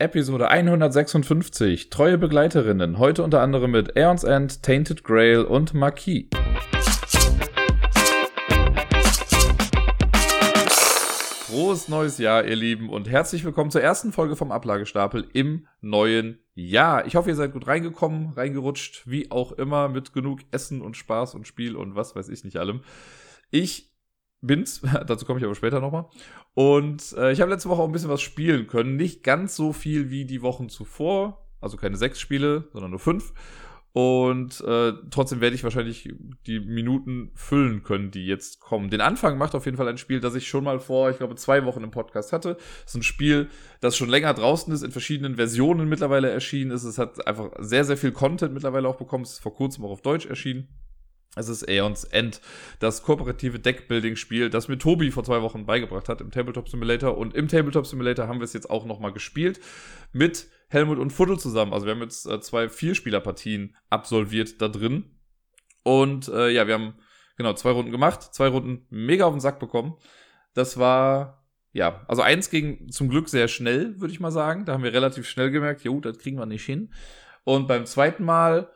Episode 156. Treue Begleiterinnen. Heute unter anderem mit Aeons End, Tainted Grail und Marquis. Frohes neues Jahr, ihr Lieben, und herzlich willkommen zur ersten Folge vom Ablagestapel im neuen Jahr. Ich hoffe, ihr seid gut reingekommen, reingerutscht, wie auch immer, mit genug Essen und Spaß und Spiel und was weiß ich nicht allem. Ich bin's, dazu komme ich aber später nochmal. Und äh, ich habe letzte Woche auch ein bisschen was spielen können. Nicht ganz so viel wie die Wochen zuvor. Also keine sechs Spiele, sondern nur fünf. Und äh, trotzdem werde ich wahrscheinlich die Minuten füllen können, die jetzt kommen. Den Anfang macht auf jeden Fall ein Spiel, das ich schon mal vor, ich glaube, zwei Wochen im Podcast hatte. Das ist ein Spiel, das schon länger draußen ist, in verschiedenen Versionen mittlerweile erschienen ist. Es hat einfach sehr, sehr viel Content mittlerweile auch bekommen. Es ist vor kurzem auch auf Deutsch erschienen. Es ist Aeons End, das kooperative Deckbuilding-Spiel, das mir Tobi vor zwei Wochen beigebracht hat im Tabletop Simulator. Und im Tabletop Simulator haben wir es jetzt auch nochmal gespielt mit Helmut und Fuddle zusammen. Also wir haben jetzt äh, zwei Vierspielerpartien absolviert da drin. Und äh, ja, wir haben genau zwei Runden gemacht, zwei Runden mega auf den Sack bekommen. Das war, ja, also eins ging zum Glück sehr schnell, würde ich mal sagen. Da haben wir relativ schnell gemerkt, jo, das kriegen wir nicht hin. Und beim zweiten Mal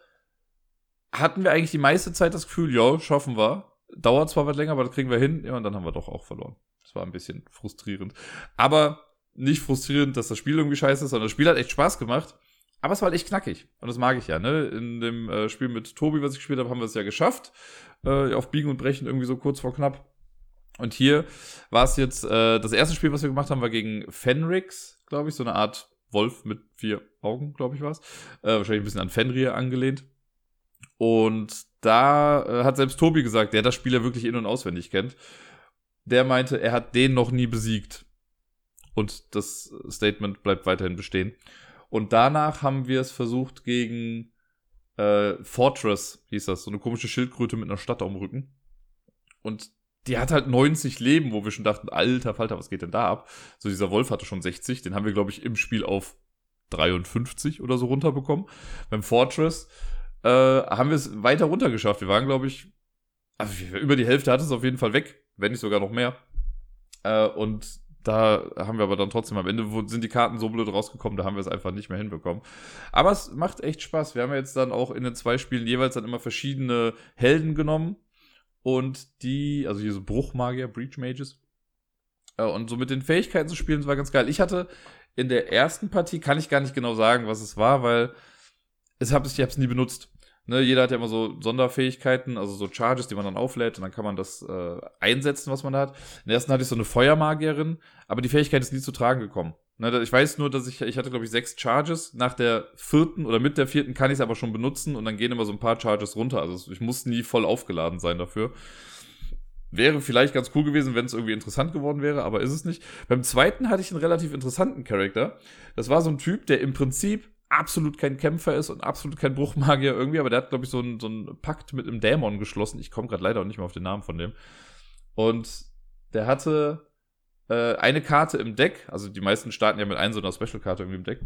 hatten wir eigentlich die meiste Zeit das Gefühl, ja, schaffen wir. Dauert zwar was länger, aber das kriegen wir hin. Ja, und dann haben wir doch auch verloren. Das war ein bisschen frustrierend. Aber nicht frustrierend, dass das Spiel irgendwie scheiße ist, sondern das Spiel hat echt Spaß gemacht. Aber es war halt echt knackig. Und das mag ich ja, ne? In dem äh, Spiel mit Tobi, was ich gespielt habe, haben wir es ja geschafft. Äh, auf Biegen und Brechen irgendwie so kurz vor knapp. Und hier war es jetzt, äh, das erste Spiel, was wir gemacht haben, war gegen Fenrix, glaube ich, so eine Art Wolf mit vier Augen, glaube ich, war es. Äh, wahrscheinlich ein bisschen an Fenrir angelehnt. Und da äh, hat selbst Tobi gesagt, der das Spiel ja wirklich in- und auswendig kennt. Der meinte, er hat den noch nie besiegt. Und das Statement bleibt weiterhin bestehen. Und danach haben wir es versucht gegen äh, Fortress, hieß das, so eine komische Schildkröte mit einer Stadt am Rücken. Und die hat halt 90 Leben, wo wir schon dachten, alter Falter, was geht denn da ab? So dieser Wolf hatte schon 60, den haben wir, glaube ich, im Spiel auf 53 oder so runterbekommen. Beim Fortress äh, haben wir es weiter runter geschafft. Wir waren, glaube ich, also über die Hälfte hat es auf jeden Fall weg, wenn nicht sogar noch mehr. Äh, und da haben wir aber dann trotzdem am Ende, wo sind die Karten so blöd rausgekommen, da haben wir es einfach nicht mehr hinbekommen. Aber es macht echt Spaß. Wir haben jetzt dann auch in den zwei Spielen jeweils dann immer verschiedene Helden genommen. Und die, also hier so Bruchmagier, Breach Mages. Äh, und so mit den Fähigkeiten zu spielen, das war ganz geil. Ich hatte in der ersten Partie, kann ich gar nicht genau sagen, was es war, weil es hab, ich habe es nie benutzt. Ne, jeder hat ja immer so Sonderfähigkeiten, also so Charges, die man dann auflädt und dann kann man das äh, einsetzen, was man da hat. In der ersten hatte ich so eine Feuermagierin, aber die Fähigkeit ist nie zu tragen gekommen. Ne, ich weiß nur, dass ich, ich hatte glaube ich sechs Charges. Nach der vierten oder mit der vierten kann ich es aber schon benutzen und dann gehen immer so ein paar Charges runter. Also ich muss nie voll aufgeladen sein dafür. Wäre vielleicht ganz cool gewesen, wenn es irgendwie interessant geworden wäre, aber ist es nicht. Beim zweiten hatte ich einen relativ interessanten Charakter. Das war so ein Typ, der im Prinzip absolut kein Kämpfer ist und absolut kein Bruchmagier irgendwie, aber der hat, glaube ich, so einen, so einen Pakt mit einem Dämon geschlossen. Ich komme gerade leider auch nicht mehr auf den Namen von dem. Und der hatte äh, eine Karte im Deck, also die meisten starten ja mit einer so einer Special-Karte irgendwie im Deck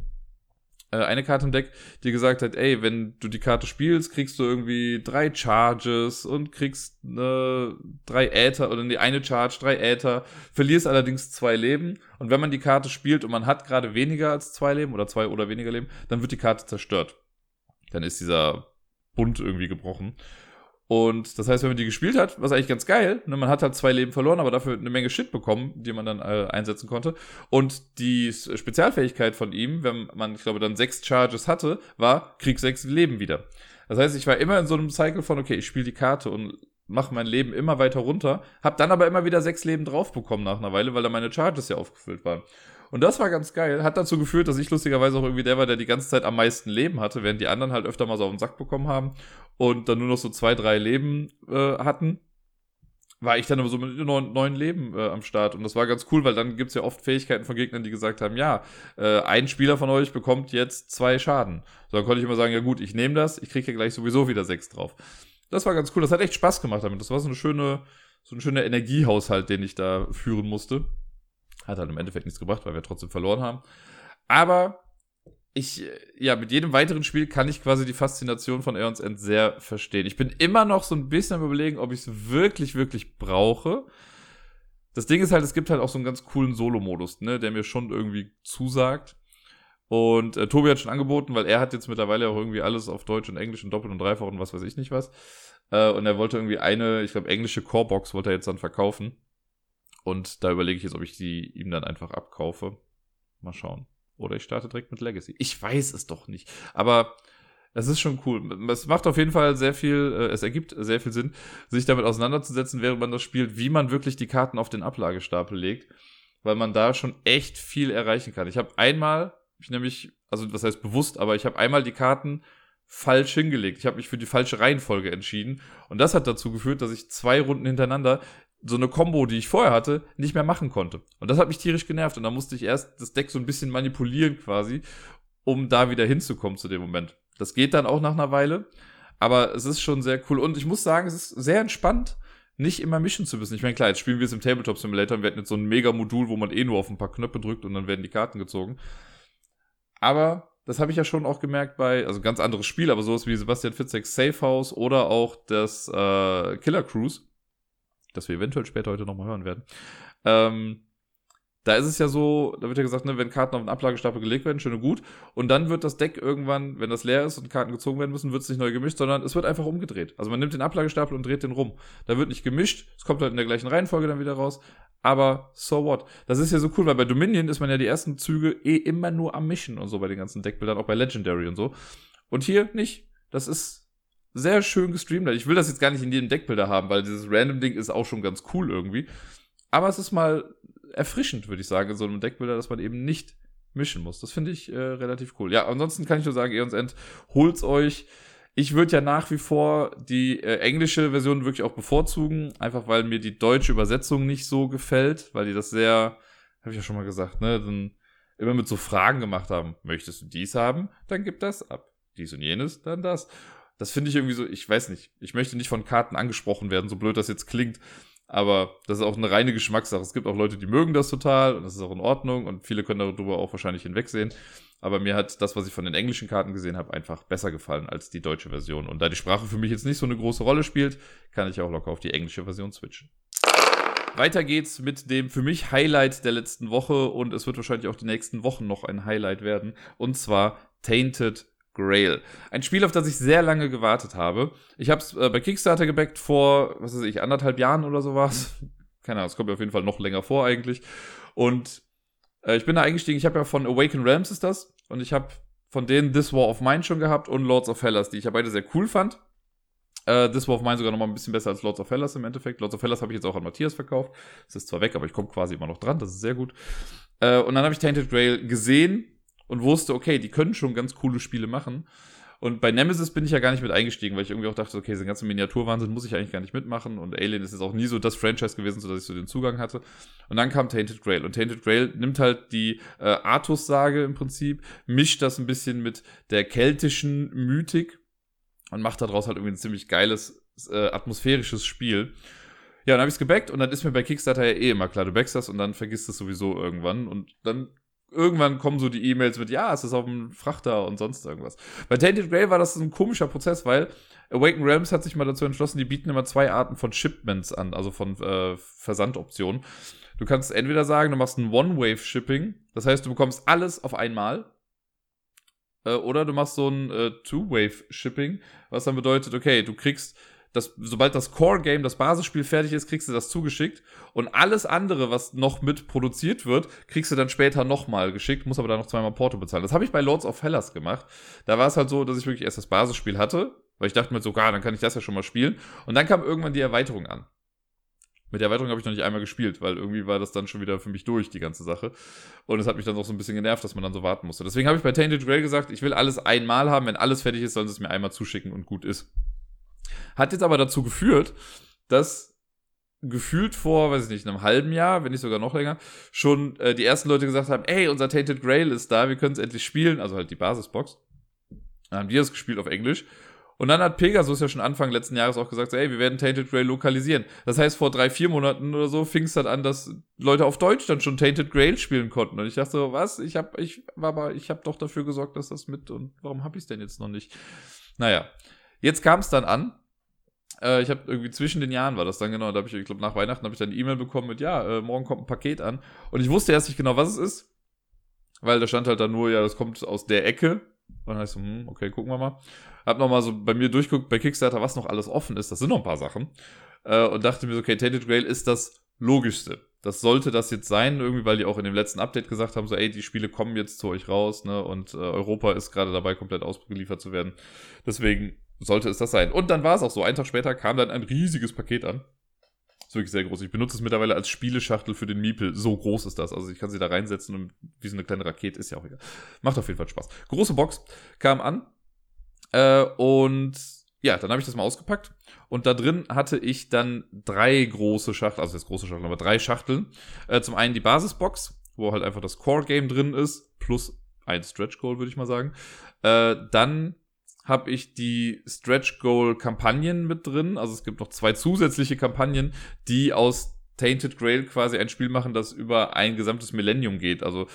äh, eine Karte im Deck, die gesagt hat, ey, wenn du die Karte spielst, kriegst du irgendwie drei Charges und kriegst äh, drei Äther oder die eine Charge, drei Äther, verlierst allerdings zwei Leben und wenn man die Karte spielt und man hat gerade weniger als zwei Leben oder zwei oder weniger Leben, dann wird die Karte zerstört. Dann ist dieser Bund irgendwie gebrochen. Und das heißt, wenn man die gespielt hat, was eigentlich ganz geil, ne, man hat halt zwei Leben verloren, aber dafür eine Menge Shit bekommen, die man dann äh, einsetzen konnte. Und die Spezialfähigkeit von ihm, wenn man, ich glaube, dann sechs Charges hatte, war, krieg sechs Leben wieder. Das heißt, ich war immer in so einem Cycle von, okay, ich spiele die Karte und mache mein Leben immer weiter runter, hab dann aber immer wieder sechs Leben drauf bekommen nach einer Weile, weil da meine Charges ja aufgefüllt waren. Und das war ganz geil. Hat dazu geführt, dass ich lustigerweise auch irgendwie der war, der die ganze Zeit am meisten Leben hatte, während die anderen halt öfter mal so auf den Sack bekommen haben und dann nur noch so zwei, drei Leben äh, hatten. War ich dann aber so mit neun, neun Leben äh, am Start. Und das war ganz cool, weil dann gibt's ja oft Fähigkeiten von Gegnern, die gesagt haben, ja, äh, ein Spieler von euch bekommt jetzt zwei Schaden. So, dann konnte ich immer sagen, ja gut, ich nehme das, ich kriege ja gleich sowieso wieder sechs drauf. Das war ganz cool. Das hat echt Spaß gemacht damit. Das war so eine schöne, so ein schöner Energiehaushalt, den ich da führen musste. Hat halt im Endeffekt nichts gebracht, weil wir trotzdem verloren haben. Aber ich, ja, mit jedem weiteren Spiel kann ich quasi die Faszination von Aeons End sehr verstehen. Ich bin immer noch so ein bisschen am überlegen, ob ich es wirklich, wirklich brauche. Das Ding ist halt, es gibt halt auch so einen ganz coolen Solo-Modus, ne, der mir schon irgendwie zusagt. Und äh, Tobi hat schon angeboten, weil er hat jetzt mittlerweile auch irgendwie alles auf Deutsch und Englisch und doppelt und dreifach und was weiß ich nicht was. Äh, und er wollte irgendwie eine, ich glaube, englische Core-Box wollte er jetzt dann verkaufen. Und da überlege ich jetzt, ob ich die ihm dann einfach abkaufe. Mal schauen. Oder ich starte direkt mit Legacy. Ich weiß es doch nicht. Aber es ist schon cool. Es macht auf jeden Fall sehr viel, äh, es ergibt sehr viel Sinn, sich damit auseinanderzusetzen, während man das spielt, wie man wirklich die Karten auf den Ablagestapel legt. Weil man da schon echt viel erreichen kann. Ich habe einmal ich nämlich, also was heißt bewusst, aber ich habe einmal die Karten falsch hingelegt. Ich habe mich für die falsche Reihenfolge entschieden. Und das hat dazu geführt, dass ich zwei Runden hintereinander so eine Combo, die ich vorher hatte, nicht mehr machen konnte. Und das hat mich tierisch genervt. Und da musste ich erst das Deck so ein bisschen manipulieren quasi, um da wieder hinzukommen zu dem Moment. Das geht dann auch nach einer Weile. Aber es ist schon sehr cool. Und ich muss sagen, es ist sehr entspannt, nicht immer mischen zu müssen. Ich meine, klar, jetzt spielen wir es im Tabletop Simulator und wir hatten jetzt so ein Mega-Modul, wo man eh nur auf ein paar Knöpfe drückt und dann werden die Karten gezogen. Aber das habe ich ja schon auch gemerkt bei, also ganz anderes Spiel, aber sowas wie Sebastian Fitzeks Safe House oder auch das äh, Killer Cruise, das wir eventuell später heute nochmal hören werden. Ähm, da ist es ja so, da wird ja gesagt, ne, wenn Karten auf den Ablagestapel gelegt werden, schön und gut. Und dann wird das Deck irgendwann, wenn das leer ist und Karten gezogen werden müssen, wird es nicht neu gemischt, sondern es wird einfach umgedreht. Also man nimmt den Ablagestapel und dreht den rum. Da wird nicht gemischt, es kommt halt in der gleichen Reihenfolge dann wieder raus. Aber so what? Das ist ja so cool, weil bei Dominion ist man ja die ersten Züge eh immer nur am Mischen und so bei den ganzen Deckbildern, auch bei Legendary und so. Und hier nicht. Das ist sehr schön gestreamt. Ich will das jetzt gar nicht in jedem Deckbilder haben, weil dieses Random-Ding ist auch schon ganz cool irgendwie. Aber es ist mal erfrischend, würde ich sagen, in so einem Deckbilder, dass man eben nicht mischen muss. Das finde ich äh, relativ cool. Ja, ansonsten kann ich nur sagen, Eons End, holt's euch. Ich würde ja nach wie vor die äh, englische Version wirklich auch bevorzugen, einfach weil mir die deutsche Übersetzung nicht so gefällt, weil die das sehr, habe ich ja schon mal gesagt, ne, dann immer mit so Fragen gemacht haben. Möchtest du dies haben? Dann gib das ab. Dies und jenes, dann das. Das finde ich irgendwie so, ich weiß nicht. Ich möchte nicht von Karten angesprochen werden, so blöd das jetzt klingt. Aber das ist auch eine reine Geschmackssache. Es gibt auch Leute, die mögen das total und das ist auch in Ordnung und viele können darüber auch wahrscheinlich hinwegsehen. Aber mir hat das, was ich von den englischen Karten gesehen habe, einfach besser gefallen als die deutsche Version. Und da die Sprache für mich jetzt nicht so eine große Rolle spielt, kann ich auch locker auf die englische Version switchen. Weiter geht's mit dem für mich Highlight der letzten Woche und es wird wahrscheinlich auch die nächsten Wochen noch ein Highlight werden. Und zwar Tainted Grail. Ein Spiel, auf das ich sehr lange gewartet habe. Ich habe es äh, bei Kickstarter gebackt vor, was weiß ich, anderthalb Jahren oder sowas. Keine Ahnung, es kommt mir auf jeden Fall noch länger vor eigentlich. Und äh, ich bin da eingestiegen, ich habe ja von Awaken Realms ist das. Und ich habe von denen This War of Mine schon gehabt und Lords of Hellas, die ich ja beide sehr cool fand. Äh, This War of Mine sogar noch mal ein bisschen besser als Lords of Hellas im Endeffekt. Lords of Hellas habe ich jetzt auch an Matthias verkauft. Es ist zwar weg, aber ich komme quasi immer noch dran. Das ist sehr gut. Äh, und dann habe ich Tainted Grail gesehen und wusste, okay, die können schon ganz coole Spiele machen. Und bei Nemesis bin ich ja gar nicht mit eingestiegen, weil ich irgendwie auch dachte, okay, den ganzen Miniaturwahnsinn muss ich eigentlich gar nicht mitmachen. Und Alien ist jetzt auch nie so das Franchise gewesen, sodass ich so den Zugang hatte. Und dann kam Tainted Grail. Und Tainted Grail nimmt halt die äh, Artus-Sage im Prinzip, mischt das ein bisschen mit der keltischen Mythik und macht daraus halt irgendwie ein ziemlich geiles, äh, atmosphärisches Spiel. Ja, dann habe ich es gebackt und dann ist mir bei Kickstarter ja eh immer klar, du backst das und dann vergisst es sowieso irgendwann. Und dann irgendwann kommen so die E-Mails mit, ja, es ist auf dem Frachter und sonst irgendwas. Bei Tainted Grail war das ein komischer Prozess, weil Awaken Realms hat sich mal dazu entschlossen, die bieten immer zwei Arten von Shipments an, also von äh, Versandoptionen. Du kannst entweder sagen, du machst ein One-Wave-Shipping, das heißt, du bekommst alles auf einmal, äh, oder du machst so ein äh, Two-Wave-Shipping, was dann bedeutet, okay, du kriegst das, sobald das Core-Game, das Basisspiel fertig ist, kriegst du das zugeschickt. Und alles andere, was noch mit produziert wird, kriegst du dann später nochmal geschickt, muss aber dann noch zweimal Porto bezahlen. Das habe ich bei Lords of Hellas gemacht. Da war es halt so, dass ich wirklich erst das Basisspiel hatte, weil ich dachte mir so, gar, dann kann ich das ja schon mal spielen. Und dann kam irgendwann die Erweiterung an. Mit der Erweiterung habe ich noch nicht einmal gespielt, weil irgendwie war das dann schon wieder für mich durch, die ganze Sache. Und es hat mich dann auch so ein bisschen genervt, dass man dann so warten musste. Deswegen habe ich bei Tainted Grail gesagt, ich will alles einmal haben. Wenn alles fertig ist, sollen sie es mir einmal zuschicken und gut ist. Hat jetzt aber dazu geführt, dass gefühlt vor, weiß ich nicht, einem halben Jahr, wenn nicht sogar noch länger, schon äh, die ersten Leute gesagt haben, ey, unser Tainted Grail ist da, wir können es endlich spielen, also halt die Basisbox. Dann haben die das gespielt auf Englisch. Und dann hat Pegasus ja schon Anfang letzten Jahres auch gesagt, ey, wir werden Tainted Grail lokalisieren. Das heißt, vor drei, vier Monaten oder so fing es dann an, dass Leute auf Deutsch dann schon Tainted Grail spielen konnten. Und ich dachte so, was? Ich hab, ich aber, ich hab doch dafür gesorgt, dass das mit und warum hab ich es denn jetzt noch nicht? Naja, jetzt kam es dann an äh, ich habe irgendwie zwischen den Jahren war das dann genau, da habe ich, ich glaube, nach Weihnachten habe ich dann eine E-Mail bekommen mit, ja, äh, morgen kommt ein Paket an. Und ich wusste erst nicht genau, was es ist. weil da stand halt dann nur, ja, das kommt aus der Ecke. Und dann heißt so, hm, okay, gucken wir mal. Hab nochmal so bei mir durchguckt bei Kickstarter, was noch alles offen ist. Das sind noch ein paar Sachen. Äh, und dachte mir so, okay, Tainted Grail ist das Logischste. Das sollte das jetzt sein, irgendwie, weil die auch in dem letzten Update gesagt haben, so, ey, die Spiele kommen jetzt zu euch raus, ne, und äh, Europa ist gerade dabei, komplett ausgeliefert zu werden. Deswegen sollte es das sein. Und dann war es auch so. Einen Tag später kam dann ein riesiges Paket an. Ist wirklich sehr groß. Ich benutze es mittlerweile als Spieleschachtel für den Miepel. So groß ist das. Also ich kann sie da reinsetzen und wie so eine kleine Rakete ist ja auch egal. Macht auf jeden Fall Spaß. Große Box kam an. Äh, und ja, dann habe ich das mal ausgepackt. Und da drin hatte ich dann drei große Schachteln, also jetzt große Schachteln, aber drei Schachteln. Äh, zum einen die Basisbox, wo halt einfach das Core-Game drin ist, plus ein Stretch Goal, würde ich mal sagen. Äh, dann habe ich die Stretch Goal Kampagnen mit drin. Also es gibt noch zwei zusätzliche Kampagnen, die aus Tainted Grail quasi ein Spiel machen, das über ein gesamtes Millennium geht. Also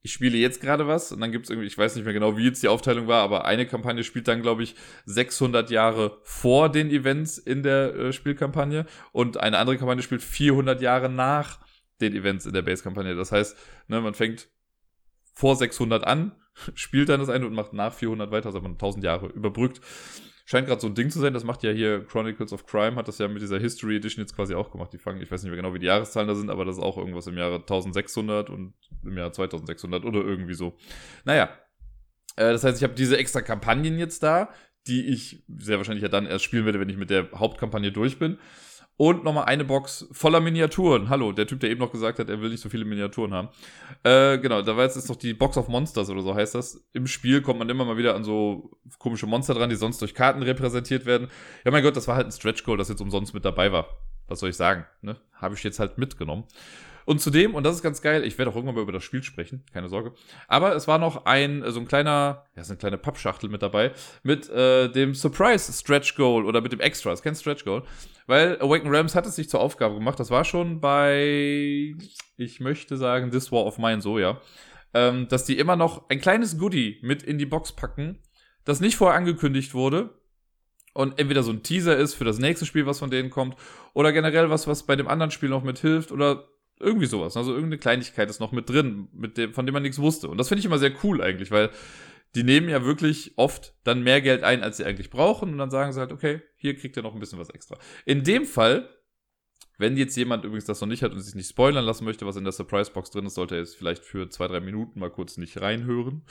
ich spiele jetzt gerade was und dann gibt es irgendwie, ich weiß nicht mehr genau, wie jetzt die Aufteilung war, aber eine Kampagne spielt dann, glaube ich, 600 Jahre vor den Events in der äh, Spielkampagne und eine andere Kampagne spielt 400 Jahre nach den Events in der Base-Kampagne. Das heißt, ne, man fängt vor 600 an, spielt dann das eine und macht nach 400 weiter, also man 1000 Jahre überbrückt. Scheint gerade so ein Ding zu sein, das macht ja hier Chronicles of Crime, hat das ja mit dieser History Edition jetzt quasi auch gemacht. Die fangen, ich weiß nicht mehr genau, wie die Jahreszahlen da sind, aber das ist auch irgendwas im Jahre 1600 und im Jahr 2600 oder irgendwie so. Naja, äh, das heißt, ich habe diese extra Kampagnen jetzt da, die ich sehr wahrscheinlich ja dann erst spielen werde, wenn ich mit der Hauptkampagne durch bin. Und nochmal eine Box voller Miniaturen. Hallo, der Typ, der eben noch gesagt hat, er will nicht so viele Miniaturen haben. Äh, genau, da war jetzt ist noch die Box of Monsters oder so heißt das. Im Spiel kommt man immer mal wieder an so komische Monster dran, die sonst durch Karten repräsentiert werden. Ja, mein Gott, das war halt ein Stretch Goal, das jetzt umsonst mit dabei war. Was soll ich sagen? Ne? Habe ich jetzt halt mitgenommen. Und zudem, und das ist ganz geil, ich werde auch irgendwann mal über das Spiel sprechen, keine Sorge. Aber es war noch ein, so ein kleiner, ja, so eine kleine Pappschachtel mit dabei, mit äh, dem Surprise Stretch Goal oder mit dem Extra, ist kein Stretch Goal. Weil Awaken Realms hat es sich zur Aufgabe gemacht, das war schon bei, ich möchte sagen, This War of Mine so, ja. Ähm, dass die immer noch ein kleines Goodie mit in die Box packen, das nicht vorher angekündigt wurde, und entweder so ein Teaser ist für das nächste Spiel, was von denen kommt, oder generell was, was bei dem anderen Spiel noch mithilft, oder irgendwie sowas. Also irgendeine Kleinigkeit ist noch mit drin, mit dem, von dem man nichts wusste. Und das finde ich immer sehr cool eigentlich, weil die nehmen ja wirklich oft dann mehr Geld ein, als sie eigentlich brauchen. Und dann sagen sie halt, okay, hier kriegt ihr noch ein bisschen was extra. In dem Fall, wenn jetzt jemand übrigens das noch nicht hat und sich nicht spoilern lassen möchte, was in der Surprise Box drin ist, sollte er jetzt vielleicht für zwei, drei Minuten mal kurz nicht reinhören.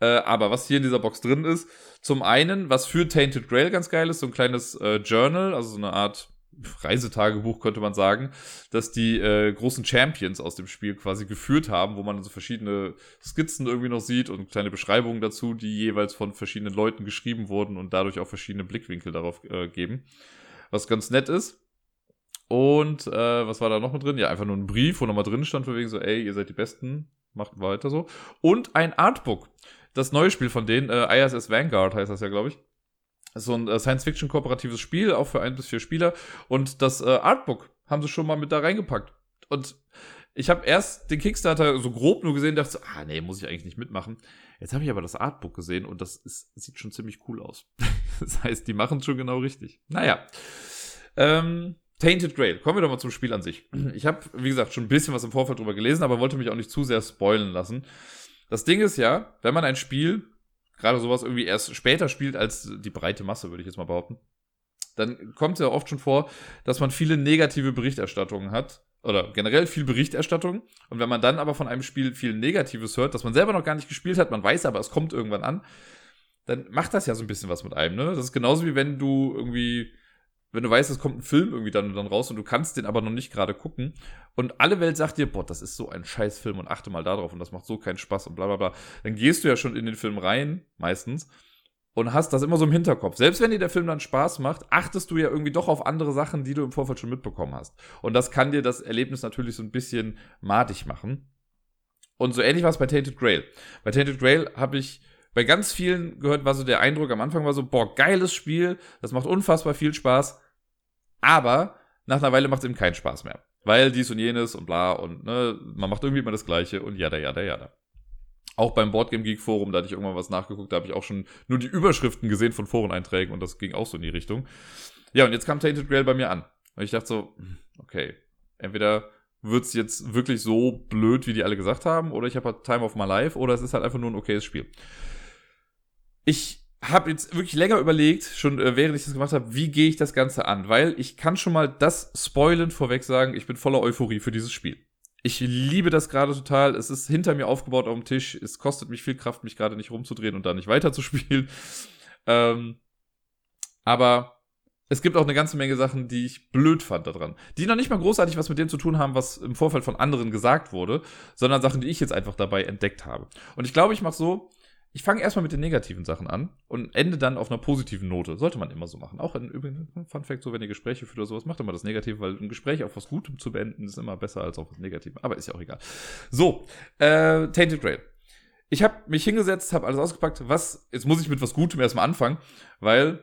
Äh, aber was hier in dieser Box drin ist, zum einen, was für Tainted Grail ganz geil ist, so ein kleines äh, Journal, also so eine Art Reisetagebuch, könnte man sagen, dass die äh, großen Champions aus dem Spiel quasi geführt haben, wo man so verschiedene Skizzen irgendwie noch sieht und kleine Beschreibungen dazu, die jeweils von verschiedenen Leuten geschrieben wurden und dadurch auch verschiedene Blickwinkel darauf äh, geben. Was ganz nett ist. Und äh, was war da noch mit drin? Ja, einfach nur ein Brief, wo nochmal drin stand, von wegen so, ey, ihr seid die Besten, macht weiter so. Und ein Artbook. Das neue Spiel von denen, äh, ISS Vanguard heißt das ja, glaube ich so ein äh, Science-Fiction-kooperatives Spiel, auch für ein bis vier Spieler. Und das äh, Artbook haben sie schon mal mit da reingepackt. Und ich habe erst den Kickstarter so grob nur gesehen, dachte so, ah nee, muss ich eigentlich nicht mitmachen. Jetzt habe ich aber das Artbook gesehen und das ist, sieht schon ziemlich cool aus. das heißt, die machen es schon genau richtig. Naja. Ähm, Tainted Grail. Kommen wir doch mal zum Spiel an sich. Ich habe, wie gesagt, schon ein bisschen was im Vorfeld drüber gelesen, aber wollte mich auch nicht zu sehr spoilen lassen. Das Ding ist ja, wenn man ein Spiel gerade sowas irgendwie erst später spielt als die breite Masse, würde ich jetzt mal behaupten, dann kommt es ja oft schon vor, dass man viele negative Berichterstattungen hat oder generell viel Berichterstattung. Und wenn man dann aber von einem Spiel viel Negatives hört, das man selber noch gar nicht gespielt hat, man weiß aber, es kommt irgendwann an, dann macht das ja so ein bisschen was mit einem. Ne? Das ist genauso wie wenn du irgendwie wenn du weißt, es kommt ein Film irgendwie dann und dann raus und du kannst den aber noch nicht gerade gucken und alle Welt sagt dir, boah, das ist so ein Scheißfilm und achte mal darauf und das macht so keinen Spaß und bla bla bla, dann gehst du ja schon in den Film rein, meistens, und hast das immer so im Hinterkopf. Selbst wenn dir der Film dann Spaß macht, achtest du ja irgendwie doch auf andere Sachen, die du im Vorfeld schon mitbekommen hast. Und das kann dir das Erlebnis natürlich so ein bisschen madig machen. Und so ähnlich war es bei Tainted Grail. Bei Tainted Grail habe ich bei ganz vielen gehört, war so der Eindruck am Anfang war so, boah, geiles Spiel, das macht unfassbar viel Spaß, aber nach einer Weile macht es eben keinen Spaß mehr. Weil dies und jenes und bla und ne, man macht irgendwie immer das Gleiche und jada, jada, jada. Auch beim Boardgame Geek Forum, da hatte ich irgendwann was nachgeguckt, da habe ich auch schon nur die Überschriften gesehen von Foreneinträgen und das ging auch so in die Richtung. Ja, und jetzt kam Tainted Grail bei mir an. Und ich dachte so, hm, okay, entweder wird's jetzt wirklich so blöd, wie die alle gesagt haben, oder ich habe halt Time of My Life, oder es ist halt einfach nur ein okayes Spiel. Ich habe jetzt wirklich länger überlegt, schon äh, während ich das gemacht habe, wie gehe ich das Ganze an, weil ich kann schon mal das spoilen vorweg sagen, ich bin voller Euphorie für dieses Spiel. Ich liebe das gerade total. Es ist hinter mir aufgebaut auf dem Tisch. Es kostet mich viel Kraft, mich gerade nicht rumzudrehen und da nicht weiterzuspielen. Ähm, aber es gibt auch eine ganze Menge Sachen, die ich blöd fand daran. Die noch nicht mal großartig was mit dem zu tun haben, was im Vorfeld von anderen gesagt wurde, sondern Sachen, die ich jetzt einfach dabei entdeckt habe. Und ich glaube, ich mache so, ich fange erstmal mit den negativen Sachen an und ende dann auf einer positiven Note. Sollte man immer so machen. Auch in übrigens, Fun Fact, so wenn ihr Gespräche führt oder sowas, macht immer das Negative, weil ein Gespräch auf was Gutem zu beenden ist immer besser als auf was Negativem. Aber ist ja auch egal. So, äh, Tainted Grail. Ich habe mich hingesetzt, habe alles ausgepackt. Was, jetzt muss ich mit was Gutem erstmal anfangen, weil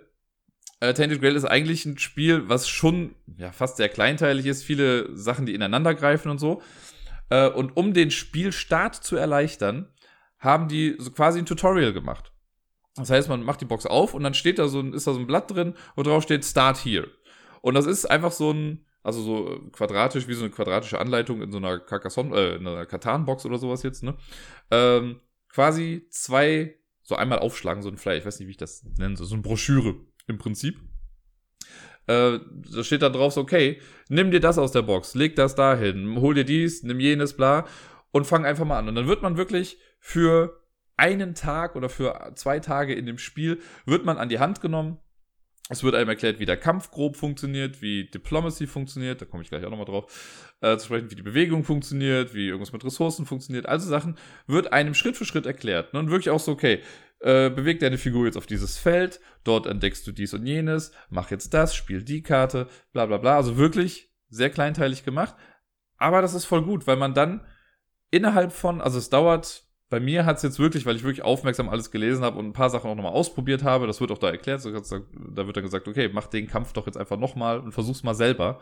äh, Tainted Grail ist eigentlich ein Spiel, was schon ja, fast sehr kleinteilig ist. Viele Sachen, die ineinander greifen und so. Äh, und um den Spielstart zu erleichtern, haben die so quasi ein Tutorial gemacht. Das heißt, man macht die Box auf und dann steht da so ein, ist da so ein Blatt drin, wo drauf steht Start here. Und das ist einfach so ein, also so quadratisch, wie so eine quadratische Anleitung in so einer Carcassonne, äh, in einer Katan-Box oder sowas jetzt, ne? Ähm, quasi zwei, so einmal aufschlagen, so ein Flyer, ich weiß nicht, wie ich das nenne, so eine Broschüre im Prinzip. Äh, da steht da drauf so, okay, nimm dir das aus der Box, leg das dahin, hol dir dies, nimm jenes, bla, und fang einfach mal an. Und dann wird man wirklich für einen Tag oder für zwei Tage in dem Spiel wird man an die Hand genommen. Es wird einem erklärt, wie der Kampf grob funktioniert, wie Diplomacy funktioniert, da komme ich gleich auch nochmal drauf, äh, zu sprechen, wie die Bewegung funktioniert, wie irgendwas mit Ressourcen funktioniert. Also Sachen wird einem Schritt für Schritt erklärt. Ne? Und wirklich auch so, okay, äh, beweg deine Figur jetzt auf dieses Feld, dort entdeckst du dies und jenes, mach jetzt das, spiel die Karte, bla bla bla. Also wirklich sehr kleinteilig gemacht. Aber das ist voll gut, weil man dann innerhalb von, also es dauert bei mir hat es jetzt wirklich, weil ich wirklich aufmerksam alles gelesen habe und ein paar Sachen auch nochmal ausprobiert habe, das wird auch da erklärt, da wird dann gesagt, okay, mach den Kampf doch jetzt einfach nochmal und versuch's mal selber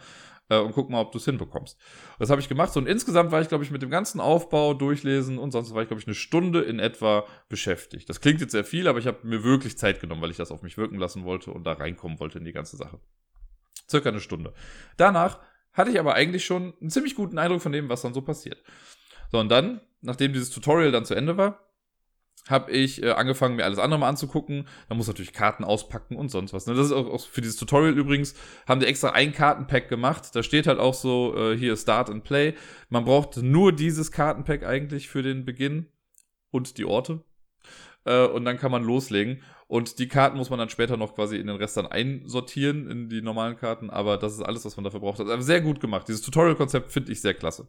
äh, und guck mal, ob du es hinbekommst. Das habe ich gemacht. So, und insgesamt war ich, glaube ich, mit dem ganzen Aufbau, Durchlesen und sonst war ich, glaube ich, eine Stunde in etwa beschäftigt. Das klingt jetzt sehr viel, aber ich habe mir wirklich Zeit genommen, weil ich das auf mich wirken lassen wollte und da reinkommen wollte in die ganze Sache. Circa eine Stunde. Danach hatte ich aber eigentlich schon einen ziemlich guten Eindruck von dem, was dann so passiert. So, und dann, nachdem dieses Tutorial dann zu Ende war, habe ich äh, angefangen, mir alles andere mal anzugucken. Da muss natürlich Karten auspacken und sonst was. Ne? Das ist auch, auch, für dieses Tutorial übrigens, haben die extra ein Kartenpack gemacht. Da steht halt auch so, äh, hier Start and Play. Man braucht nur dieses Kartenpack eigentlich für den Beginn und die Orte. Äh, und dann kann man loslegen. Und die Karten muss man dann später noch quasi in den Rest dann einsortieren, in die normalen Karten. Aber das ist alles, was man dafür braucht. Also sehr gut gemacht. Dieses Tutorial-Konzept finde ich sehr klasse.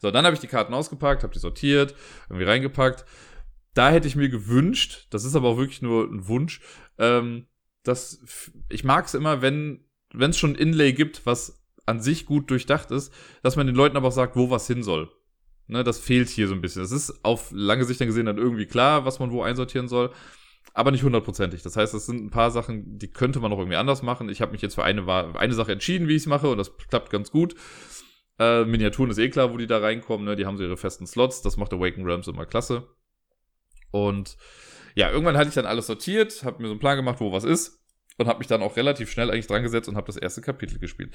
So, dann habe ich die Karten ausgepackt, habe die sortiert, irgendwie reingepackt. Da hätte ich mir gewünscht, das ist aber auch wirklich nur ein Wunsch, ähm, dass ich mag es immer, wenn wenn es schon Inlay gibt, was an sich gut durchdacht ist, dass man den Leuten aber auch sagt, wo was hin soll. Ne, das fehlt hier so ein bisschen. Das ist auf lange Sicht dann gesehen dann irgendwie klar, was man wo einsortieren soll, aber nicht hundertprozentig. Das heißt, es sind ein paar Sachen, die könnte man noch irgendwie anders machen. Ich habe mich jetzt für eine, eine Sache entschieden, wie ich es mache, und das klappt ganz gut. Äh, Miniaturen ist eh klar, wo die da reinkommen, ne? Die haben so ihre festen Slots. Das macht Awaken Realms immer klasse. Und ja, irgendwann hatte ich dann alles sortiert, habe mir so einen Plan gemacht, wo was ist. Und habe mich dann auch relativ schnell eigentlich dran gesetzt und habe das erste Kapitel gespielt.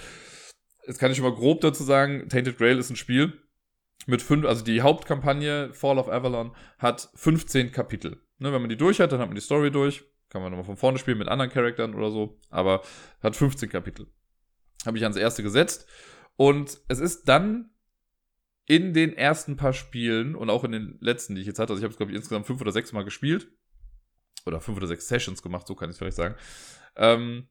Jetzt kann ich schon grob dazu sagen, Tainted Grail ist ein Spiel mit fünf, also die Hauptkampagne Fall of Avalon hat 15 Kapitel. Ne, wenn man die durch hat, dann hat man die Story durch. Kann man nochmal von vorne spielen mit anderen Charakteren oder so. Aber hat 15 Kapitel. Habe ich ans erste gesetzt und es ist dann in den ersten paar Spielen und auch in den letzten, die ich jetzt hatte, also ich habe es, glaube ich, insgesamt fünf oder sechs Mal gespielt. Oder fünf oder sechs Sessions gemacht, so kann ich es vielleicht sagen. Ähm,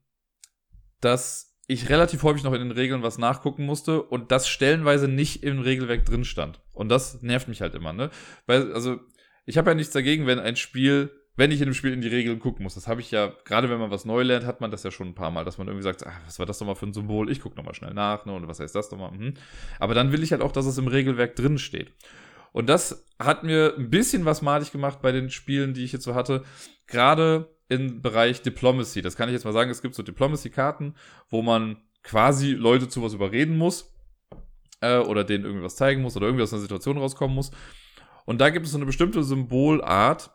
dass ich relativ häufig noch in den Regeln was nachgucken musste und das stellenweise nicht im Regelwerk drin stand. Und das nervt mich halt immer, ne? Weil, also, ich habe ja nichts dagegen, wenn ein Spiel wenn ich in dem Spiel in die Regeln gucken muss. Das habe ich ja, gerade wenn man was neu lernt, hat man das ja schon ein paar Mal, dass man irgendwie sagt, ach, was war das nochmal für ein Symbol? Ich gucke nochmal schnell nach, ne? Und was heißt das nochmal? Mhm. Aber dann will ich halt auch, dass es im Regelwerk drin steht. Und das hat mir ein bisschen was malig gemacht bei den Spielen, die ich jetzt so hatte. Gerade im Bereich Diplomacy. Das kann ich jetzt mal sagen. Es gibt so Diplomacy-Karten, wo man quasi Leute zu was überreden muss. Äh, oder denen irgendwas zeigen muss oder irgendwie aus einer Situation rauskommen muss. Und da gibt es so eine bestimmte Symbolart,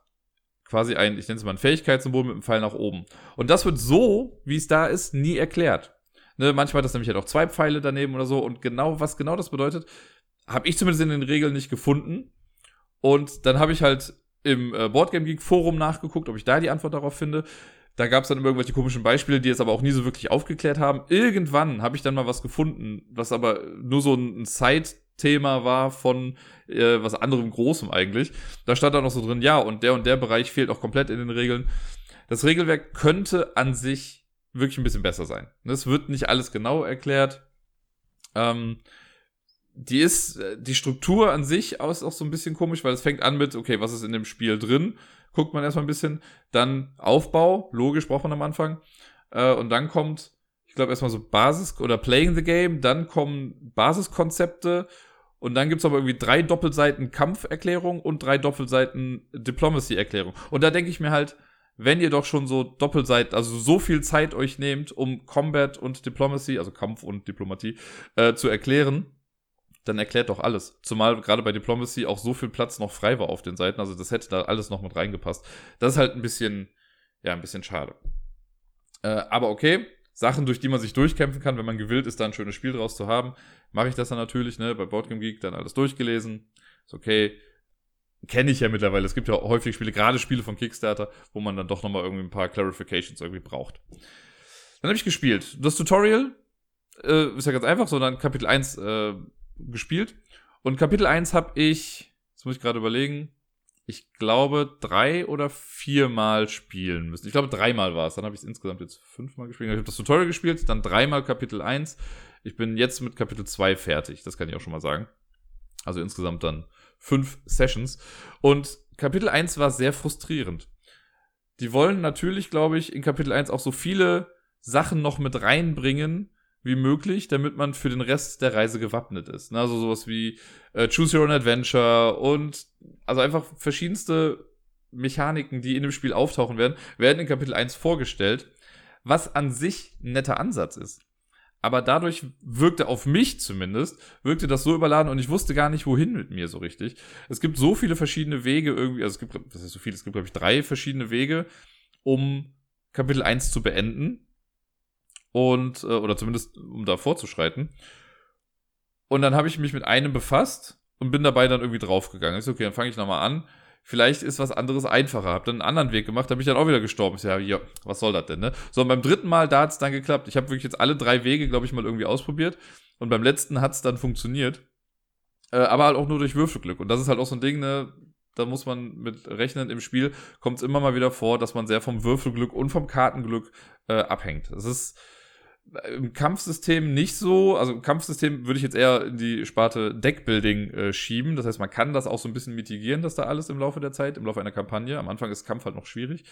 quasi ein, ich nenne es mal ein Fähigkeitssymbol mit einem Pfeil nach oben. Und das wird so, wie es da ist, nie erklärt. Ne, manchmal hat das nämlich halt auch zwei Pfeile daneben oder so. Und genau, was genau das bedeutet, habe ich zumindest in den Regeln nicht gefunden. Und dann habe ich halt im äh, Boardgame Geek Forum nachgeguckt, ob ich da die Antwort darauf finde. Da gab es dann irgendwelche komischen Beispiele, die es aber auch nie so wirklich aufgeklärt haben. Irgendwann habe ich dann mal was gefunden, was aber nur so ein Side-Thema war von äh, was anderem Großem eigentlich. Da stand da noch so drin, ja, und der und der Bereich fehlt auch komplett in den Regeln. Das Regelwerk könnte an sich wirklich ein bisschen besser sein. Es wird nicht alles genau erklärt. Ähm, die ist, äh, die Struktur an sich ist auch so ein bisschen komisch, weil es fängt an mit, okay, was ist in dem Spiel drin? Guckt man erstmal ein bisschen. Dann Aufbau, logisch braucht man am Anfang. Äh, und dann kommt, ich glaube, erstmal so Basis oder Playing the Game, dann kommen Basiskonzepte und dann gibt's aber irgendwie drei Doppelseiten Kampferklärung und drei Doppelseiten Diplomacy-Erklärung. Und da denke ich mir halt, wenn ihr doch schon so Doppelseiten, also so viel Zeit euch nehmt, um Combat und Diplomacy, also Kampf und Diplomatie, äh, zu erklären, dann erklärt doch alles. Zumal gerade bei Diplomacy auch so viel Platz noch frei war auf den Seiten. Also das hätte da alles noch mit reingepasst. Das ist halt ein bisschen, ja, ein bisschen schade. Äh, aber okay, Sachen, durch die man sich durchkämpfen kann, wenn man gewillt ist, da ein schönes Spiel draus zu haben, mache ich das dann natürlich, ne, bei Boardgame Geek dann alles durchgelesen. Ist okay. Kenne ich ja mittlerweile. Es gibt ja häufig Spiele, gerade Spiele von Kickstarter, wo man dann doch nochmal irgendwie ein paar Clarifications irgendwie braucht. Dann habe ich gespielt. Das Tutorial äh, ist ja ganz einfach, sondern Kapitel 1 äh, gespielt. Und Kapitel 1 habe ich, jetzt muss ich gerade überlegen, ich glaube, drei oder viermal spielen müssen. Ich glaube, dreimal war es. Dann habe ich es insgesamt jetzt fünfmal gespielt. Ich habe das Tutorial gespielt, dann dreimal Kapitel 1. Ich bin jetzt mit Kapitel 2 fertig. Das kann ich auch schon mal sagen. Also insgesamt dann fünf Sessions. Und Kapitel 1 war sehr frustrierend. Die wollen natürlich, glaube ich, in Kapitel 1 auch so viele Sachen noch mit reinbringen, wie möglich, damit man für den Rest der Reise gewappnet ist. Ne? Also sowas wie äh, Choose Your Own Adventure und also einfach verschiedenste Mechaniken, die in dem Spiel auftauchen werden, werden in Kapitel 1 vorgestellt, was an sich ein netter Ansatz ist. Aber dadurch wirkte auf mich zumindest, wirkte das so überladen und ich wusste gar nicht, wohin mit mir so richtig. Es gibt so viele verschiedene Wege irgendwie, also es gibt, was ist so viel, es gibt, glaube ich, drei verschiedene Wege, um Kapitel 1 zu beenden und äh, oder zumindest um da vorzuschreiten. Und dann habe ich mich mit einem befasst und bin dabei dann irgendwie draufgegangen. Ich so, okay, dann fange ich nochmal an. Vielleicht ist was anderes einfacher. Hab dann einen anderen Weg gemacht, da bin ich dann auch wieder gestorben. Ich so, ja, ja, was soll das denn, ne? So, und beim dritten Mal, da hat's dann geklappt. Ich habe wirklich jetzt alle drei Wege, glaube ich, mal irgendwie ausprobiert. Und beim letzten hat's dann funktioniert. Äh, aber halt auch nur durch Würfelglück. Und das ist halt auch so ein Ding, ne? Da muss man mit rechnen. Im Spiel kommt es immer mal wieder vor, dass man sehr vom Würfelglück und vom Kartenglück äh, abhängt. Das ist im Kampfsystem nicht so. Also im Kampfsystem würde ich jetzt eher in die Sparte Deckbuilding äh, schieben. Das heißt, man kann das auch so ein bisschen mitigieren, dass da alles im Laufe der Zeit, im Laufe einer Kampagne. Am Anfang ist Kampf halt noch schwierig.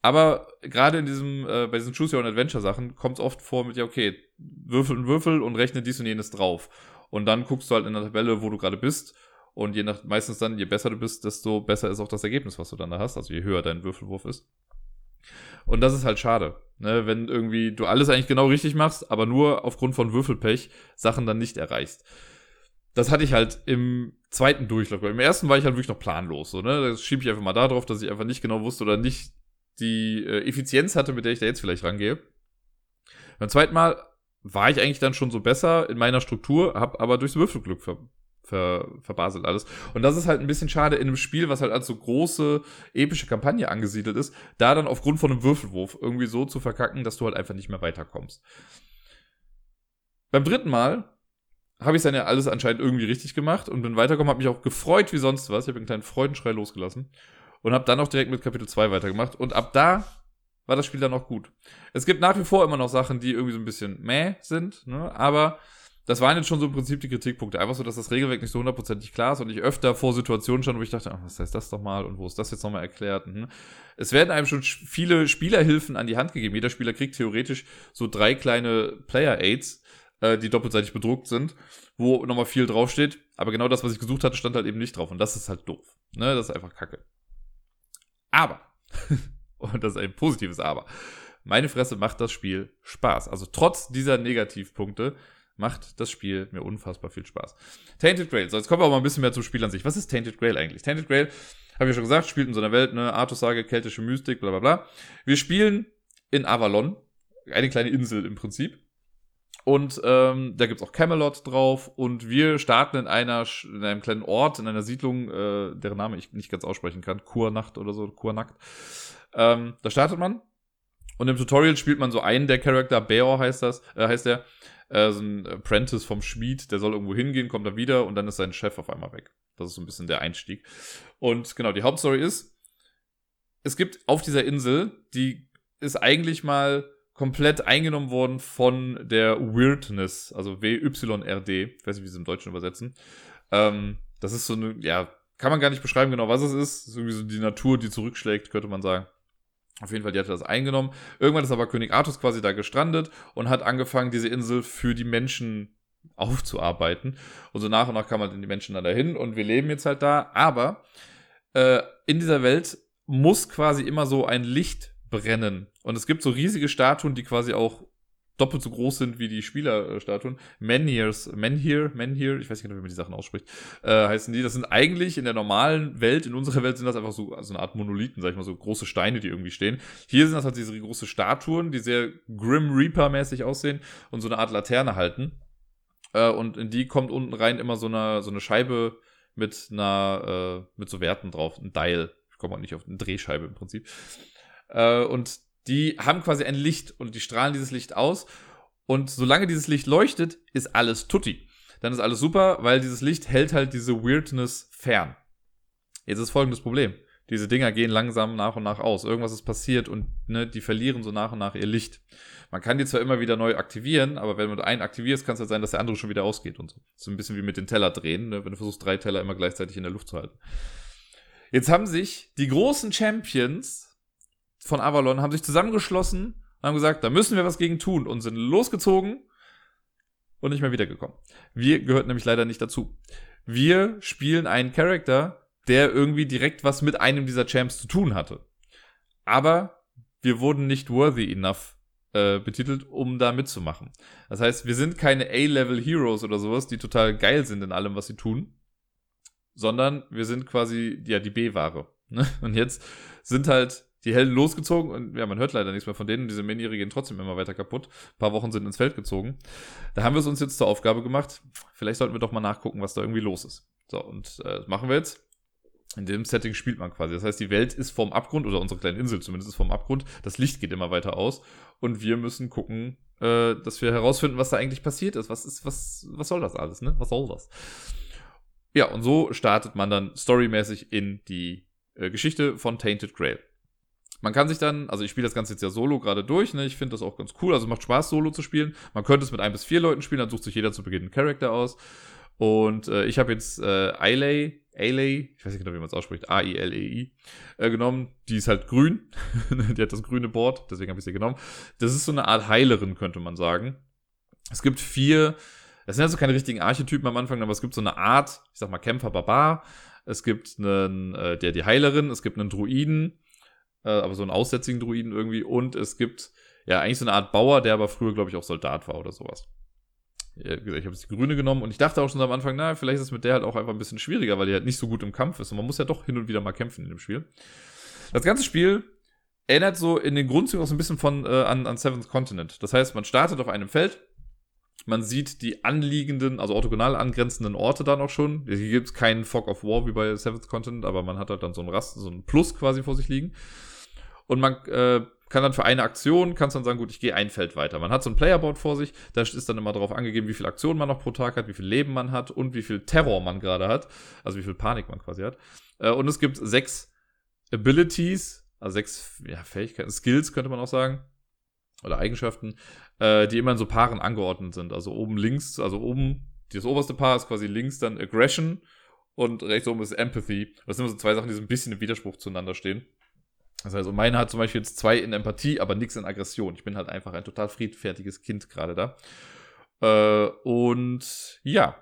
Aber gerade in diesem, äh, bei diesen Choose Your Own Adventure Sachen kommt es oft vor mit, ja, okay, Würfel und Würfel und rechne dies und jenes drauf. Und dann guckst du halt in der Tabelle, wo du gerade bist. Und je nach, meistens dann, je besser du bist, desto besser ist auch das Ergebnis, was du dann da hast. Also je höher dein Würfelwurf ist. Und das ist halt schade, ne? wenn irgendwie du alles eigentlich genau richtig machst, aber nur aufgrund von Würfelpech Sachen dann nicht erreichst. Das hatte ich halt im zweiten Durchlauf. Im ersten war ich halt wirklich noch planlos. So, ne? Das schiebe ich einfach mal da drauf, dass ich einfach nicht genau wusste oder nicht die äh, Effizienz hatte, mit der ich da jetzt vielleicht rangehe. Beim zweiten Mal war ich eigentlich dann schon so besser in meiner Struktur, habe aber durchs Würfelglück ver ver, verbaselt alles. Und das ist halt ein bisschen schade in einem Spiel, was halt als so große, epische Kampagne angesiedelt ist, da dann aufgrund von einem Würfelwurf irgendwie so zu verkacken, dass du halt einfach nicht mehr weiterkommst. Beim dritten Mal habe ich dann ja alles anscheinend irgendwie richtig gemacht und bin weitergekommen, habe mich auch gefreut wie sonst was. Ich habe einen kleinen Freudenschrei losgelassen und habe dann auch direkt mit Kapitel 2 weitergemacht. Und ab da war das Spiel dann auch gut. Es gibt nach wie vor immer noch Sachen, die irgendwie so ein bisschen meh sind, ne? aber das waren jetzt schon so im Prinzip die Kritikpunkte. Einfach so, dass das Regelwerk nicht so hundertprozentig klar ist und ich öfter vor Situationen schon, wo ich dachte, ach, was heißt das doch mal und wo ist das jetzt nochmal erklärt? Mhm. Es werden einem schon viele Spielerhilfen an die Hand gegeben. Jeder Spieler kriegt theoretisch so drei kleine Player-Aids, äh, die doppelseitig bedruckt sind, wo nochmal viel draufsteht. Aber genau das, was ich gesucht hatte, stand halt eben nicht drauf. Und das ist halt doof. Ne? Das ist einfach kacke. Aber, und das ist ein positives Aber, meine Fresse macht das Spiel Spaß. Also trotz dieser Negativpunkte macht das Spiel mir unfassbar viel Spaß. Tainted Grail. So, jetzt kommen wir auch mal ein bisschen mehr zum Spiel an sich. Was ist Tainted Grail eigentlich? Tainted Grail, habe ich schon gesagt, spielt in so einer Welt, ne, Artus-Sage, keltische Mystik, bla bla bla. Wir spielen in Avalon, eine kleine Insel im Prinzip. Und ähm, da gibt's auch Camelot drauf. Und wir starten in einer in einem kleinen Ort, in einer Siedlung, äh, deren Name ich nicht ganz aussprechen kann. Kurnacht oder so, Kurnacht. Ähm, da startet man. Und im Tutorial spielt man so einen der Charakter, Beor heißt das, äh, heißt der, äh, so ein Apprentice vom Schmied, der soll irgendwo hingehen, kommt dann wieder und dann ist sein Chef auf einmal weg. Das ist so ein bisschen der Einstieg. Und genau, die Hauptstory ist, es gibt auf dieser Insel, die ist eigentlich mal komplett eingenommen worden von der Weirdness, also W-Y-R-D. Ich weiß nicht, wie sie im Deutschen übersetzen. Ähm, das ist so eine, ja, kann man gar nicht beschreiben genau, was es ist. Ist irgendwie so die Natur, die zurückschlägt, könnte man sagen. Auf jeden Fall, die hatte das eingenommen. Irgendwann ist aber König Artus quasi da gestrandet und hat angefangen, diese Insel für die Menschen aufzuarbeiten. Und so nach und nach kam halt die Menschen dann dahin und wir leben jetzt halt da. Aber äh, in dieser Welt muss quasi immer so ein Licht brennen. Und es gibt so riesige Statuen, die quasi auch doppelt so groß sind wie die Spielerstatuen. Menhirs, Menhir, Menhir, ich weiß nicht genau, wie man die Sachen ausspricht, äh, heißen die. Das sind eigentlich in der normalen Welt, in unserer Welt sind das einfach so, so eine Art Monolithen, sag ich mal, so große Steine, die irgendwie stehen. Hier sind das halt diese große Statuen, die sehr Grim Reaper-mäßig aussehen und so eine Art Laterne halten. Äh, und in die kommt unten rein immer so eine, so eine Scheibe mit einer, äh, mit so Werten drauf, ein Dial. Ich komme auch nicht auf eine Drehscheibe im Prinzip. Äh, und die haben quasi ein Licht und die strahlen dieses Licht aus. Und solange dieses Licht leuchtet, ist alles tutti. Dann ist alles super, weil dieses Licht hält halt diese Weirdness fern. Jetzt ist folgendes Problem. Diese Dinger gehen langsam nach und nach aus. Irgendwas ist passiert und ne, die verlieren so nach und nach ihr Licht. Man kann die zwar immer wieder neu aktivieren, aber wenn du einen aktivierst, kann es halt sein, dass der andere schon wieder ausgeht und so. So ein bisschen wie mit den Teller drehen, ne, wenn du versuchst, drei Teller immer gleichzeitig in der Luft zu halten. Jetzt haben sich die großen Champions von Avalon haben sich zusammengeschlossen und haben gesagt, da müssen wir was gegen tun und sind losgezogen und nicht mehr wiedergekommen. Wir gehörten nämlich leider nicht dazu. Wir spielen einen Charakter, der irgendwie direkt was mit einem dieser Champs zu tun hatte. Aber wir wurden nicht worthy enough äh, betitelt, um da mitzumachen. Das heißt, wir sind keine A-Level Heroes oder sowas, die total geil sind in allem, was sie tun, sondern wir sind quasi ja die B-Ware. Ne? Und jetzt sind halt die Helden losgezogen und ja, man hört leider nichts mehr von denen. Diese Miniere gehen trotzdem immer weiter kaputt. Ein paar Wochen sind ins Feld gezogen. Da haben wir es uns jetzt zur Aufgabe gemacht. Vielleicht sollten wir doch mal nachgucken, was da irgendwie los ist. So, und äh, das machen wir jetzt. In dem Setting spielt man quasi. Das heißt, die Welt ist vorm Abgrund, oder unsere kleine Insel zumindest ist vorm Abgrund. Das Licht geht immer weiter aus. Und wir müssen gucken, äh, dass wir herausfinden, was da eigentlich passiert ist. Was ist, was, was soll das alles, ne? Was soll das? Ja, und so startet man dann storymäßig in die äh, Geschichte von Tainted Grail. Man kann sich dann, also ich spiele das Ganze jetzt ja solo gerade durch, ne? Ich finde das auch ganz cool. Also macht Spaß, solo zu spielen. Man könnte es mit ein bis vier Leuten spielen, dann sucht sich jeder zu Beginn einen Charakter aus. Und äh, ich habe jetzt äh, Ailey, Ailey, ich weiß nicht genau, wie man es ausspricht, A-I-L-E-I, äh, genommen. Die ist halt grün. die hat das grüne Board, deswegen habe ich sie genommen. Das ist so eine Art Heilerin, könnte man sagen. Es gibt vier, das sind also keine richtigen Archetypen am Anfang, aber es gibt so eine Art, ich sag mal, Kämpfer-Barbar. Es gibt einen, äh, der die Heilerin, es gibt einen Druiden, äh, aber so einen aussätzigen Druiden irgendwie. Und es gibt ja eigentlich so eine Art Bauer, der aber früher, glaube ich, auch Soldat war oder sowas. Ja, ich habe jetzt die grüne genommen und ich dachte auch schon am Anfang, na, vielleicht ist es mit der halt auch einfach ein bisschen schwieriger, weil die halt nicht so gut im Kampf ist. Und man muss ja doch hin und wieder mal kämpfen in dem Spiel. Das ganze Spiel erinnert so in den Grundzügen auch so ein bisschen von äh, an, an Seventh Continent. Das heißt, man startet auf einem Feld, man sieht die anliegenden, also orthogonal angrenzenden Orte dann auch schon. Hier gibt es keinen Fog of War wie bei Seventh Continent, aber man hat halt dann so ein Rast, so ein Plus quasi vor sich liegen. Und man äh, kann dann für eine Aktion, kannst dann sagen, gut, ich gehe ein Feld weiter. Man hat so ein Playerboard vor sich, da ist dann immer darauf angegeben, wie viele Aktionen man noch pro Tag hat, wie viel Leben man hat und wie viel Terror man gerade hat, also wie viel Panik man quasi hat. Äh, und es gibt sechs Abilities, also sechs ja, Fähigkeiten, Skills könnte man auch sagen, oder Eigenschaften, äh, die immer in so Paaren angeordnet sind. Also oben links, also oben, das oberste Paar ist quasi links dann Aggression und rechts oben ist Empathy. Das sind immer so zwei Sachen, die so ein bisschen im Widerspruch zueinander stehen. Das heißt, meine hat zum Beispiel jetzt zwei in Empathie, aber nichts in Aggression. Ich bin halt einfach ein total friedfertiges Kind gerade da. Äh, und ja,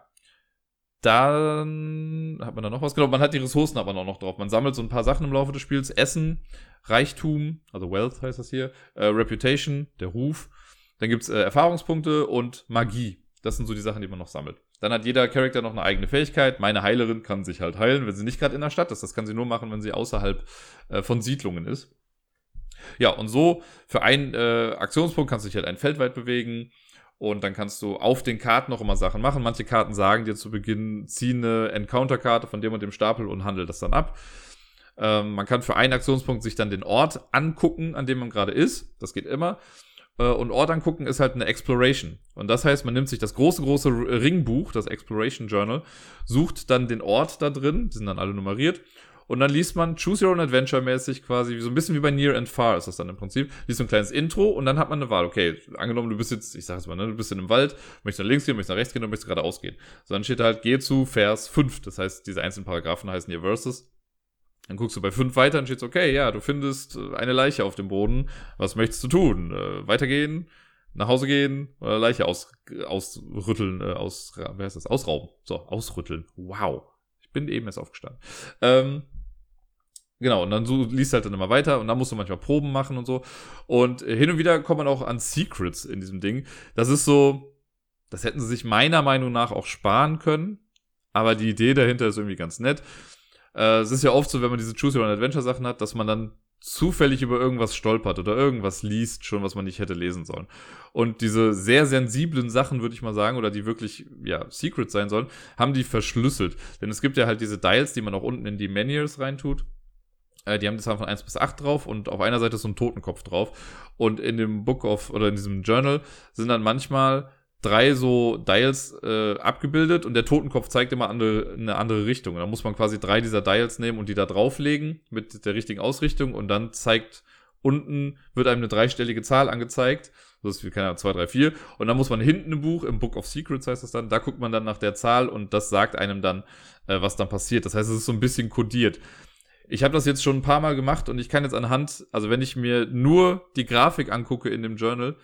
dann hat man da noch was genau. Man hat die Ressourcen aber noch drauf. Man sammelt so ein paar Sachen im Laufe des Spiels. Essen, Reichtum, also Wealth heißt das hier, äh, Reputation, der Ruf. Dann gibt's äh, Erfahrungspunkte und Magie. Das sind so die Sachen, die man noch sammelt. Dann hat jeder Charakter noch eine eigene Fähigkeit. Meine Heilerin kann sich halt heilen, wenn sie nicht gerade in der Stadt ist. Das kann sie nur machen, wenn sie außerhalb äh, von Siedlungen ist. Ja, und so für einen äh, Aktionspunkt kannst du dich halt ein Feld weit bewegen. Und dann kannst du auf den Karten noch immer Sachen machen. Manche Karten sagen dir zu Beginn, zieh eine Encounter-Karte von dem und dem Stapel und handel das dann ab. Ähm, man kann für einen Aktionspunkt sich dann den Ort angucken, an dem man gerade ist. Das geht immer. Äh, und Ort angucken ist halt eine Exploration. Und das heißt, man nimmt sich das große, große Ringbuch, das Exploration Journal, sucht dann den Ort da drin, die sind dann alle nummeriert. Und dann liest man Choose Your Own Adventure mäßig quasi, so ein bisschen wie bei Near and Far ist das dann im Prinzip. Liest so ein kleines Intro und dann hat man eine Wahl. Okay, angenommen, du bist jetzt, ich sag jetzt mal, ne, du bist in einem Wald, möchtest nach links gehen, möchtest nach rechts gehen und möchtest geradeaus gehen. So, dann steht halt, geh zu Vers 5. Das heißt, diese einzelnen Paragraphen heißen hier Verses. Dann guckst du bei 5 weiter und steht okay, ja, du findest äh, eine Leiche auf dem Boden. Was möchtest du tun? Äh, weitergehen? Nach Hause gehen? Oder Leiche aus, ausrütteln? Äh, aus, wer heißt das? Ausrauben. So, ausrütteln. Wow. Ich bin eben erst aufgestanden. Ähm, Genau, und dann so liest halt dann immer weiter und dann musst du manchmal Proben machen und so. Und hin und wieder kommt man auch an Secrets in diesem Ding. Das ist so, das hätten sie sich meiner Meinung nach auch sparen können. Aber die Idee dahinter ist irgendwie ganz nett. Äh, es ist ja oft so, wenn man diese Choose Your Own Adventure Sachen hat, dass man dann zufällig über irgendwas stolpert oder irgendwas liest, schon was man nicht hätte lesen sollen. Und diese sehr sensiblen Sachen, würde ich mal sagen, oder die wirklich, ja, Secrets sein sollen, haben die verschlüsselt. Denn es gibt ja halt diese Dials, die man auch unten in die Menus reintut. Äh, die haben die Zahlen von 1 bis 8 drauf und auf einer Seite ist so ein Totenkopf drauf. Und in dem Book of, oder in diesem Journal sind dann manchmal drei so Dials äh, abgebildet und der Totenkopf zeigt immer andere, eine andere Richtung. Dann muss man quasi drei dieser Dials nehmen und die da drauflegen mit der richtigen Ausrichtung und dann zeigt unten, wird einem eine dreistellige Zahl angezeigt. Das ist wie, keine Ahnung, 2, 3, 4. Und dann muss man hinten im Buch, im Book of Secrets heißt das dann, da guckt man dann nach der Zahl und das sagt einem dann, äh, was dann passiert. Das heißt, es ist so ein bisschen kodiert. Ich habe das jetzt schon ein paar Mal gemacht und ich kann jetzt anhand, also wenn ich mir nur die Grafik angucke in dem Journal,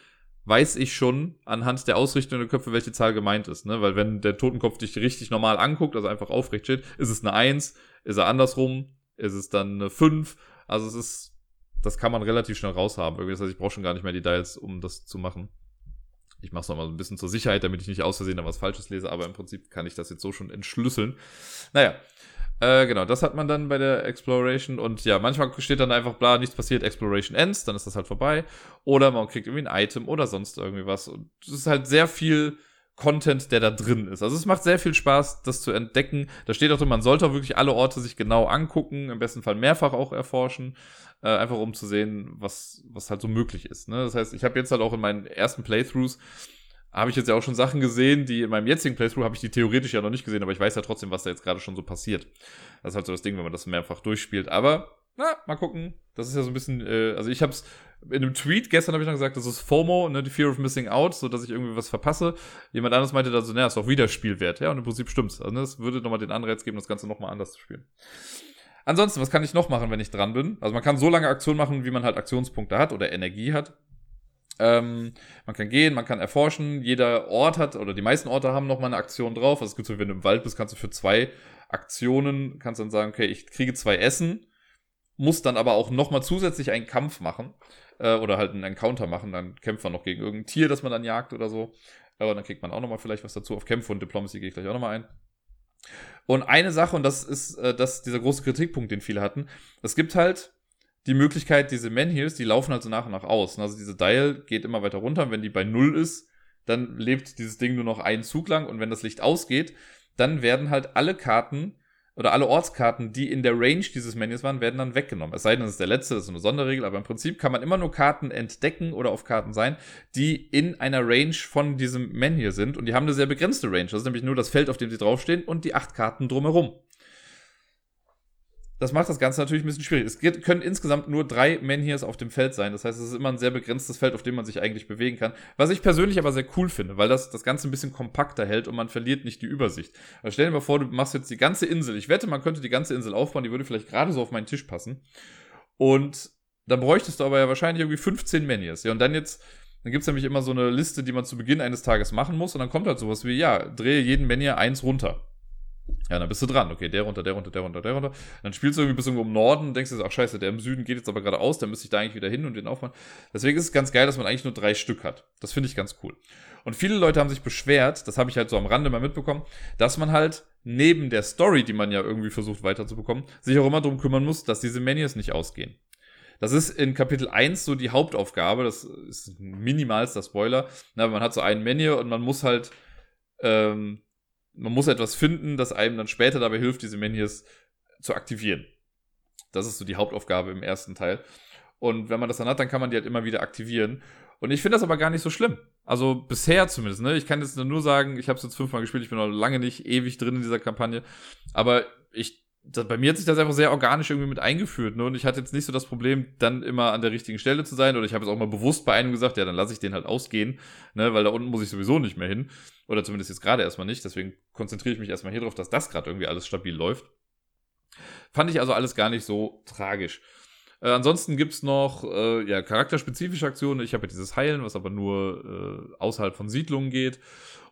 weiß ich schon anhand der Ausrichtung der Köpfe, welche Zahl gemeint ist. Ne? Weil wenn der Totenkopf dich richtig normal anguckt, also einfach aufrecht steht, ist es eine 1, ist er andersrum, ist es dann eine 5. Also es ist, das kann man relativ schnell raushaben. Das heißt, ich brauche schon gar nicht mehr die Dials, um das zu machen. Ich mache es nochmal so ein bisschen zur Sicherheit, damit ich nicht aus Versehen da was Falsches lese, aber im Prinzip kann ich das jetzt so schon entschlüsseln. Naja, äh, genau, das hat man dann bei der Exploration und ja, manchmal steht dann einfach bla, nichts passiert, Exploration ends, dann ist das halt vorbei. Oder man kriegt irgendwie ein Item oder sonst irgendwie was. Und es ist halt sehr viel Content, der da drin ist. Also es macht sehr viel Spaß, das zu entdecken. Da steht auch drin, man sollte auch wirklich alle Orte sich genau angucken, im besten Fall mehrfach auch erforschen, äh, einfach um zu sehen, was, was halt so möglich ist. Ne? Das heißt, ich habe jetzt halt auch in meinen ersten Playthroughs habe ich jetzt ja auch schon Sachen gesehen, die in meinem jetzigen Playthrough habe ich die theoretisch ja noch nicht gesehen, aber ich weiß ja trotzdem, was da jetzt gerade schon so passiert. Das ist halt so das Ding, wenn man das mehrfach durchspielt. Aber, na, mal gucken. Das ist ja so ein bisschen, äh, also ich habe es in einem Tweet gestern habe ich noch gesagt, das ist FOMO, ne, die Fear of Missing Out, so dass ich irgendwie was verpasse. Jemand anderes meinte da so, naja, ist auch wieder Spielwert. Ja, und im Prinzip stimmt's. Also, ne, das würde nochmal den Anreiz geben, das Ganze nochmal anders zu spielen. Ansonsten, was kann ich noch machen, wenn ich dran bin? Also man kann so lange Aktionen machen, wie man halt Aktionspunkte hat oder Energie hat. Ähm, man kann gehen, man kann erforschen. Jeder Ort hat, oder die meisten Orte haben nochmal eine Aktion drauf. Also es gibt so, wenn du im Wald bist, kannst du für zwei Aktionen, kannst dann sagen, okay, ich kriege zwei Essen, muss dann aber auch nochmal zusätzlich einen Kampf machen. Äh, oder halt einen Encounter machen. Dann kämpft man noch gegen irgendein Tier, das man dann jagt oder so. Aber dann kriegt man auch nochmal vielleicht was dazu. Auf Kämpfe und Diplomacy gehe ich gleich auch nochmal ein. Und eine Sache, und das ist äh, das, dieser große Kritikpunkt, den viele hatten, es gibt halt die Möglichkeit, diese Menhirs, die laufen halt so nach und nach aus. Also diese Dial geht immer weiter runter. Und wenn die bei Null ist, dann lebt dieses Ding nur noch einen Zug lang. Und wenn das Licht ausgeht, dann werden halt alle Karten oder alle Ortskarten, die in der Range dieses Menüs waren, werden dann weggenommen. Es sei denn, das ist der letzte, das ist eine Sonderregel, aber im Prinzip kann man immer nur Karten entdecken oder auf Karten sein, die in einer Range von diesem Menü sind und die haben eine sehr begrenzte Range. Das ist nämlich nur das Feld, auf dem sie draufstehen und die acht Karten drumherum. Das macht das Ganze natürlich ein bisschen schwierig. Es geht, können insgesamt nur drei Menhirs auf dem Feld sein. Das heißt, es ist immer ein sehr begrenztes Feld, auf dem man sich eigentlich bewegen kann. Was ich persönlich aber sehr cool finde, weil das das Ganze ein bisschen kompakter hält und man verliert nicht die Übersicht. Also stell dir mal vor, du machst jetzt die ganze Insel. Ich wette, man könnte die ganze Insel aufbauen, die würde vielleicht gerade so auf meinen Tisch passen. Und dann bräuchtest du aber ja wahrscheinlich irgendwie 15 Menhirs. Ja, und dann jetzt dann gibt es nämlich immer so eine Liste, die man zu Beginn eines Tages machen muss. Und dann kommt halt sowas wie, ja, drehe jeden Menhir eins runter. Ja, dann bist du dran. Okay, der runter, der runter, der runter, der runter. Dann spielst du irgendwie bis irgendwo im Norden und denkst dir, ach scheiße, der im Süden geht jetzt aber gerade aus, dann müsste ich da eigentlich wieder hin und den aufmachen. Deswegen ist es ganz geil, dass man eigentlich nur drei Stück hat. Das finde ich ganz cool. Und viele Leute haben sich beschwert, das habe ich halt so am Rande mal mitbekommen, dass man halt neben der Story, die man ja irgendwie versucht weiterzubekommen, sich auch immer darum kümmern muss, dass diese Menus nicht ausgehen. Das ist in Kapitel 1 so die Hauptaufgabe. Das ist minimalster Spoiler. Na, man hat so ein Menü und man muss halt, ähm, man muss etwas finden, das einem dann später dabei hilft, diese Menüs zu aktivieren. Das ist so die Hauptaufgabe im ersten Teil. Und wenn man das dann hat, dann kann man die halt immer wieder aktivieren. Und ich finde das aber gar nicht so schlimm. Also bisher zumindest, ne? Ich kann jetzt nur sagen, ich habe es jetzt fünfmal gespielt, ich bin noch lange nicht ewig drin in dieser Kampagne. Aber ich, das, bei mir hat sich das einfach sehr organisch irgendwie mit eingeführt, ne? Und ich hatte jetzt nicht so das Problem, dann immer an der richtigen Stelle zu sein. Oder ich habe jetzt auch mal bewusst bei einem gesagt, ja, dann lasse ich den halt ausgehen, ne? Weil da unten muss ich sowieso nicht mehr hin. Oder zumindest jetzt gerade erstmal nicht. Deswegen konzentriere ich mich erstmal hier drauf, dass das gerade irgendwie alles stabil läuft. Fand ich also alles gar nicht so tragisch. Äh, ansonsten gibt's noch äh, ja, charakterspezifische Aktionen. Ich habe ja dieses Heilen, was aber nur äh, außerhalb von Siedlungen geht.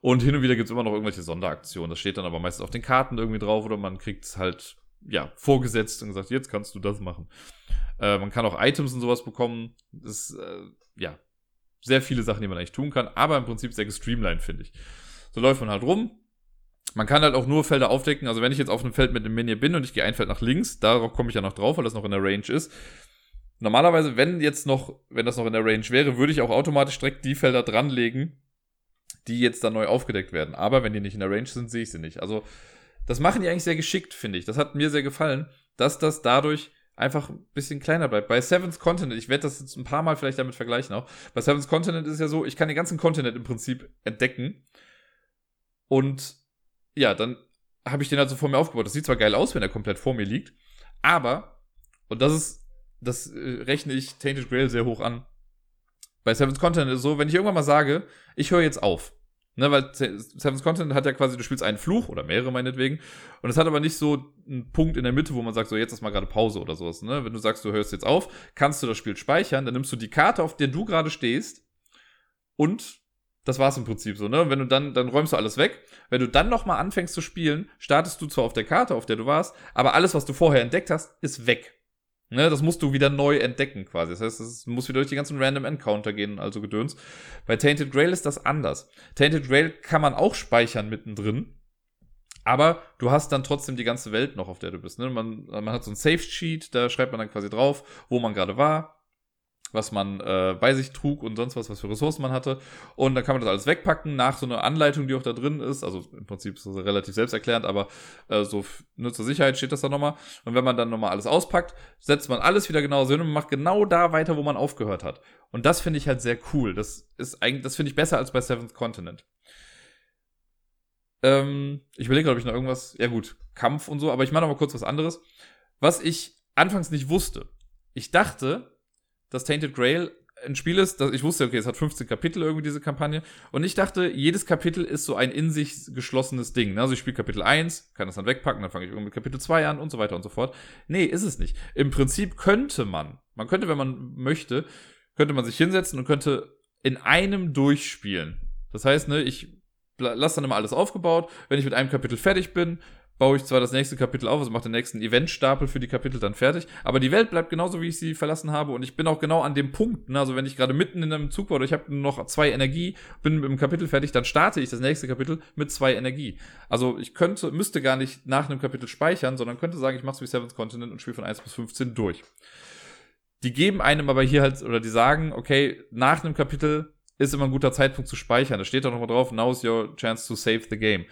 Und hin und wieder gibt's immer noch irgendwelche Sonderaktionen. Das steht dann aber meistens auf den Karten irgendwie drauf oder man kriegt's halt ja, vorgesetzt und gesagt, jetzt kannst du das machen. Äh, man kann auch Items und sowas bekommen. Das ist, äh, ja, sehr viele Sachen, die man eigentlich tun kann, aber im Prinzip sehr gestreamlined, finde ich. So läuft man halt rum, man kann halt auch nur Felder aufdecken. Also wenn ich jetzt auf einem Feld mit dem Minion bin und ich gehe ein Feld nach links, darauf komme ich ja noch drauf, weil das noch in der Range ist. Normalerweise, wenn jetzt noch, wenn das noch in der Range wäre, würde ich auch automatisch direkt die Felder dranlegen, die jetzt dann neu aufgedeckt werden. Aber wenn die nicht in der Range sind, sehe ich sie nicht. Also das machen die eigentlich sehr geschickt, finde ich. Das hat mir sehr gefallen, dass das dadurch einfach ein bisschen kleiner bleibt. Bei Seven's Continent, ich werde das jetzt ein paar Mal vielleicht damit vergleichen auch. Bei Seven's Continent ist es ja so, ich kann den ganzen Kontinent im Prinzip entdecken. Und ja, dann habe ich den halt so vor mir aufgebaut. Das sieht zwar geil aus, wenn er komplett vor mir liegt, aber, und das ist, das äh, rechne ich Tainted Grail sehr hoch an. Bei Seven's Content ist es so, wenn ich irgendwann mal sage, ich höre jetzt auf. Ne, weil Seven's Content hat ja quasi, du spielst einen Fluch oder mehrere meinetwegen. Und es hat aber nicht so einen Punkt in der Mitte, wo man sagt, so jetzt ist mal gerade Pause oder sowas. Ne? Wenn du sagst, du hörst jetzt auf, kannst du das Spiel speichern, dann nimmst du die Karte, auf der du gerade stehst und das war's im Prinzip so, ne? Wenn du dann, dann räumst du alles weg. Wenn du dann nochmal anfängst zu spielen, startest du zwar auf der Karte, auf der du warst, aber alles, was du vorher entdeckt hast, ist weg. Ne, das musst du wieder neu entdecken quasi. Das heißt, es muss wieder durch die ganzen Random Encounter gehen, also Gedöns. Bei Tainted Grail ist das anders. Tainted Grail kann man auch speichern mittendrin. Aber du hast dann trotzdem die ganze Welt noch, auf der du bist. Ne? Man, man hat so ein Safe-Sheet, da schreibt man dann quasi drauf, wo man gerade war, was man äh, bei sich trug und sonst was, was für Ressourcen man hatte. Und dann kann man das alles wegpacken nach so einer Anleitung, die auch da drin ist. Also im Prinzip ist das relativ selbsterklärend, aber äh, so nur zur Sicherheit steht das da nochmal. Und wenn man dann nochmal alles auspackt, setzt man alles wieder genauso hin und macht genau da weiter, wo man aufgehört hat. Und das finde ich halt sehr cool. Das ist eigentlich, das finde ich besser als bei Seventh Continent. Ähm, ich überlege, ob ich noch irgendwas, ja gut, Kampf und so, aber ich mache noch mal kurz was anderes. Was ich anfangs nicht wusste. Ich dachte, dass Tainted Grail ein Spiel ist, dass ich wusste, okay, es hat 15 Kapitel irgendwie diese Kampagne und ich dachte, jedes Kapitel ist so ein in sich geschlossenes Ding. Ne? Also ich spiele Kapitel 1, kann das dann wegpacken, dann fange ich irgendwie mit Kapitel 2 an und so weiter und so fort. Nee, ist es nicht. Im Prinzip könnte man, man könnte, wenn man möchte, könnte man sich hinsetzen und könnte in einem durchspielen. Das heißt, ne, ich lasse dann immer alles aufgebaut. Wenn ich mit einem Kapitel fertig bin, baue ich zwar das nächste Kapitel auf, also mache den nächsten Eventstapel für die Kapitel dann fertig, aber die Welt bleibt genauso, wie ich sie verlassen habe und ich bin auch genau an dem Punkt, ne? also wenn ich gerade mitten in einem Zug war oder ich habe noch zwei Energie, bin mit dem Kapitel fertig, dann starte ich das nächste Kapitel mit zwei Energie. Also ich könnte, müsste gar nicht nach einem Kapitel speichern, sondern könnte sagen, ich mache es wie Seventh Continent und spiele von 1 bis 15 durch. Die geben einem aber hier halt, oder die sagen, okay, nach einem Kapitel ist immer ein guter Zeitpunkt zu speichern. Da steht doch nochmal drauf, now's your chance to save the game.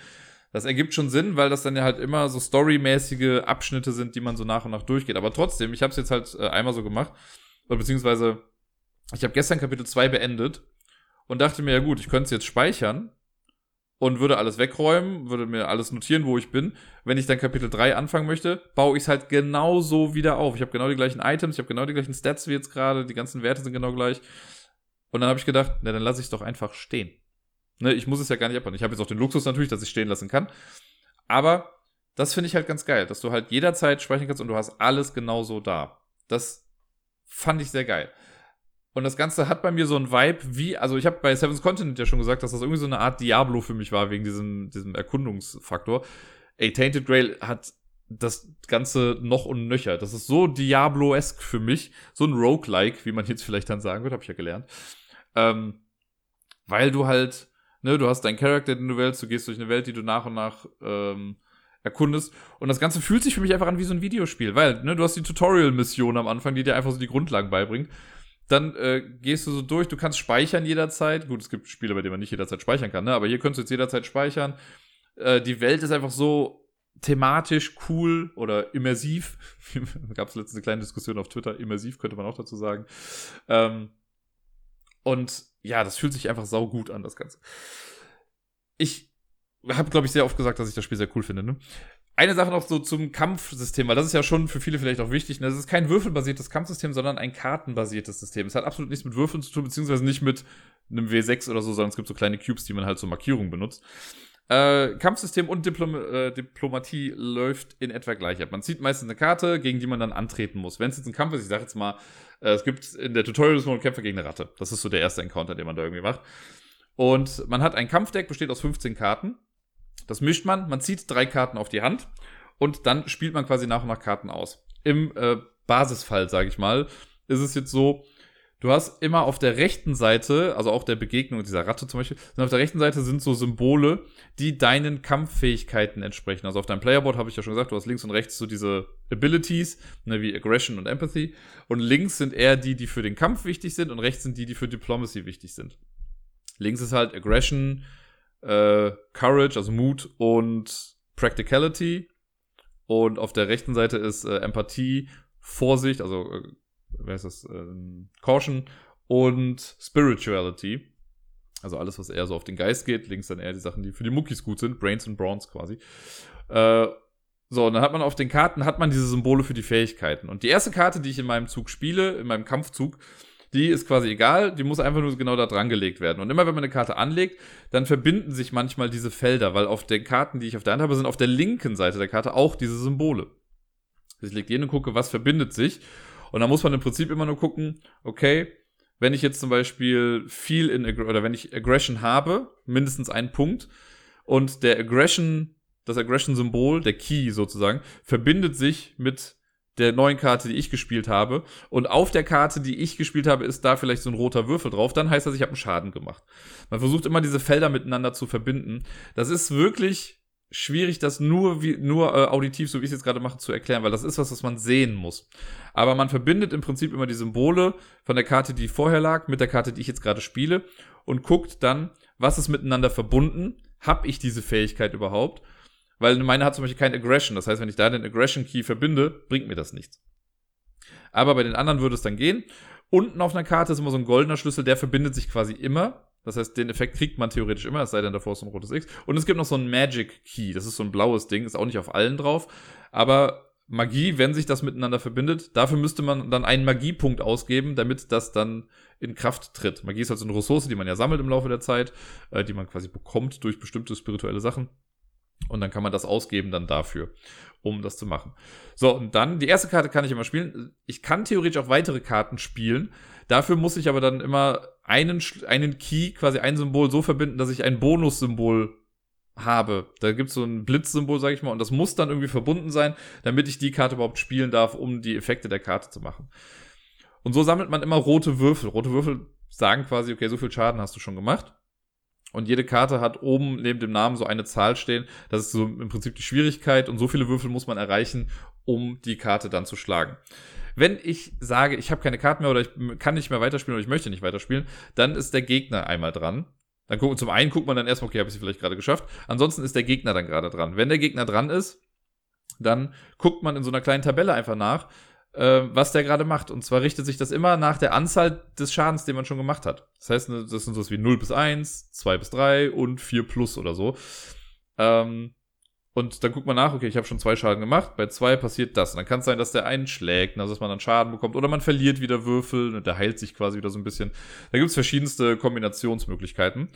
Das ergibt schon Sinn, weil das dann ja halt immer so storymäßige Abschnitte sind, die man so nach und nach durchgeht. Aber trotzdem, ich habe es jetzt halt äh, einmal so gemacht, oder beziehungsweise ich habe gestern Kapitel 2 beendet und dachte mir, ja gut, ich könnte es jetzt speichern und würde alles wegräumen, würde mir alles notieren, wo ich bin. Wenn ich dann Kapitel 3 anfangen möchte, baue ich es halt genauso wieder auf. Ich habe genau die gleichen Items, ich habe genau die gleichen Stats wie jetzt gerade, die ganzen Werte sind genau gleich. Und dann habe ich gedacht, na dann lasse ich es doch einfach stehen. Ne, ich muss es ja gar nicht abbauen. Ich habe jetzt auch den Luxus natürlich, dass ich stehen lassen kann. Aber das finde ich halt ganz geil, dass du halt jederzeit speichern kannst und du hast alles genauso da. Das fand ich sehr geil. Und das Ganze hat bei mir so ein Vibe wie, also ich habe bei Seven's Continent ja schon gesagt, dass das irgendwie so eine Art Diablo für mich war, wegen diesem, diesem Erkundungsfaktor. Ey, Tainted Grail hat das Ganze noch und nöcher. Das ist so Diablo-esque für mich. So ein Roguelike, wie man jetzt vielleicht dann sagen wird, habe ich ja gelernt. Ähm, weil du halt ne, du hast deinen Charakter, den du wählst, du gehst durch eine Welt, die du nach und nach ähm, erkundest. Und das Ganze fühlt sich für mich einfach an wie so ein Videospiel, weil ne, du hast die Tutorial-Mission am Anfang, die dir einfach so die Grundlagen beibringt. Dann äh, gehst du so durch, du kannst speichern jederzeit. Gut, es gibt Spiele, bei denen man nicht jederzeit speichern kann, ne? aber hier könntest du jetzt jederzeit speichern. Äh, die Welt ist einfach so thematisch cool oder immersiv. Gab es letztens eine kleine Diskussion auf Twitter. Immersiv könnte man auch dazu sagen. Ähm, und ja, das fühlt sich einfach sau gut an, das Ganze. Ich habe, glaube ich, sehr oft gesagt, dass ich das Spiel sehr cool finde. Ne? Eine Sache noch so zum Kampfsystem, weil das ist ja schon für viele vielleicht auch wichtig. Ne? Das ist kein würfelbasiertes Kampfsystem, sondern ein kartenbasiertes System. Es hat absolut nichts mit Würfeln zu tun, beziehungsweise nicht mit einem W6 oder so, sondern es gibt so kleine Cubes, die man halt zur Markierung benutzt. Äh, Kampfsystem und Diplom äh, Diplomatie läuft in etwa gleich ab. Man zieht meistens eine Karte, gegen die man dann antreten muss. Wenn es jetzt ein Kampf ist, ich sage jetzt mal, es gibt in der Tutorial Kämpfe gegen eine Ratte. Das ist so der erste Encounter, den man da irgendwie macht. Und man hat ein Kampfdeck, besteht aus 15 Karten. Das mischt man, man zieht drei Karten auf die Hand und dann spielt man quasi nach und nach Karten aus. Im äh, Basisfall, sage ich mal, ist es jetzt so, du hast immer auf der rechten Seite, also auch der Begegnung dieser Ratte zum Beispiel, auf der rechten Seite sind so Symbole, die deinen Kampffähigkeiten entsprechen. Also auf deinem Playerboard habe ich ja schon gesagt, du hast links und rechts so diese Abilities, ne, wie Aggression und Empathy. Und links sind eher die, die für den Kampf wichtig sind und rechts sind die, die für Diplomacy wichtig sind. Links ist halt Aggression, äh, Courage, also Mut und Practicality. Und auf der rechten Seite ist äh, Empathie, Vorsicht, also äh, wer ist das, ähm, Caution und Spirituality. Also alles, was eher so auf den Geist geht. Links dann eher die Sachen, die für die Muckis gut sind. Brains und Brawns quasi. Äh, so, und dann hat man auf den Karten, hat man diese Symbole für die Fähigkeiten. Und die erste Karte, die ich in meinem Zug spiele, in meinem Kampfzug, die ist quasi egal, die muss einfach nur genau da dran gelegt werden. Und immer wenn man eine Karte anlegt, dann verbinden sich manchmal diese Felder, weil auf den Karten, die ich auf der Hand habe, sind auf der linken Seite der Karte auch diese Symbole. Ich lege die hin und gucke, was verbindet sich. Und da muss man im Prinzip immer nur gucken, okay, wenn ich jetzt zum Beispiel viel in, oder wenn ich Aggression habe, mindestens einen Punkt, und der Aggression, das Aggression-Symbol, der Key sozusagen, verbindet sich mit der neuen Karte, die ich gespielt habe. Und auf der Karte, die ich gespielt habe, ist da vielleicht so ein roter Würfel drauf. Dann heißt das, ich habe einen Schaden gemacht. Man versucht immer diese Felder miteinander zu verbinden. Das ist wirklich schwierig, das nur, wie, nur äh, auditiv, so wie ich es jetzt gerade mache, zu erklären, weil das ist was, was man sehen muss. Aber man verbindet im Prinzip immer die Symbole von der Karte, die vorher lag, mit der Karte, die ich jetzt gerade spiele und guckt dann, was ist miteinander verbunden. Hab ich diese Fähigkeit überhaupt? Weil meine hat zum Beispiel kein Aggression. Das heißt, wenn ich da den Aggression Key verbinde, bringt mir das nichts. Aber bei den anderen würde es dann gehen. Unten auf einer Karte ist immer so ein goldener Schlüssel, der verbindet sich quasi immer das heißt, den Effekt kriegt man theoretisch immer, es sei denn, davor ist ein rotes X. Und es gibt noch so ein Magic Key. Das ist so ein blaues Ding, ist auch nicht auf allen drauf. Aber Magie, wenn sich das miteinander verbindet, dafür müsste man dann einen Magiepunkt ausgeben, damit das dann in Kraft tritt. Magie ist halt so eine Ressource, die man ja sammelt im Laufe der Zeit, äh, die man quasi bekommt durch bestimmte spirituelle Sachen. Und dann kann man das ausgeben dann dafür, um das zu machen. So, und dann, die erste Karte kann ich immer spielen. Ich kann theoretisch auch weitere Karten spielen. Dafür muss ich aber dann immer einen, einen Key, quasi ein Symbol so verbinden, dass ich ein Bonussymbol habe. Da gibt es so ein Blitzsymbol, sag ich mal, und das muss dann irgendwie verbunden sein, damit ich die Karte überhaupt spielen darf, um die Effekte der Karte zu machen. Und so sammelt man immer rote Würfel. Rote Würfel sagen quasi, okay, so viel Schaden hast du schon gemacht. Und jede Karte hat oben neben dem Namen so eine Zahl stehen. Das ist so im Prinzip die Schwierigkeit. Und so viele Würfel muss man erreichen, um die Karte dann zu schlagen. Wenn ich sage, ich habe keine Karten mehr oder ich kann nicht mehr weiterspielen oder ich möchte nicht weiterspielen, dann ist der Gegner einmal dran. Dann gucken, zum einen guckt man dann erstmal, okay, habe ich sie vielleicht gerade geschafft. Ansonsten ist der Gegner dann gerade dran. Wenn der Gegner dran ist, dann guckt man in so einer kleinen Tabelle einfach nach, äh, was der gerade macht. Und zwar richtet sich das immer nach der Anzahl des Schadens, den man schon gemacht hat. Das heißt, das sind sowas wie 0 bis 1, 2 bis 3 und 4 plus oder so. Ähm, und dann guckt man nach, okay, ich habe schon zwei Schaden gemacht, bei zwei passiert das. Und dann kann es sein, dass der einschlägt, also dass man dann Schaden bekommt. Oder man verliert wieder Würfel und der heilt sich quasi wieder so ein bisschen. Da gibt es verschiedenste Kombinationsmöglichkeiten.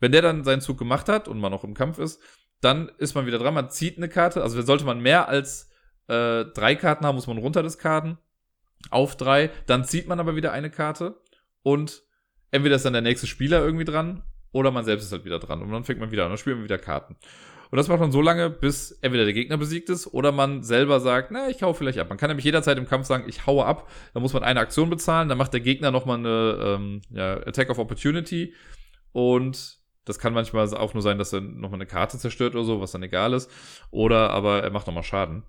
Wenn der dann seinen Zug gemacht hat und man noch im Kampf ist, dann ist man wieder dran, man zieht eine Karte. Also sollte man mehr als äh, drei Karten haben, muss man runter des Karten auf drei. Dann zieht man aber wieder eine Karte und entweder ist dann der nächste Spieler irgendwie dran oder man selbst ist halt wieder dran. Und dann fängt man wieder an, dann spielt man wieder Karten. Und das macht man so lange, bis entweder der Gegner besiegt ist oder man selber sagt, na, ich hau vielleicht ab. Man kann nämlich jederzeit im Kampf sagen, ich haue ab. Da muss man eine Aktion bezahlen, dann macht der Gegner nochmal eine ähm, ja, Attack of Opportunity und Das kann manchmal auch nur sein, dass er nochmal eine Karte zerstört oder so, was dann egal ist. Oder aber er macht nochmal Schaden.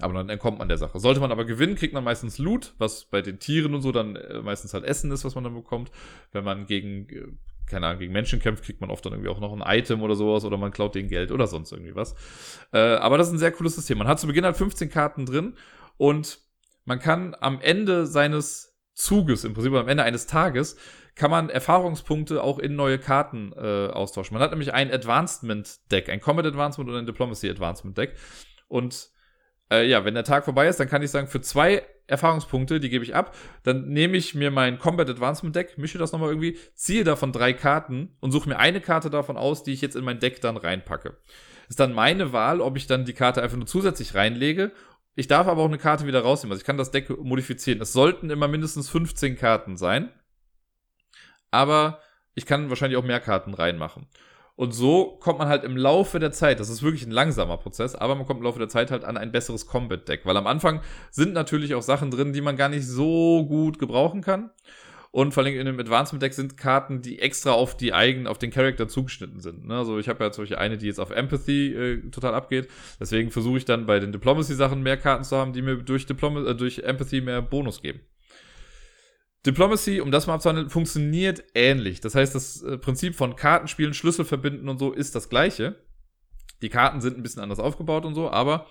Aber dann entkommt man der Sache. Sollte man aber gewinnen, kriegt man meistens Loot, was bei den Tieren und so dann äh, meistens halt Essen ist, was man dann bekommt. Wenn man gegen, äh, keine Ahnung, gegen Menschen kämpft, kriegt man oft dann irgendwie auch noch ein Item oder sowas oder man klaut denen Geld oder sonst irgendwie was. Äh, aber das ist ein sehr cooles System. Man hat zu Beginn halt 15 Karten drin und man kann am Ende seines Zuges, im Prinzip am Ende eines Tages, kann man Erfahrungspunkte auch in neue Karten äh, austauschen. Man hat nämlich ein Advancement-Deck, ein Combat Advancement und ein Diplomacy Advancement-Deck. Und äh, ja, wenn der Tag vorbei ist, dann kann ich sagen, für zwei Erfahrungspunkte, die gebe ich ab, dann nehme ich mir mein Combat Advancement Deck, mische das nochmal irgendwie, ziehe davon drei Karten und suche mir eine Karte davon aus, die ich jetzt in mein Deck dann reinpacke. Ist dann meine Wahl, ob ich dann die Karte einfach nur zusätzlich reinlege. Ich darf aber auch eine Karte wieder rausnehmen. Also ich kann das Deck modifizieren. Es sollten immer mindestens 15 Karten sein. Aber ich kann wahrscheinlich auch mehr Karten reinmachen. Und so kommt man halt im Laufe der Zeit, das ist wirklich ein langsamer Prozess, aber man kommt im Laufe der Zeit halt an ein besseres Combat-Deck. Weil am Anfang sind natürlich auch Sachen drin, die man gar nicht so gut gebrauchen kann. Und vor allem in dem Advancement Deck sind Karten, die extra auf die eigenen, auf den Charakter zugeschnitten sind. Ne? Also ich habe ja zum Beispiel eine, die jetzt auf Empathy äh, total abgeht. Deswegen versuche ich dann bei den Diplomacy-Sachen mehr Karten zu haben, die mir durch, Diploma äh, durch Empathy mehr Bonus geben. Diplomacy, um das mal abzuhandeln, funktioniert ähnlich. Das heißt, das äh, Prinzip von Kartenspielen, Schlüssel verbinden und so ist das gleiche. Die Karten sind ein bisschen anders aufgebaut und so, aber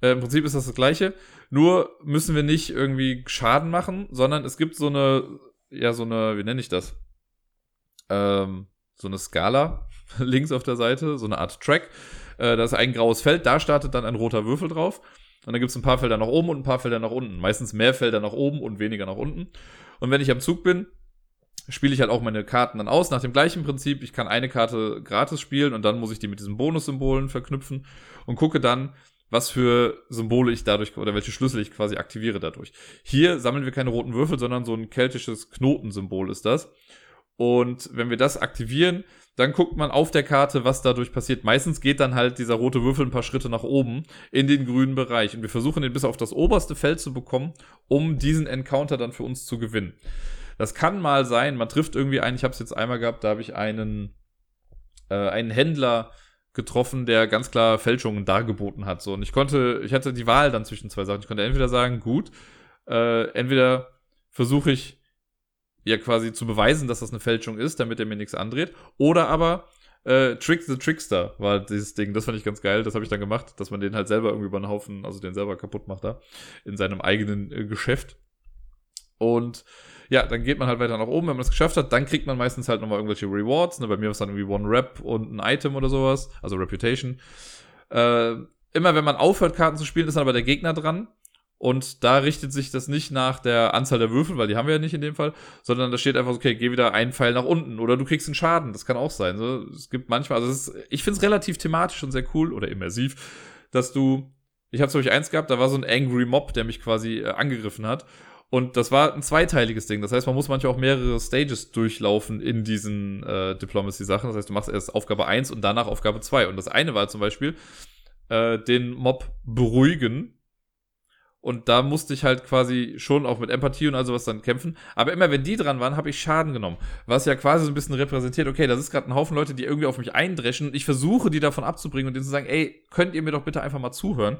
äh, im Prinzip ist das das gleiche. Nur müssen wir nicht irgendwie Schaden machen, sondern es gibt so eine, ja, so eine, wie nenne ich das? Ähm, so eine Skala links auf der Seite, so eine Art Track. Äh, da ist ein graues Feld, da startet dann ein roter Würfel drauf. Und dann gibt es ein paar Felder nach oben und ein paar Felder nach unten. Meistens mehr Felder nach oben und weniger nach unten. Und wenn ich am Zug bin, spiele ich halt auch meine Karten dann aus nach dem gleichen Prinzip. Ich kann eine Karte gratis spielen und dann muss ich die mit diesen Bonussymbolen verknüpfen und gucke dann, was für Symbole ich dadurch oder welche Schlüssel ich quasi aktiviere dadurch. Hier sammeln wir keine roten Würfel, sondern so ein keltisches Knotensymbol ist das. Und wenn wir das aktivieren, dann guckt man auf der Karte, was dadurch passiert. Meistens geht dann halt dieser rote Würfel ein paar Schritte nach oben in den grünen Bereich. Und wir versuchen den bis auf das oberste Feld zu bekommen, um diesen Encounter dann für uns zu gewinnen. Das kann mal sein, man trifft irgendwie einen, ich habe es jetzt einmal gehabt, da habe ich einen, äh, einen Händler getroffen, der ganz klar Fälschungen dargeboten hat. So, und ich konnte, ich hatte die Wahl dann zwischen zwei Sachen. Ich konnte entweder sagen, gut, äh, entweder versuche ich ja quasi zu beweisen, dass das eine Fälschung ist, damit er mir nichts andreht. Oder aber äh, Trick the Trickster war dieses Ding. Das fand ich ganz geil. Das habe ich dann gemacht, dass man den halt selber irgendwie über den Haufen, also den selber kaputt macht da, in seinem eigenen äh, Geschäft. Und ja, dann geht man halt weiter nach oben, wenn man es geschafft hat, dann kriegt man meistens halt nochmal irgendwelche Rewards. Ne? Bei mir war es dann irgendwie One Rep und ein Item oder sowas, also Reputation. Äh, immer wenn man aufhört, Karten zu spielen, ist dann aber der Gegner dran. Und da richtet sich das nicht nach der Anzahl der Würfel, weil die haben wir ja nicht in dem Fall, sondern da steht einfach so, okay, geh wieder einen Pfeil nach unten oder du kriegst einen Schaden. Das kann auch sein. So, es gibt manchmal, also ist, ich finde es relativ thematisch und sehr cool oder immersiv, dass du, ich habe zum Beispiel eins gehabt, da war so ein Angry Mob, der mich quasi äh, angegriffen hat. Und das war ein zweiteiliges Ding. Das heißt, man muss manchmal auch mehrere Stages durchlaufen in diesen äh, Diplomacy-Sachen. Das heißt, du machst erst Aufgabe 1 und danach Aufgabe 2. Und das eine war zum Beispiel, äh, den Mob beruhigen und da musste ich halt quasi schon auch mit Empathie und all sowas dann kämpfen. Aber immer wenn die dran waren, habe ich Schaden genommen. Was ja quasi so ein bisschen repräsentiert, okay, das ist gerade ein Haufen Leute, die irgendwie auf mich eindreschen. Ich versuche, die davon abzubringen und denen zu sagen, ey, könnt ihr mir doch bitte einfach mal zuhören.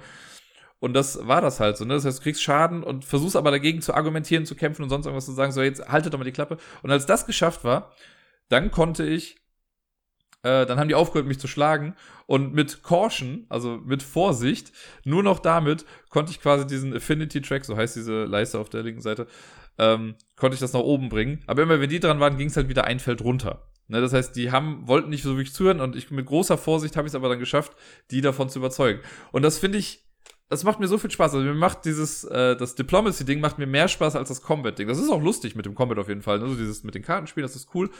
Und das war das halt so, ne? Das heißt, du kriegst Schaden und versuchst aber dagegen zu argumentieren, zu kämpfen und sonst irgendwas zu sagen, so jetzt haltet doch mal die Klappe. Und als das geschafft war, dann konnte ich äh, dann haben die aufgehört, mich zu schlagen. Und mit Caution, also mit Vorsicht, nur noch damit konnte ich quasi diesen Affinity-Track, so heißt diese Leiste auf der linken Seite, ähm, konnte ich das nach oben bringen. Aber immer wenn die dran waren, ging es halt wieder ein Feld runter. Ne, das heißt, die haben, wollten nicht so wirklich zuhören und ich mit großer Vorsicht habe ich es aber dann geschafft, die davon zu überzeugen. Und das finde ich, das macht mir so viel Spaß. Also mir macht dieses, äh, das Diplomacy-Ding macht mir mehr Spaß als das Combat-Ding. Das ist auch lustig mit dem Combat auf jeden Fall. Ne? So dieses mit den Kartenspielen, das ist cool.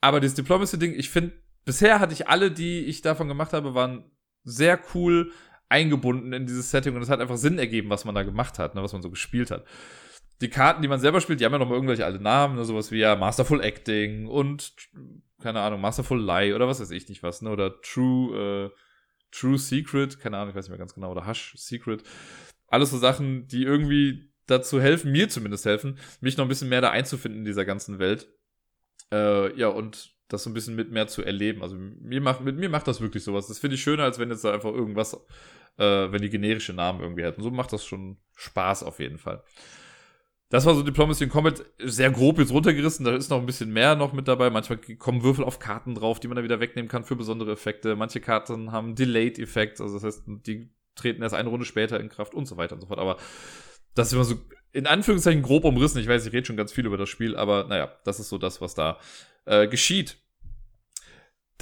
Aber dieses Diplomacy-Ding, ich finde, bisher hatte ich alle, die ich davon gemacht habe, waren sehr cool eingebunden in dieses Setting und es hat einfach Sinn ergeben, was man da gemacht hat, ne, was man so gespielt hat. Die Karten, die man selber spielt, die haben ja noch mal irgendwelche alte Namen, ne, sowas wie ja Masterful Acting und keine Ahnung, Masterful Lie oder was weiß ich nicht was, ne, oder True, äh, True Secret, keine Ahnung, ich weiß nicht mehr ganz genau, oder Hush Secret. Alles so Sachen, die irgendwie dazu helfen, mir zumindest helfen, mich noch ein bisschen mehr da einzufinden in dieser ganzen Welt. Äh, ja, und das so ein bisschen mit mehr zu erleben. Also mir macht, mit mir macht das wirklich sowas. Das finde ich schöner, als wenn jetzt da einfach irgendwas, äh, wenn die generische Namen irgendwie hätten. So macht das schon Spaß auf jeden Fall. Das war so Diplomacy in Combat sehr grob jetzt runtergerissen. Da ist noch ein bisschen mehr noch mit dabei. Manchmal kommen Würfel auf Karten drauf, die man dann wieder wegnehmen kann für besondere Effekte. Manche Karten haben Delayed-Effekt, also das heißt, die treten erst eine Runde später in Kraft und so weiter und so fort. Aber das ist immer so in Anführungszeichen grob umrissen. Ich weiß, ich rede schon ganz viel über das Spiel, aber naja, das ist so das, was da äh, geschieht.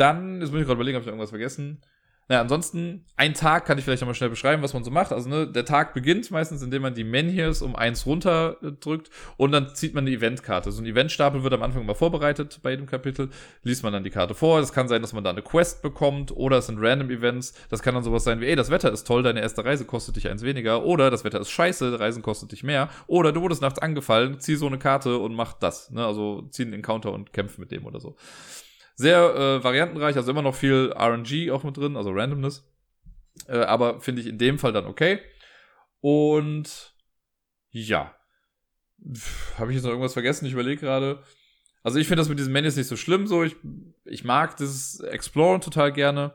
Dann, jetzt muss ich gerade überlegen, habe ich irgendwas vergessen. Naja, ansonsten, ein Tag kann ich vielleicht nochmal schnell beschreiben, was man so macht. Also, ne, der Tag beginnt meistens, indem man die Menhirs um eins runter äh, und dann zieht man eine Eventkarte. So ein Eventstapel wird am Anfang mal vorbereitet bei jedem Kapitel, liest man dann die Karte vor. Es kann sein, dass man da eine Quest bekommt oder es sind Random Events. Das kann dann sowas sein wie, ey, das Wetter ist toll, deine erste Reise kostet dich eins weniger oder das Wetter ist scheiße, Reisen kostet dich mehr oder du wurdest nachts angefallen, zieh so eine Karte und mach das. Ne? Also zieh einen Encounter und kämpf mit dem oder so. Sehr äh, variantenreich, also immer noch viel RNG auch mit drin, also Randomness. Äh, aber finde ich in dem Fall dann okay. Und ja. Habe ich jetzt noch irgendwas vergessen? Ich überlege gerade. Also ich finde das mit diesen Menüs nicht so schlimm so. Ich, ich mag dieses Exploren total gerne.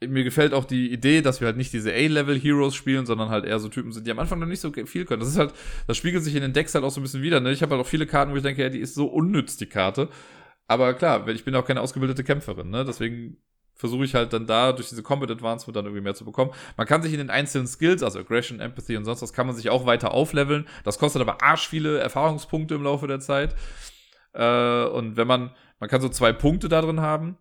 Mir gefällt auch die Idee, dass wir halt nicht diese A-Level-Heroes spielen, sondern halt eher so Typen sind, die am Anfang noch nicht so viel können. Das ist halt, das spiegelt sich in den Decks halt auch so ein bisschen wieder. Ne? Ich habe halt auch viele Karten, wo ich denke, ja, die ist so unnütz, die Karte. Aber klar, ich bin auch keine ausgebildete Kämpferin, ne? Deswegen versuche ich halt dann da durch diese Combat Advancement dann irgendwie mehr zu bekommen. Man kann sich in den einzelnen Skills, also Aggression, Empathy und sonst was, kann man sich auch weiter aufleveln. Das kostet aber arsch viele Erfahrungspunkte im Laufe der Zeit. Äh, und wenn man, man kann so zwei Punkte da drin haben.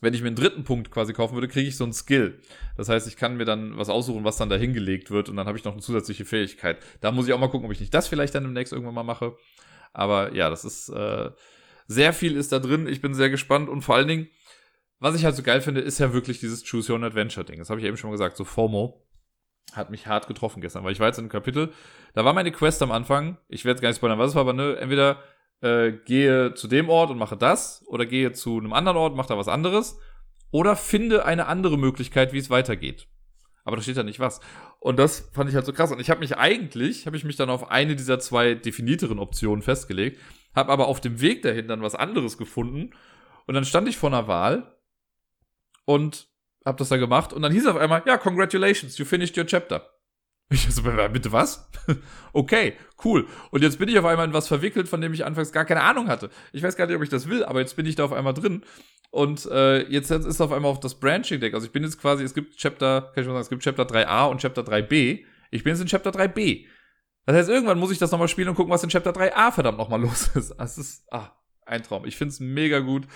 Wenn ich mir einen dritten Punkt quasi kaufen würde, kriege ich so einen Skill. Das heißt, ich kann mir dann was aussuchen, was dann da hingelegt wird und dann habe ich noch eine zusätzliche Fähigkeit. Da muss ich auch mal gucken, ob ich nicht das vielleicht dann demnächst irgendwann mal mache. Aber ja, das ist äh, sehr viel ist da drin. Ich bin sehr gespannt und vor allen Dingen, was ich halt so geil finde, ist ja wirklich dieses Choose Your Own Adventure Ding. Das habe ich eben schon mal gesagt. So FOMO hat mich hart getroffen gestern, weil ich war jetzt in einem Kapitel. Da war meine Quest am Anfang. Ich werde jetzt gar nicht spoilern, was es war, aber ne, entweder äh, gehe zu dem Ort und mache das oder gehe zu einem anderen Ort, mache da was anderes oder finde eine andere Möglichkeit, wie es weitergeht. Aber da steht ja nicht was. Und das fand ich halt so krass. Und ich habe mich eigentlich, habe ich mich dann auf eine dieser zwei definiteren Optionen festgelegt. Habe aber auf dem Weg dahin dann was anderes gefunden. Und dann stand ich vor einer Wahl und habe das da gemacht. Und dann hieß auf einmal, ja, congratulations, you finished your chapter. Ich so, bitte was? okay, cool. Und jetzt bin ich auf einmal in was verwickelt, von dem ich anfangs gar keine Ahnung hatte. Ich weiß gar nicht, ob ich das will, aber jetzt bin ich da auf einmal drin. Und äh, jetzt ist auf einmal auch das Branching-Deck. Also ich bin jetzt quasi, es gibt Chapter, kann ich mal sagen, es gibt Chapter 3a und Chapter 3b. Ich bin jetzt in Chapter 3b. Das heißt, irgendwann muss ich das nochmal spielen und gucken, was in Chapter 3a verdammt nochmal los ist. Das ist, ah, ein Traum. Ich finde es mega gut.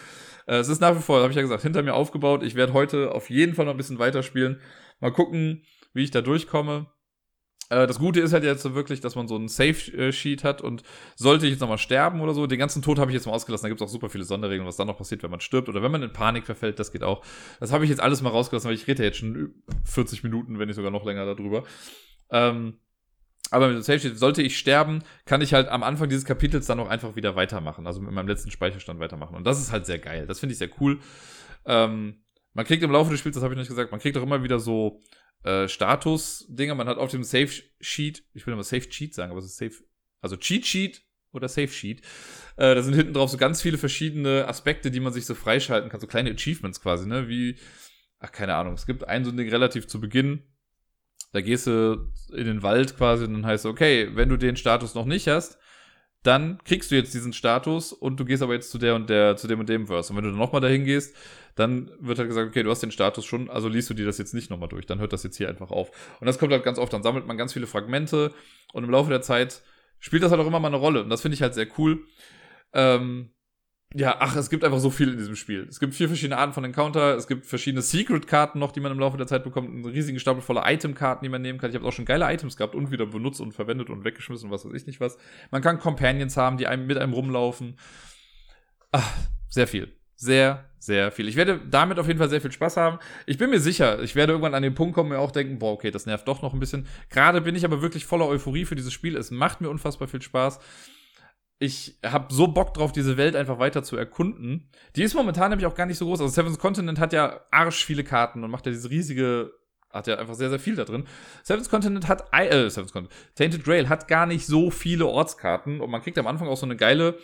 Äh, es ist nach wie vor, habe ich ja gesagt, hinter mir aufgebaut. Ich werde heute auf jeden Fall noch ein bisschen weiterspielen. Mal gucken, wie ich da durchkomme. Äh, das Gute ist halt jetzt so wirklich, dass man so ein Safe-Sheet hat und sollte ich jetzt nochmal sterben oder so, den ganzen Tod habe ich jetzt mal ausgelassen. Da gibt es auch super viele Sonderregeln, was dann noch passiert, wenn man stirbt oder wenn man in Panik verfällt, das geht auch. Das habe ich jetzt alles mal rausgelassen, weil ich rede ja jetzt schon 40 Minuten, wenn nicht sogar noch länger darüber. Ähm, aber mit dem Safe Sheet, sollte ich sterben, kann ich halt am Anfang dieses Kapitels dann auch einfach wieder weitermachen, also mit meinem letzten Speicherstand weitermachen. Und das ist halt sehr geil. Das finde ich sehr cool. Ähm, man kriegt im Laufe des Spiels, das habe ich nicht gesagt, man kriegt auch immer wieder so äh, Status-Dinger. Man hat auf dem Safe-Sheet, ich will immer Safe-Cheat sagen, aber es ist Safe, also Cheat-Sheet oder Safe-Sheet. Äh, da sind hinten drauf so ganz viele verschiedene Aspekte, die man sich so freischalten kann, so kleine Achievements quasi, ne, wie, ach, keine Ahnung, es gibt ein so ein Ding relativ zu Beginn, da gehst du in den Wald quasi und dann heißt es, okay, wenn du den Status noch nicht hast, dann kriegst du jetzt diesen Status und du gehst aber jetzt zu der und der, zu dem und dem Verse. Und wenn du dann nochmal dahin gehst, dann wird halt gesagt, okay, du hast den Status schon, also liest du dir das jetzt nicht nochmal durch, dann hört das jetzt hier einfach auf. Und das kommt halt ganz oft, dann sammelt man ganz viele Fragmente und im Laufe der Zeit spielt das halt auch immer mal eine Rolle. Und das finde ich halt sehr cool. Ähm, ja, ach, es gibt einfach so viel in diesem Spiel. Es gibt vier verschiedene Arten von Encounter, es gibt verschiedene Secret-Karten noch, die man im Laufe der Zeit bekommt, einen riesigen Stapel voller Item-Karten, die man nehmen kann. Ich habe auch schon geile Items gehabt und wieder benutzt und verwendet und weggeschmissen und was weiß ich nicht was. Man kann Companions haben, die einem mit einem rumlaufen. Ach, sehr viel. Sehr, sehr viel. Ich werde damit auf jeden Fall sehr viel Spaß haben. Ich bin mir sicher, ich werde irgendwann an den Punkt kommen, mir auch denken, boah, okay, das nervt doch noch ein bisschen. Gerade bin ich aber wirklich voller Euphorie für dieses Spiel. Es macht mir unfassbar viel Spaß ich habe so Bock drauf, diese Welt einfach weiter zu erkunden. Die ist momentan nämlich auch gar nicht so groß. Also Seven's Continent hat ja arsch viele Karten und macht ja diese riesige, hat ja einfach sehr, sehr viel da drin. Seven's Continent hat, äh, Seven's Continent, Tainted Grail hat gar nicht so viele Ortskarten und man kriegt am Anfang auch so eine geile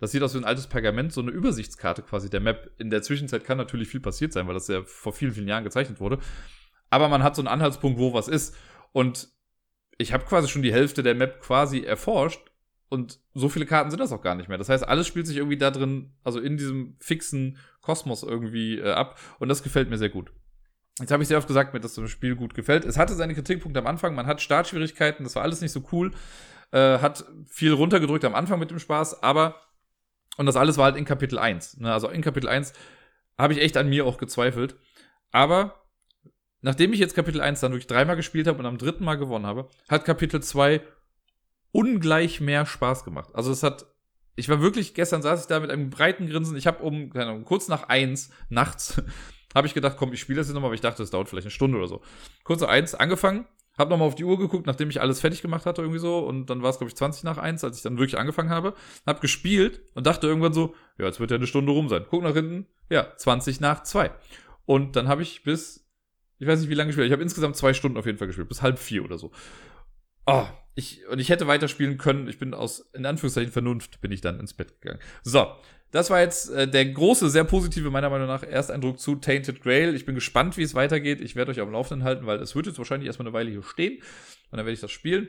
Das sieht aus wie ein altes Pergament, so eine Übersichtskarte quasi der Map. In der Zwischenzeit kann natürlich viel passiert sein, weil das ja vor vielen, vielen Jahren gezeichnet wurde. Aber man hat so einen Anhaltspunkt, wo was ist. Und ich habe quasi schon die Hälfte der Map quasi erforscht. Und so viele Karten sind das auch gar nicht mehr. Das heißt, alles spielt sich irgendwie da drin, also in diesem fixen Kosmos irgendwie äh, ab. Und das gefällt mir sehr gut. Jetzt habe ich sehr oft gesagt, mir das Spiel gut gefällt. Es hatte seine Kritikpunkte am Anfang. Man hat Startschwierigkeiten, das war alles nicht so cool. Äh, hat viel runtergedrückt am Anfang mit dem Spaß, aber und das alles war halt in Kapitel 1. Ne? Also in Kapitel 1 habe ich echt an mir auch gezweifelt. Aber nachdem ich jetzt Kapitel 1 dann wirklich dreimal gespielt habe und am dritten Mal gewonnen habe, hat Kapitel 2 ungleich mehr Spaß gemacht. Also es hat, ich war wirklich, gestern saß ich da mit einem breiten Grinsen. Ich habe um, keine Ahnung, kurz nach 1 nachts, habe ich gedacht, komm, ich spiele das jetzt nochmal, aber ich dachte, es dauert vielleicht eine Stunde oder so. Kurz nach 1 angefangen, hab nochmal auf die Uhr geguckt, nachdem ich alles fertig gemacht hatte, irgendwie so. Und dann war es, glaube ich, 20 nach 1, als ich dann wirklich angefangen habe. Hab gespielt und dachte irgendwann so, ja, jetzt wird ja eine Stunde rum sein. Guck nach hinten, ja, 20 nach 2. Und dann habe ich bis, ich weiß nicht, wie lange gespielt. Ich habe insgesamt zwei Stunden auf jeden Fall gespielt, bis halb vier oder so. Oh, ich, und ich hätte weiterspielen können. Ich bin aus, in Anführungszeichen, Vernunft, bin ich dann ins Bett gegangen. So, das war jetzt äh, der große, sehr positive, meiner Meinung nach, Ersteindruck zu Tainted Grail. Ich bin gespannt, wie es weitergeht. Ich werde euch am Laufenden halten, weil es wird jetzt wahrscheinlich erstmal eine Weile hier stehen. Und dann werde ich das spielen.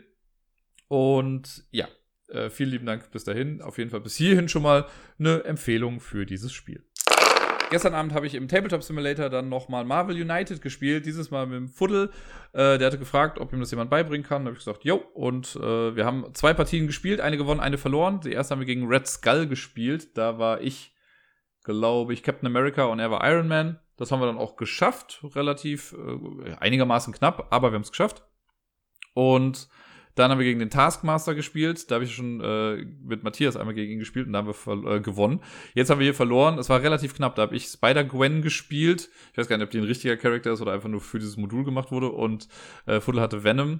Und ja, äh, vielen lieben Dank bis dahin. Auf jeden Fall bis hierhin schon mal eine Empfehlung für dieses Spiel. Gestern Abend habe ich im Tabletop Simulator dann nochmal Marvel United gespielt, dieses Mal mit dem Fuddel. Äh, der hatte gefragt, ob ihm das jemand beibringen kann. Da habe ich gesagt, jo. Und äh, wir haben zwei Partien gespielt, eine gewonnen, eine verloren. Die erste haben wir gegen Red Skull gespielt. Da war ich, glaube ich, Captain America und er war Iron Man. Das haben wir dann auch geschafft, relativ äh, einigermaßen knapp, aber wir haben es geschafft. Und dann haben wir gegen den Taskmaster gespielt. Da habe ich schon äh, mit Matthias einmal gegen ihn gespielt und da haben wir äh, gewonnen. Jetzt haben wir hier verloren. Es war relativ knapp. Da habe ich Spider-Gwen gespielt. Ich weiß gar nicht, ob die ein richtiger Charakter ist oder einfach nur für dieses Modul gemacht wurde. Und äh, Fuddle hatte Venom.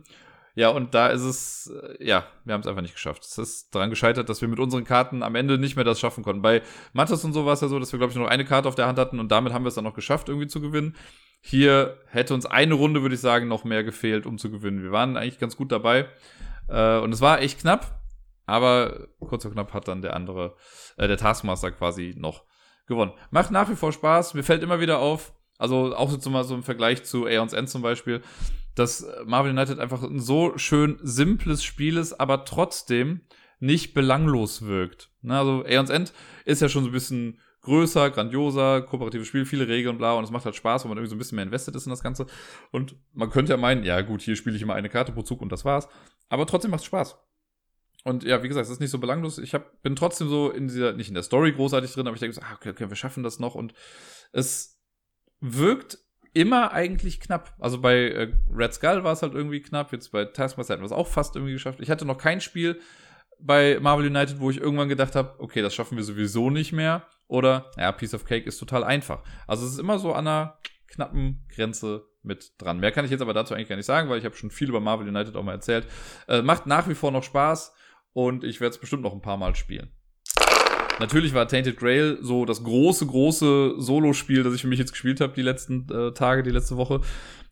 Ja, und da ist es, äh, ja, wir haben es einfach nicht geschafft. Es ist daran gescheitert, dass wir mit unseren Karten am Ende nicht mehr das schaffen konnten. Bei Mattes und so war es ja so, dass wir, glaube ich, noch eine Karte auf der Hand hatten und damit haben wir es dann noch geschafft, irgendwie zu gewinnen. Hier hätte uns eine Runde, würde ich sagen, noch mehr gefehlt, um zu gewinnen. Wir waren eigentlich ganz gut dabei. Äh, und es war echt knapp. Aber kurz und knapp hat dann der andere, äh, der Taskmaster quasi noch gewonnen. Macht nach wie vor Spaß. Mir fällt immer wieder auf, also auch so, mal so im Vergleich zu Aeons End zum Beispiel, dass Marvel United einfach ein so schön simples Spiel ist, aber trotzdem nicht belanglos wirkt. Ne, also Aeons End ist ja schon so ein bisschen größer, grandioser, kooperatives Spiel, viele Regeln, bla, und es macht halt Spaß, wenn man irgendwie so ein bisschen mehr invested ist in das Ganze. Und man könnte ja meinen, ja gut, hier spiele ich immer eine Karte pro Zug und das war's. Aber trotzdem macht es Spaß. Und ja, wie gesagt, es ist nicht so belanglos. Ich hab, bin trotzdem so in dieser, nicht in der Story großartig drin, aber ich denke so, ah, okay, okay, wir schaffen das noch. Und es wirkt immer eigentlich knapp. Also bei äh, Red Skull war es halt irgendwie knapp. Jetzt bei Taskmaster hatten wir es auch fast irgendwie geschafft. Ich hatte noch kein Spiel bei Marvel United, wo ich irgendwann gedacht habe, okay, das schaffen wir sowieso nicht mehr. Oder, ja, Piece of Cake ist total einfach. Also es ist immer so an einer knappen Grenze mit dran. Mehr kann ich jetzt aber dazu eigentlich gar nicht sagen, weil ich habe schon viel über Marvel United auch mal erzählt. Äh, macht nach wie vor noch Spaß und ich werde es bestimmt noch ein paar Mal spielen. Natürlich war Tainted Grail so das große, große Solo-Spiel, das ich für mich jetzt gespielt habe die letzten äh, Tage, die letzte Woche.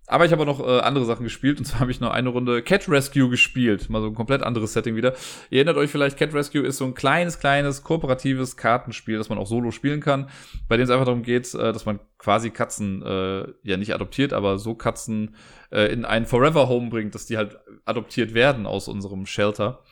Aber ich habe noch äh, andere Sachen gespielt. Und zwar habe ich noch eine Runde Cat Rescue gespielt. Mal so ein komplett anderes Setting wieder. Ihr erinnert euch vielleicht, Cat Rescue ist so ein kleines, kleines, kooperatives Kartenspiel, das man auch solo spielen kann. Bei dem es einfach darum geht, äh, dass man quasi Katzen äh, ja nicht adoptiert, aber so Katzen äh, in ein Forever Home bringt, dass die halt adoptiert werden aus unserem Shelter.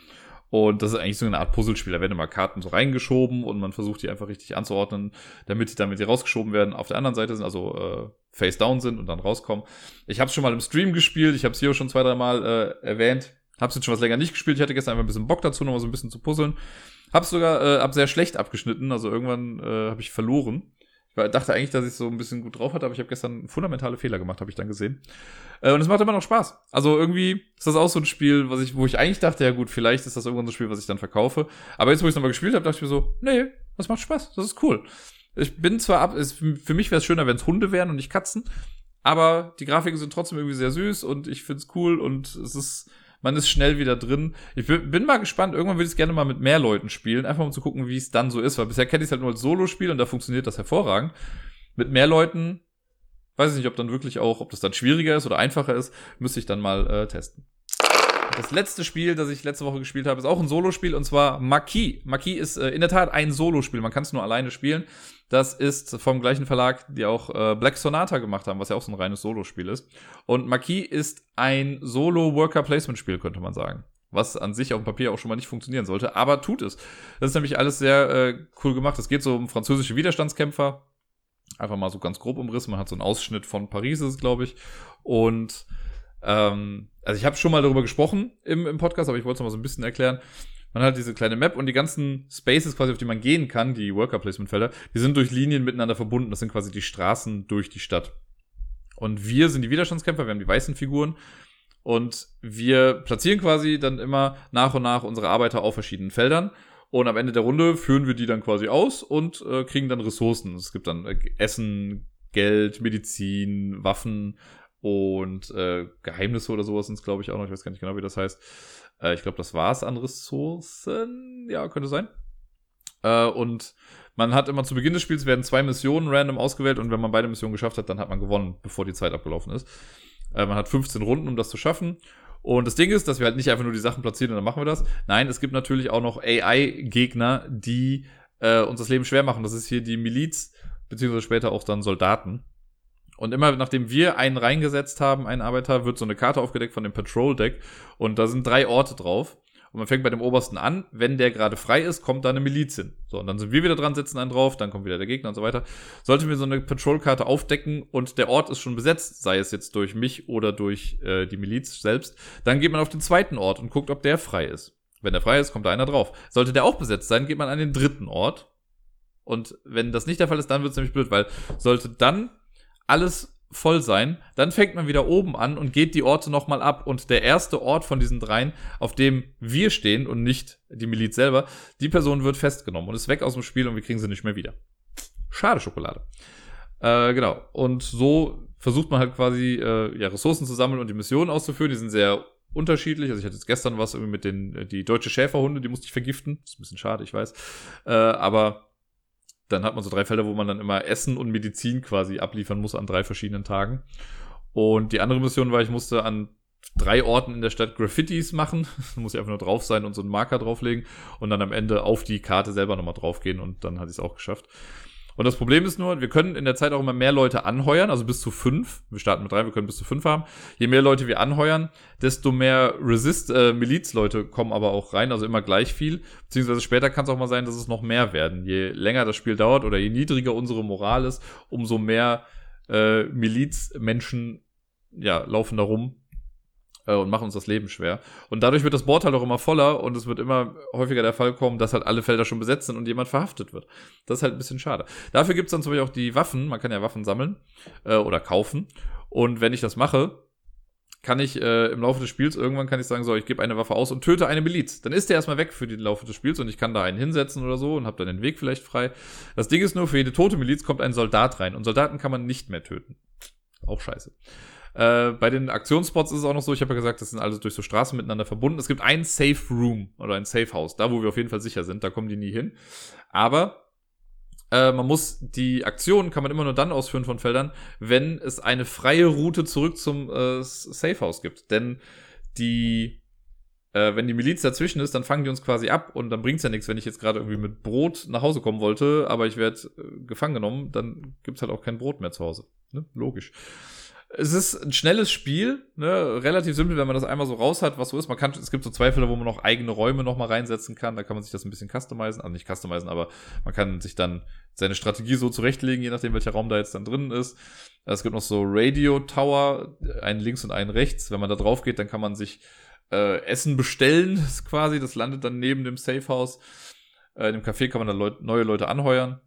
Und das ist eigentlich so eine Art Puzzlespiel. Da werden immer Karten so reingeschoben und man versucht die einfach richtig anzuordnen, damit die damit die rausgeschoben werden. Auf der anderen Seite sind also äh, face down sind und dann rauskommen. Ich habe es schon mal im Stream gespielt. Ich habe es hier schon zwei, drei Mal äh, erwähnt. Habe es jetzt schon was länger nicht gespielt. Ich hatte gestern einfach ein bisschen Bock dazu, noch mal so ein bisschen zu puzzeln. Hab's sogar äh, ab sehr schlecht abgeschnitten. Also irgendwann äh, habe ich verloren. Ich dachte eigentlich, dass ich so ein bisschen gut drauf hatte, aber ich habe gestern fundamentale Fehler gemacht, habe ich dann gesehen. Äh, und es macht immer noch Spaß. Also irgendwie ist das auch so ein Spiel, was ich, wo ich eigentlich dachte, ja gut, vielleicht ist das irgendwann so ein Spiel, was ich dann verkaufe. Aber jetzt, wo ich es nochmal gespielt habe, dachte ich mir so, nee, das macht Spaß, das ist cool. Ich bin zwar ab, es, für mich wäre es schöner, wenn es Hunde wären und nicht Katzen, aber die Grafiken sind trotzdem irgendwie sehr süß und ich find's cool und es ist, man ist schnell wieder drin. Ich bin, mal gespannt, irgendwann würde ich es gerne mal mit mehr Leuten spielen, einfach um zu gucken, wie es dann so ist, weil bisher kenne ich es halt nur als Solo-Spiel und da funktioniert das hervorragend. Mit mehr Leuten, weiß ich nicht, ob dann wirklich auch, ob das dann schwieriger ist oder einfacher ist, müsste ich dann mal äh, testen. Das letzte Spiel, das ich letzte Woche gespielt habe, ist auch ein Solospiel und zwar Marquis. Marquis ist äh, in der Tat ein Solospiel. Man kann es nur alleine spielen. Das ist vom gleichen Verlag, die auch äh, Black Sonata gemacht haben, was ja auch so ein reines Solospiel ist. Und Marquis ist ein Solo-Worker-Placement-Spiel, könnte man sagen. Was an sich auf dem Papier auch schon mal nicht funktionieren sollte, aber tut es. Das ist nämlich alles sehr äh, cool gemacht. Es geht so um französische Widerstandskämpfer. Einfach mal so ganz grob umrissen. Man hat so einen Ausschnitt von Paris, glaube ich. Und ähm, also ich habe schon mal darüber gesprochen im, im Podcast, aber ich wollte es noch mal so ein bisschen erklären. Man hat diese kleine Map und die ganzen Spaces quasi, auf die man gehen kann, die Worker Placement Felder, die sind durch Linien miteinander verbunden. Das sind quasi die Straßen durch die Stadt. Und wir sind die Widerstandskämpfer, wir haben die weißen Figuren und wir platzieren quasi dann immer nach und nach unsere Arbeiter auf verschiedenen Feldern. Und am Ende der Runde führen wir die dann quasi aus und äh, kriegen dann Ressourcen. Es gibt dann äh, Essen, Geld, Medizin, Waffen und äh, Geheimnisse oder sowas sind es, glaube ich, auch noch. Ich weiß gar nicht genau, wie das heißt. Äh, ich glaube, das war es an Ressourcen. Ja, könnte sein. Äh, und man hat immer zu Beginn des Spiels werden zwei Missionen random ausgewählt und wenn man beide Missionen geschafft hat, dann hat man gewonnen, bevor die Zeit abgelaufen ist. Äh, man hat 15 Runden, um das zu schaffen. Und das Ding ist, dass wir halt nicht einfach nur die Sachen platzieren und dann machen wir das. Nein, es gibt natürlich auch noch AI-Gegner, die äh, uns das Leben schwer machen. Das ist hier die Miliz, beziehungsweise später auch dann Soldaten. Und immer nachdem wir einen reingesetzt haben, einen Arbeiter, wird so eine Karte aufgedeckt von dem Patrol Deck und da sind drei Orte drauf. Und man fängt bei dem obersten an. Wenn der gerade frei ist, kommt da eine Miliz hin. So, und dann sind wir wieder dran, setzen einen drauf, dann kommt wieder der Gegner und so weiter. Sollten wir so eine Patrol-Karte aufdecken und der Ort ist schon besetzt, sei es jetzt durch mich oder durch äh, die Miliz selbst, dann geht man auf den zweiten Ort und guckt, ob der frei ist. Wenn der frei ist, kommt da einer drauf. Sollte der auch besetzt sein, geht man an den dritten Ort. Und wenn das nicht der Fall ist, dann wird es nämlich blöd, weil sollte dann alles voll sein. Dann fängt man wieder oben an und geht die Orte nochmal ab. Und der erste Ort von diesen dreien, auf dem wir stehen und nicht die Miliz selber, die Person wird festgenommen und ist weg aus dem Spiel und wir kriegen sie nicht mehr wieder. Schade Schokolade. Äh, genau. Und so versucht man halt quasi äh, ja, Ressourcen zu sammeln und die Missionen auszuführen. Die sind sehr unterschiedlich. Also ich hatte jetzt gestern was irgendwie mit den die deutsche Schäferhunde, die musste ich vergiften. Das ist ein bisschen schade, ich weiß. Äh, aber dann hat man so drei Felder, wo man dann immer Essen und Medizin quasi abliefern muss an drei verschiedenen Tagen. Und die andere Mission war, ich musste an drei Orten in der Stadt Graffitis machen. Da muss ich einfach nur drauf sein und so einen Marker drauflegen und dann am Ende auf die Karte selber nochmal draufgehen und dann hatte ich es auch geschafft. Und das Problem ist nur, wir können in der Zeit auch immer mehr Leute anheuern, also bis zu fünf. Wir starten mit drei, wir können bis zu fünf haben. Je mehr Leute wir anheuern, desto mehr Resist, äh, Miliz-Leute kommen aber auch rein, also immer gleich viel. Beziehungsweise später kann es auch mal sein, dass es noch mehr werden. Je länger das Spiel dauert oder je niedriger unsere Moral ist, umso mehr äh, Miliz-Menschen ja, laufen da rum äh, und machen uns das Leben schwer. Und dadurch wird das Board halt auch immer voller und es wird immer häufiger der Fall kommen, dass halt alle Felder schon besetzt sind und jemand verhaftet wird. Das ist halt ein bisschen schade. Dafür gibt's dann zum Beispiel auch die Waffen. Man kann ja Waffen sammeln äh, oder kaufen. Und wenn ich das mache, kann ich äh, im Laufe des Spiels irgendwann kann ich sagen, so, ich gebe eine Waffe aus und töte eine Miliz. Dann ist der erstmal weg für den Laufe des Spiels und ich kann da einen hinsetzen oder so und habe dann den Weg vielleicht frei. Das Ding ist nur, für jede tote Miliz kommt ein Soldat rein und Soldaten kann man nicht mehr töten. Auch scheiße. Äh, bei den Aktionsspots ist es auch noch so, ich habe ja gesagt, das sind alles durch so Straßen miteinander verbunden. Es gibt ein Safe Room oder ein Safe House, da wo wir auf jeden Fall sicher sind, da kommen die nie hin. Aber äh, man muss die Aktion kann man immer nur dann ausführen von Feldern, wenn es eine freie Route zurück zum äh, Safe House gibt. Denn die äh, wenn die Miliz dazwischen ist, dann fangen die uns quasi ab und dann bringt's ja nichts, wenn ich jetzt gerade irgendwie mit Brot nach Hause kommen wollte, aber ich werde äh, gefangen genommen, dann gibt's halt auch kein Brot mehr zu Hause. Ne? Logisch es ist ein schnelles Spiel, ne? relativ simpel, wenn man das einmal so raus hat, was so ist. Man kann, es gibt so zwei Fälle, wo man noch eigene Räume noch mal reinsetzen kann. Da kann man sich das ein bisschen customizen, also nicht customizen, aber man kann sich dann seine Strategie so zurechtlegen, je nachdem, welcher Raum da jetzt dann drin ist. Es gibt noch so Radio Tower, einen links und einen rechts. Wenn man da drauf geht, dann kann man sich äh, Essen bestellen, quasi. Das landet dann neben dem Safe House. Äh, in dem Café kann man dann Leut neue Leute anheuern.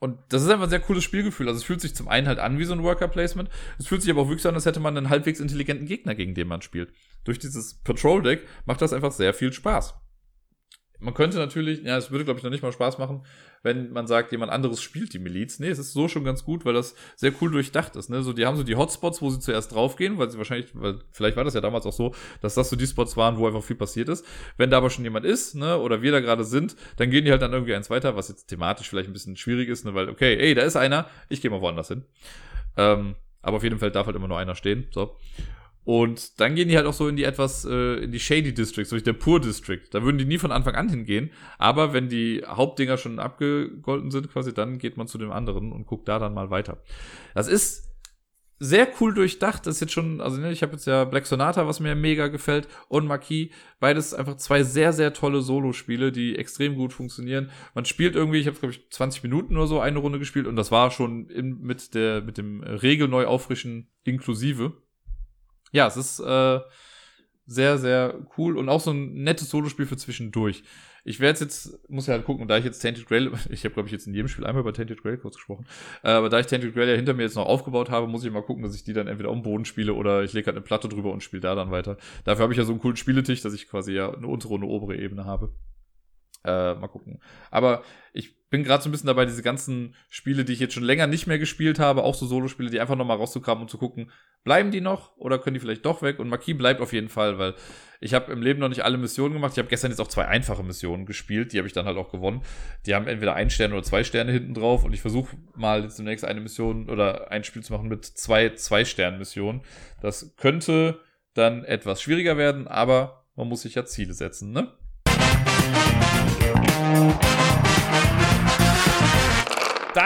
Und das ist einfach ein sehr cooles Spielgefühl. Also es fühlt sich zum einen halt an wie so ein Worker Placement. Es fühlt sich aber auch wirklich an, als hätte man einen halbwegs intelligenten Gegner, gegen den man spielt. Durch dieses Patrol Deck macht das einfach sehr viel Spaß. Man könnte natürlich, ja, es würde glaube ich noch nicht mal Spaß machen, wenn man sagt, jemand anderes spielt die Miliz. Nee, es ist so schon ganz gut, weil das sehr cool durchdacht ist. Ne? So, die haben so die Hotspots, wo sie zuerst draufgehen, weil sie wahrscheinlich, weil vielleicht war das ja damals auch so, dass das so die Spots waren, wo einfach viel passiert ist. Wenn da aber schon jemand ist, ne, oder wir da gerade sind, dann gehen die halt dann irgendwie eins weiter, was jetzt thematisch vielleicht ein bisschen schwierig ist, ne, weil, okay, ey, da ist einer, ich gehe mal woanders hin. Ähm, aber auf jeden Fall darf halt immer nur einer stehen. So. Und dann gehen die halt auch so in die etwas, äh, in die Shady Districts, so der Pur District. Da würden die nie von Anfang an hingehen. Aber wenn die Hauptdinger schon abgegolten sind, quasi, dann geht man zu dem anderen und guckt da dann mal weiter. Das ist sehr cool durchdacht. Das ist jetzt schon, also ne, ich habe jetzt ja Black Sonata, was mir mega gefällt, und Marquis. Beides einfach zwei sehr, sehr tolle Solo-Spiele, die extrem gut funktionieren. Man spielt irgendwie, ich habe glaube ich 20 Minuten oder so eine Runde gespielt und das war schon in, mit der mit dem Regel neu auffrischen inklusive. Ja, es ist äh, sehr, sehr cool und auch so ein nettes Solospiel für zwischendurch. Ich werde jetzt, muss ja halt gucken, da ich jetzt Tainted Grail, ich habe glaube ich jetzt in jedem Spiel einmal über Tainted Grail kurz gesprochen, äh, aber da ich Tainted Grail ja hinter mir jetzt noch aufgebaut habe, muss ich mal gucken, dass ich die dann entweder dem Boden spiele oder ich lege halt eine Platte drüber und spiele da dann weiter. Dafür habe ich ja so einen coolen Spieletisch, dass ich quasi ja eine untere und eine obere Ebene habe. Äh, mal gucken. Aber ich bin gerade so ein bisschen dabei, diese ganzen Spiele, die ich jetzt schon länger nicht mehr gespielt habe, auch so Solo-Spiele, die einfach nochmal rauszukramen und zu gucken, bleiben die noch oder können die vielleicht doch weg? Und Marquis bleibt auf jeden Fall, weil ich habe im Leben noch nicht alle Missionen gemacht. Ich habe gestern jetzt auch zwei einfache Missionen gespielt, die habe ich dann halt auch gewonnen. Die haben entweder ein Stern oder zwei Sterne hinten drauf und ich versuche mal jetzt demnächst eine Mission oder ein Spiel zu machen mit zwei Zwei-Stern-Missionen. Das könnte dann etwas schwieriger werden, aber man muss sich ja Ziele setzen, ne?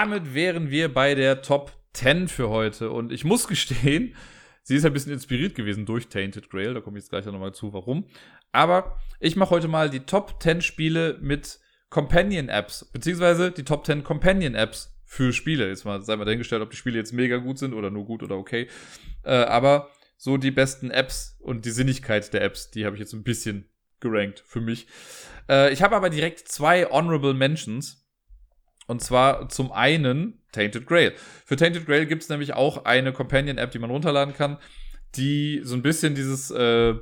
Damit wären wir bei der Top 10 für heute. Und ich muss gestehen, sie ist ein bisschen inspiriert gewesen durch Tainted Grail. Da komme ich jetzt gleich nochmal zu, warum. Aber ich mache heute mal die Top 10 Spiele mit Companion-Apps, beziehungsweise die Top 10 Companion-Apps für Spiele. Jetzt mal, sei mal dahingestellt, ob die Spiele jetzt mega gut sind oder nur gut oder okay. Äh, aber so die besten Apps und die Sinnigkeit der Apps, die habe ich jetzt ein bisschen gerankt für mich. Äh, ich habe aber direkt zwei Honorable Mentions. Und zwar zum einen Tainted Grail. Für Tainted Grail gibt es nämlich auch eine Companion-App, die man runterladen kann, die so ein bisschen dieses äh,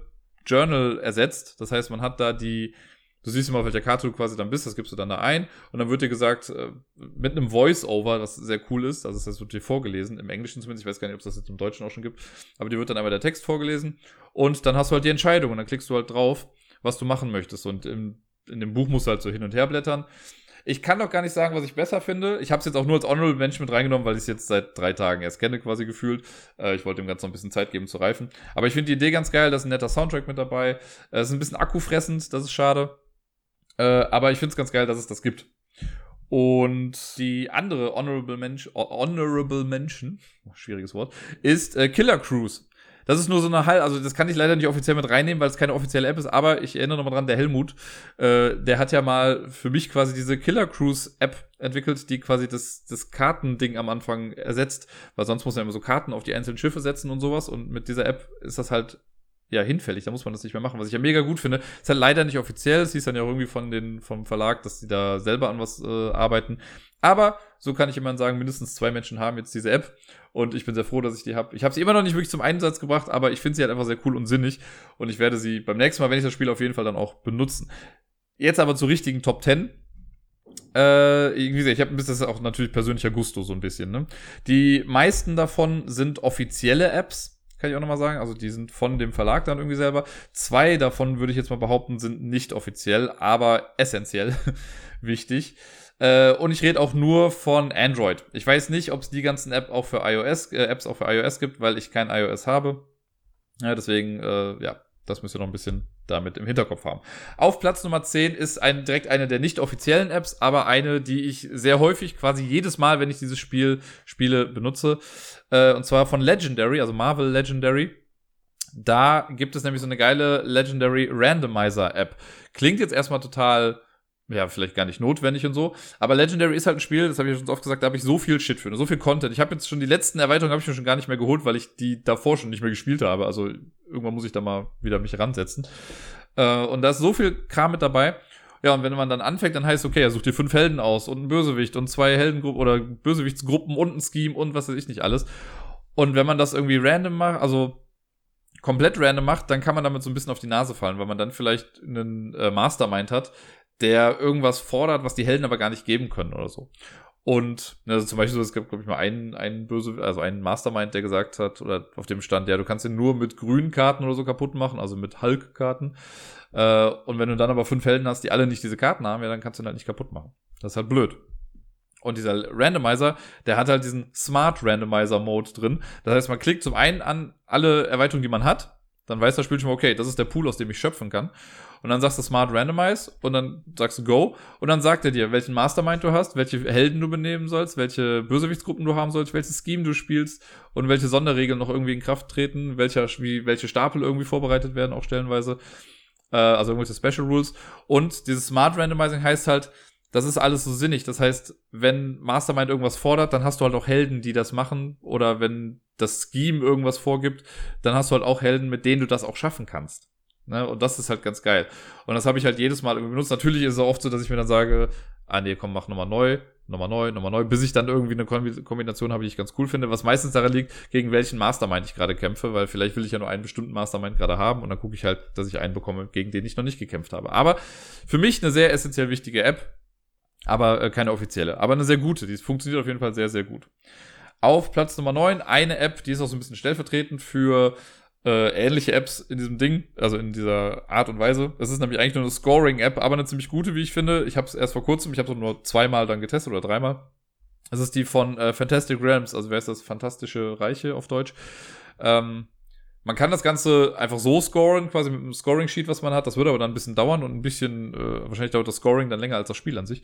Journal ersetzt. Das heißt, man hat da die, du siehst immer, auf welcher Karte du quasi dann bist, das gibst du dann da ein. Und dann wird dir gesagt, äh, mit einem Voice-Over, das sehr cool ist, also das wird dir vorgelesen, im Englischen zumindest, ich weiß gar nicht, ob es das jetzt im Deutschen auch schon gibt, aber dir wird dann einmal der Text vorgelesen. Und dann hast du halt die Entscheidung und dann klickst du halt drauf, was du machen möchtest. Und im, in dem Buch musst du halt so hin und her blättern. Ich kann doch gar nicht sagen, was ich besser finde. Ich habe es jetzt auch nur als Honorable Mention mit reingenommen, weil ich es jetzt seit drei Tagen erst kenne, quasi gefühlt. Äh, ich wollte dem Ganzen noch ein bisschen Zeit geben zu reifen. Aber ich finde die Idee ganz geil. Da ist ein netter Soundtrack mit dabei. Es ist ein bisschen akkufressend, das ist schade. Äh, aber ich finde es ganz geil, dass es das gibt. Und die andere Honorable, Mensch, Honorable Mention, schwieriges Wort, ist äh, Killer Cruise. Das ist nur so eine Halt, also das kann ich leider nicht offiziell mit reinnehmen, weil es keine offizielle App ist, aber ich erinnere nochmal dran, der Helmut, äh, der hat ja mal für mich quasi diese Killer Cruise App entwickelt, die quasi das, das Kartending am Anfang ersetzt, weil sonst muss man immer so Karten auf die einzelnen Schiffe setzen und sowas und mit dieser App ist das halt ja, hinfällig, da muss man das nicht mehr machen, was ich ja mega gut finde. Ist halt leider nicht offiziell, es hieß dann ja irgendwie von den, vom Verlag, dass die da selber an was äh, arbeiten. Aber so kann ich immer sagen, mindestens zwei Menschen haben jetzt diese App und ich bin sehr froh, dass ich die habe. Ich habe sie immer noch nicht wirklich zum Einsatz gebracht, aber ich finde sie halt einfach sehr cool und sinnig und ich werde sie beim nächsten Mal, wenn ich das Spiel auf jeden Fall dann auch benutzen. Jetzt aber zur richtigen Top 10. Äh, wie gesagt, ich habe ein bisschen das ist auch natürlich persönlicher Gusto so ein bisschen. Ne? Die meisten davon sind offizielle Apps kann ich auch nochmal sagen. Also die sind von dem Verlag dann irgendwie selber. Zwei davon würde ich jetzt mal behaupten, sind nicht offiziell, aber essentiell wichtig. Äh, und ich rede auch nur von Android. Ich weiß nicht, ob es die ganzen App auch für iOS, äh, Apps auch für iOS gibt, weil ich kein iOS habe. Ja, deswegen, äh, ja, das müsst ihr noch ein bisschen damit im Hinterkopf haben. Auf Platz Nummer 10 ist ein, direkt eine der nicht offiziellen Apps, aber eine, die ich sehr häufig, quasi jedes Mal, wenn ich dieses Spiel spiele, benutze. Äh, und zwar von Legendary, also Marvel Legendary. Da gibt es nämlich so eine geile Legendary Randomizer App. Klingt jetzt erstmal total ja, vielleicht gar nicht notwendig und so. Aber Legendary ist halt ein Spiel, das habe ich schon oft gesagt, da habe ich so viel Shit für, so viel Content. Ich habe jetzt schon die letzten Erweiterungen habe ich mir schon gar nicht mehr geholt, weil ich die davor schon nicht mehr gespielt habe. Also irgendwann muss ich da mal wieder mich ransetzen. Äh, und da ist so viel Kram mit dabei. Ja, und wenn man dann anfängt, dann heißt okay, er sucht dir fünf Helden aus und einen Bösewicht und zwei Heldengruppen oder Bösewichtsgruppen und ein Scheme und was weiß ich nicht alles. Und wenn man das irgendwie random macht, also komplett random macht, dann kann man damit so ein bisschen auf die Nase fallen, weil man dann vielleicht einen äh, Mastermind hat, der irgendwas fordert, was die Helden aber gar nicht geben können oder so. Und also zum Beispiel, es gab, glaube ich, mal einen, einen böse, also einen Mastermind, der gesagt hat, oder auf dem Stand, ja, du kannst ihn nur mit grünen Karten oder so kaputt machen, also mit Hulk-Karten. Äh, und wenn du dann aber fünf Helden hast, die alle nicht diese Karten haben, ja, dann kannst du ihn halt nicht kaputt machen. Das ist halt blöd. Und dieser Randomizer, der hat halt diesen Smart Randomizer Mode drin. Das heißt, man klickt zum einen an alle Erweiterungen, die man hat. Dann weiß das Spiel schon mal, okay, das ist der Pool, aus dem ich schöpfen kann. Und dann sagst du Smart Randomize und dann sagst du Go. Und dann sagt er dir, welchen Mastermind du hast, welche Helden du benehmen sollst, welche Bösewichtsgruppen du haben sollst, welches Scheme du spielst und welche Sonderregeln noch irgendwie in Kraft treten, welcher, wie, welche Stapel irgendwie vorbereitet werden, auch stellenweise. Äh, also irgendwelche Special Rules. Und dieses Smart Randomizing heißt halt, das ist alles so sinnig. Das heißt, wenn Mastermind irgendwas fordert, dann hast du halt auch Helden, die das machen. Oder wenn das Scheme irgendwas vorgibt, dann hast du halt auch Helden, mit denen du das auch schaffen kannst. Ne? Und das ist halt ganz geil. Und das habe ich halt jedes Mal irgendwie benutzt. Natürlich ist es auch oft so, dass ich mir dann sage, ah nee, komm, mach nochmal neu, nochmal neu, nochmal neu, bis ich dann irgendwie eine Kombination habe, die ich ganz cool finde, was meistens daran liegt, gegen welchen Mastermind ich gerade kämpfe, weil vielleicht will ich ja nur einen bestimmten Mastermind gerade haben und dann gucke ich halt, dass ich einen bekomme, gegen den ich noch nicht gekämpft habe. Aber für mich eine sehr essentiell wichtige App, aber äh, keine offizielle, aber eine sehr gute, die funktioniert auf jeden Fall sehr, sehr gut. Auf Platz Nummer 9 eine App, die ist auch so ein bisschen stellvertretend für äh, ähnliche Apps in diesem Ding, also in dieser Art und Weise. Es ist nämlich eigentlich nur eine Scoring-App, aber eine ziemlich gute, wie ich finde. Ich habe es erst vor kurzem, ich habe es nur zweimal dann getestet oder dreimal. Es ist die von äh, Fantastic Realms, also wer ist das? Fantastische Reiche auf Deutsch. Ähm, man kann das Ganze einfach so scoren, quasi mit einem Scoring-Sheet, was man hat. Das würde aber dann ein bisschen dauern und ein bisschen, äh, wahrscheinlich dauert das Scoring dann länger als das Spiel an sich.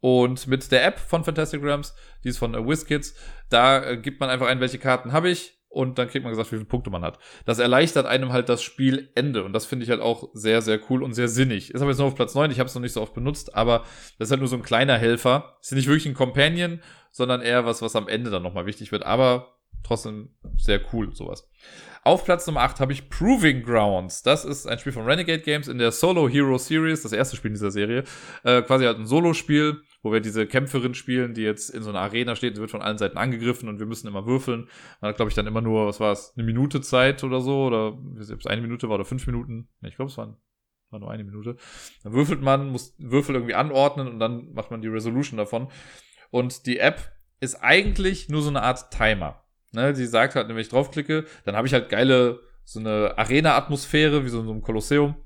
Und mit der App von Fantastic Realms, die ist von äh, WizKids, da äh, gibt man einfach ein, welche Karten habe ich und dann kriegt man gesagt, wie viele Punkte man hat. Das erleichtert einem halt das Spielende und das finde ich halt auch sehr, sehr cool und sehr sinnig. Ist aber jetzt nur auf Platz 9, ich habe es noch nicht so oft benutzt, aber das ist halt nur so ein kleiner Helfer. Ist nicht wirklich ein Companion, sondern eher was, was am Ende dann nochmal wichtig wird, aber trotzdem sehr cool, sowas. Auf Platz Nummer 8 habe ich Proving Grounds. Das ist ein Spiel von Renegade Games in der Solo Hero Series, das erste Spiel in dieser Serie. Äh, quasi halt ein Solo-Spiel, wo wir diese Kämpferin spielen, die jetzt in so einer Arena steht, sie wird von allen Seiten angegriffen und wir müssen immer würfeln. Man hat, glaube ich, dann immer nur, was war es, eine Minute Zeit oder so, oder ob es eine Minute war oder fünf Minuten. Ich glaube, es waren war nur eine Minute. Dann würfelt man, muss Würfel irgendwie anordnen und dann macht man die Resolution davon. Und die App ist eigentlich nur so eine Art Timer. Ne, die sagt halt, wenn ich draufklicke, dann habe ich halt geile, so eine Arena-Atmosphäre, wie so in so einem Kolosseum.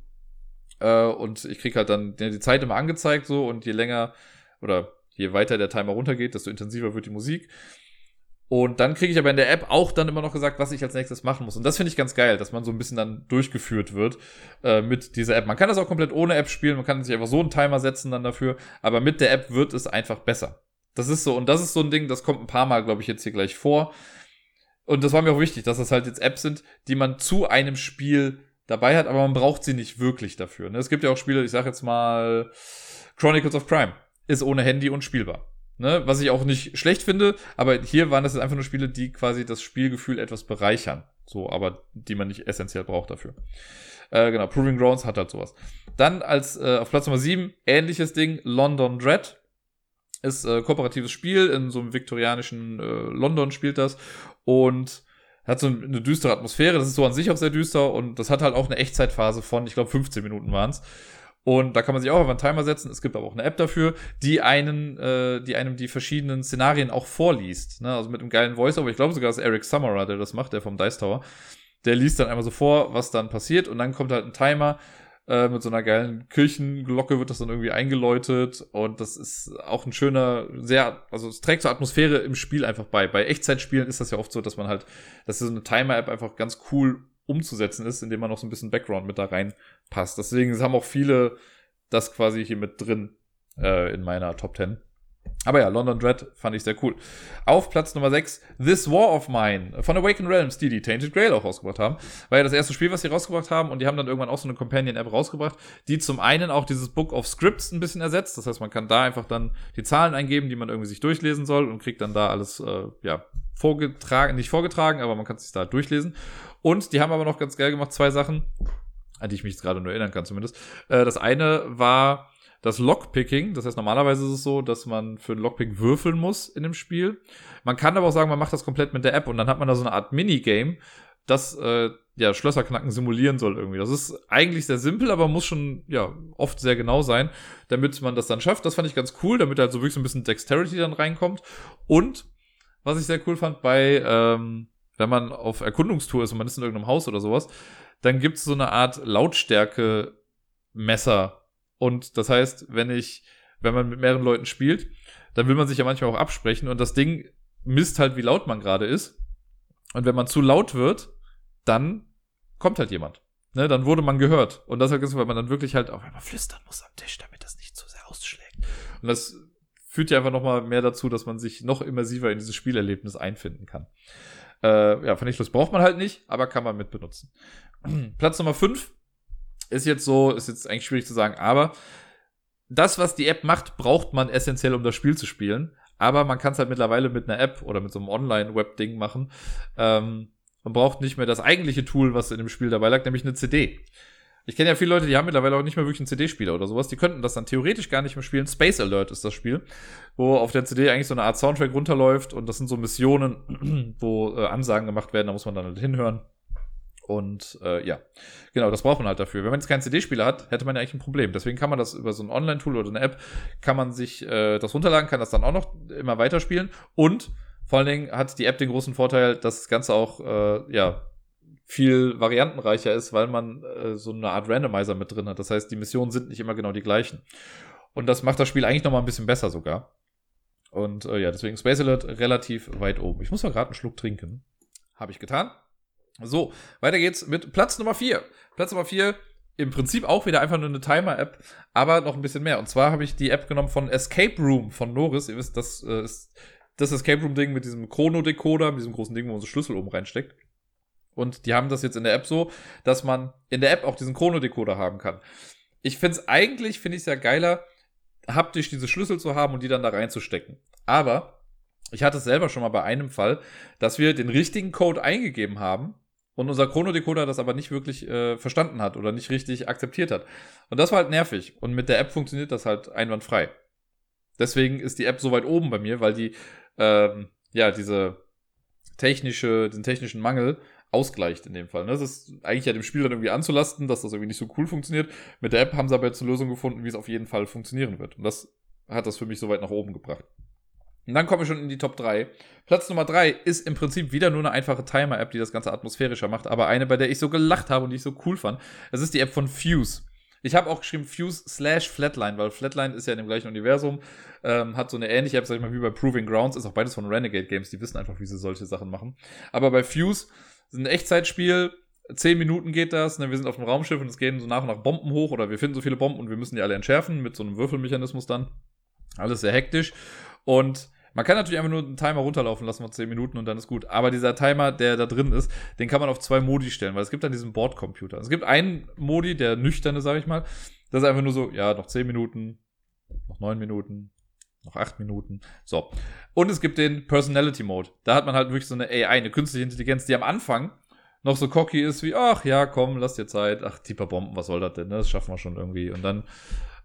Äh, und ich krieg halt dann die Zeit immer angezeigt so und je länger oder je weiter der Timer runtergeht, desto intensiver wird die Musik. Und dann kriege ich aber in der App auch dann immer noch gesagt, was ich als nächstes machen muss. Und das finde ich ganz geil, dass man so ein bisschen dann durchgeführt wird äh, mit dieser App. Man kann das auch komplett ohne App spielen, man kann sich einfach so einen Timer setzen dann dafür, aber mit der App wird es einfach besser. Das ist so, und das ist so ein Ding, das kommt ein paar Mal, glaube ich, jetzt hier gleich vor. Und das war mir auch wichtig, dass das halt jetzt Apps sind, die man zu einem Spiel dabei hat, aber man braucht sie nicht wirklich dafür. Ne? Es gibt ja auch Spiele, ich sag jetzt mal Chronicles of Crime ist ohne Handy unspielbar. Ne? Was ich auch nicht schlecht finde, aber hier waren das jetzt einfach nur Spiele, die quasi das Spielgefühl etwas bereichern. So, aber die man nicht essentiell braucht dafür. Äh, genau, Proving Grounds hat halt sowas. Dann als äh, auf Platz Nummer 7, ähnliches Ding, London Dread. Ist äh, kooperatives Spiel, in so einem viktorianischen äh, London spielt das. Und hat so eine düstere Atmosphäre, das ist so an sich auch sehr düster und das hat halt auch eine Echtzeitphase von, ich glaube, 15 Minuten waren's. Und da kann man sich auch auf einen Timer setzen. Es gibt aber auch eine App dafür, die einen, äh, die einem die verschiedenen Szenarien auch vorliest. Ne? Also mit einem geilen Voice-Over. Ich glaube sogar, dass Eric Summerer, der das macht, der vom Dice Tower. Der liest dann einmal so vor, was dann passiert. Und dann kommt halt ein Timer. Äh, mit so einer geilen Kirchenglocke wird das dann irgendwie eingeläutet. Und das ist auch ein schöner, sehr, also es trägt so Atmosphäre im Spiel einfach bei. Bei Echtzeitspielen ist das ja oft so, dass man halt, dass so eine Timer-App einfach ganz cool umzusetzen ist, indem man noch so ein bisschen Background mit da reinpasst. Deswegen haben auch viele das quasi hier mit drin äh, in meiner Top 10. Aber ja, London Dread fand ich sehr cool. Auf Platz Nummer 6, This War of Mine von Awakened Realms, die die Tainted Grail auch rausgebracht haben. War ja das erste Spiel, was sie rausgebracht haben und die haben dann irgendwann auch so eine Companion-App rausgebracht, die zum einen auch dieses Book of Scripts ein bisschen ersetzt. Das heißt, man kann da einfach dann die Zahlen eingeben, die man irgendwie sich durchlesen soll und kriegt dann da alles, äh, ja, vorgetragen, nicht vorgetragen, aber man kann sich da durchlesen. Und die haben aber noch ganz geil gemacht, zwei Sachen, an die ich mich gerade nur erinnern kann zumindest. Äh, das eine war das Lockpicking. Das heißt, normalerweise ist es so, dass man für ein Lockpick würfeln muss in dem Spiel. Man kann aber auch sagen, man macht das komplett mit der App und dann hat man da so eine Art Minigame, das äh, ja Schlösserknacken simulieren soll irgendwie. Das ist eigentlich sehr simpel, aber muss schon ja oft sehr genau sein, damit man das dann schafft. Das fand ich ganz cool, damit halt so wirklich so ein bisschen Dexterity dann reinkommt. Und was ich sehr cool fand bei ähm, wenn man auf Erkundungstour ist und man ist in irgendeinem Haus oder sowas, dann gibt es so eine Art Lautstärke-Messer. Und das heißt, wenn ich wenn man mit mehreren Leuten spielt, dann will man sich ja manchmal auch absprechen und das Ding misst halt, wie laut man gerade ist. Und wenn man zu laut wird, dann kommt halt jemand. Ne, dann wurde man gehört. Und das halt ganz, weil man dann wirklich halt auch einmal flüstern muss am Tisch, damit das nicht zu sehr ausschlägt. Und das führt ja einfach nochmal mehr dazu, dass man sich noch immersiver in dieses Spielerlebnis einfinden kann. Äh, ja, fand. Braucht man halt nicht, aber kann man mit benutzen. Platz Nummer 5 ist jetzt so, ist jetzt eigentlich schwierig zu sagen, aber das, was die App macht, braucht man essentiell, um das Spiel zu spielen. Aber man kann es halt mittlerweile mit einer App oder mit so einem Online-Web-Ding machen. Ähm, man braucht nicht mehr das eigentliche Tool, was in dem Spiel dabei lag, nämlich eine CD. Ich kenne ja viele Leute, die haben mittlerweile auch nicht mehr wirklich einen CD-Spieler oder sowas. Die könnten das dann theoretisch gar nicht mehr spielen. Space Alert ist das Spiel, wo auf der CD eigentlich so eine Art Soundtrack runterläuft und das sind so Missionen, wo äh, Ansagen gemacht werden. Da muss man dann halt hinhören. Und äh, ja, genau, das braucht man halt dafür. Wenn man jetzt keinen CD-Spieler hat, hätte man ja eigentlich ein Problem. Deswegen kann man das über so ein Online-Tool oder eine App, kann man sich äh, das runterladen, kann das dann auch noch immer weiterspielen. Und vor allen Dingen hat die App den großen Vorteil, dass das Ganze auch äh, ja viel variantenreicher ist, weil man äh, so eine Art Randomizer mit drin hat. Das heißt, die Missionen sind nicht immer genau die gleichen. Und das macht das Spiel eigentlich noch mal ein bisschen besser sogar. Und äh, ja, deswegen Space Alert relativ weit oben. Ich muss mal gerade einen Schluck trinken. Habe ich getan. So, weiter geht's mit Platz Nummer 4. Platz Nummer 4, im Prinzip auch wieder einfach nur eine Timer-App, aber noch ein bisschen mehr. Und zwar habe ich die App genommen von Escape Room von Norris. Ihr wisst, das äh, ist das Escape Room-Ding mit diesem Chrono-Decoder, mit diesem großen Ding, wo man so Schlüssel oben reinsteckt. Und die haben das jetzt in der App so, dass man in der App auch diesen Chrono-Decoder haben kann. Ich finde es eigentlich, finde ich es ja geiler, haptisch diese Schlüssel zu haben und die dann da reinzustecken. Aber ich hatte es selber schon mal bei einem Fall, dass wir den richtigen Code eingegeben haben und unser Chrono-Decoder das aber nicht wirklich äh, verstanden hat oder nicht richtig akzeptiert hat. Und das war halt nervig. Und mit der App funktioniert das halt einwandfrei. Deswegen ist die App so weit oben bei mir, weil die ähm, ja diese technische, den technischen Mangel ausgleicht in dem Fall. Ne? Das ist eigentlich ja dem Spiel dann irgendwie anzulasten, dass das irgendwie nicht so cool funktioniert. Mit der App haben sie aber jetzt eine Lösung gefunden, wie es auf jeden Fall funktionieren wird. Und das hat das für mich so weit nach oben gebracht. Und dann kommen wir schon in die Top 3. Platz Nummer 3 ist im Prinzip wieder nur eine einfache Timer-App, die das Ganze atmosphärischer macht, aber eine, bei der ich so gelacht habe und die ich so cool fand. Es ist die App von Fuse. Ich habe auch geschrieben Fuse slash Flatline, weil Flatline ist ja in dem gleichen Universum, ähm, hat so eine ähnliche App, sag ich mal, wie bei Proving Grounds, ist auch beides von Renegade Games, die wissen einfach, wie sie solche Sachen machen. Aber bei Fuse ist ein Echtzeitspiel, zehn Minuten geht das, ne, wir sind auf dem Raumschiff und es gehen so nach und nach Bomben hoch oder wir finden so viele Bomben und wir müssen die alle entschärfen mit so einem Würfelmechanismus dann. Alles sehr hektisch. Und man kann natürlich einfach nur einen Timer runterlaufen lassen von 10 Minuten und dann ist gut. Aber dieser Timer, der da drin ist, den kann man auf zwei Modi stellen, weil es gibt dann diesen Bordcomputer. Es gibt einen Modi, der nüchterne, sage ich mal. Das ist einfach nur so, ja, noch 10 Minuten, noch 9 Minuten, noch 8 Minuten. So. Und es gibt den Personality Mode. Da hat man halt wirklich so eine AI, eine künstliche Intelligenz, die am Anfang noch so cocky ist wie, ach ja, komm, lass dir Zeit. Ach, tiefer Bomben, was soll das denn? Ne? Das schaffen wir schon irgendwie. Und dann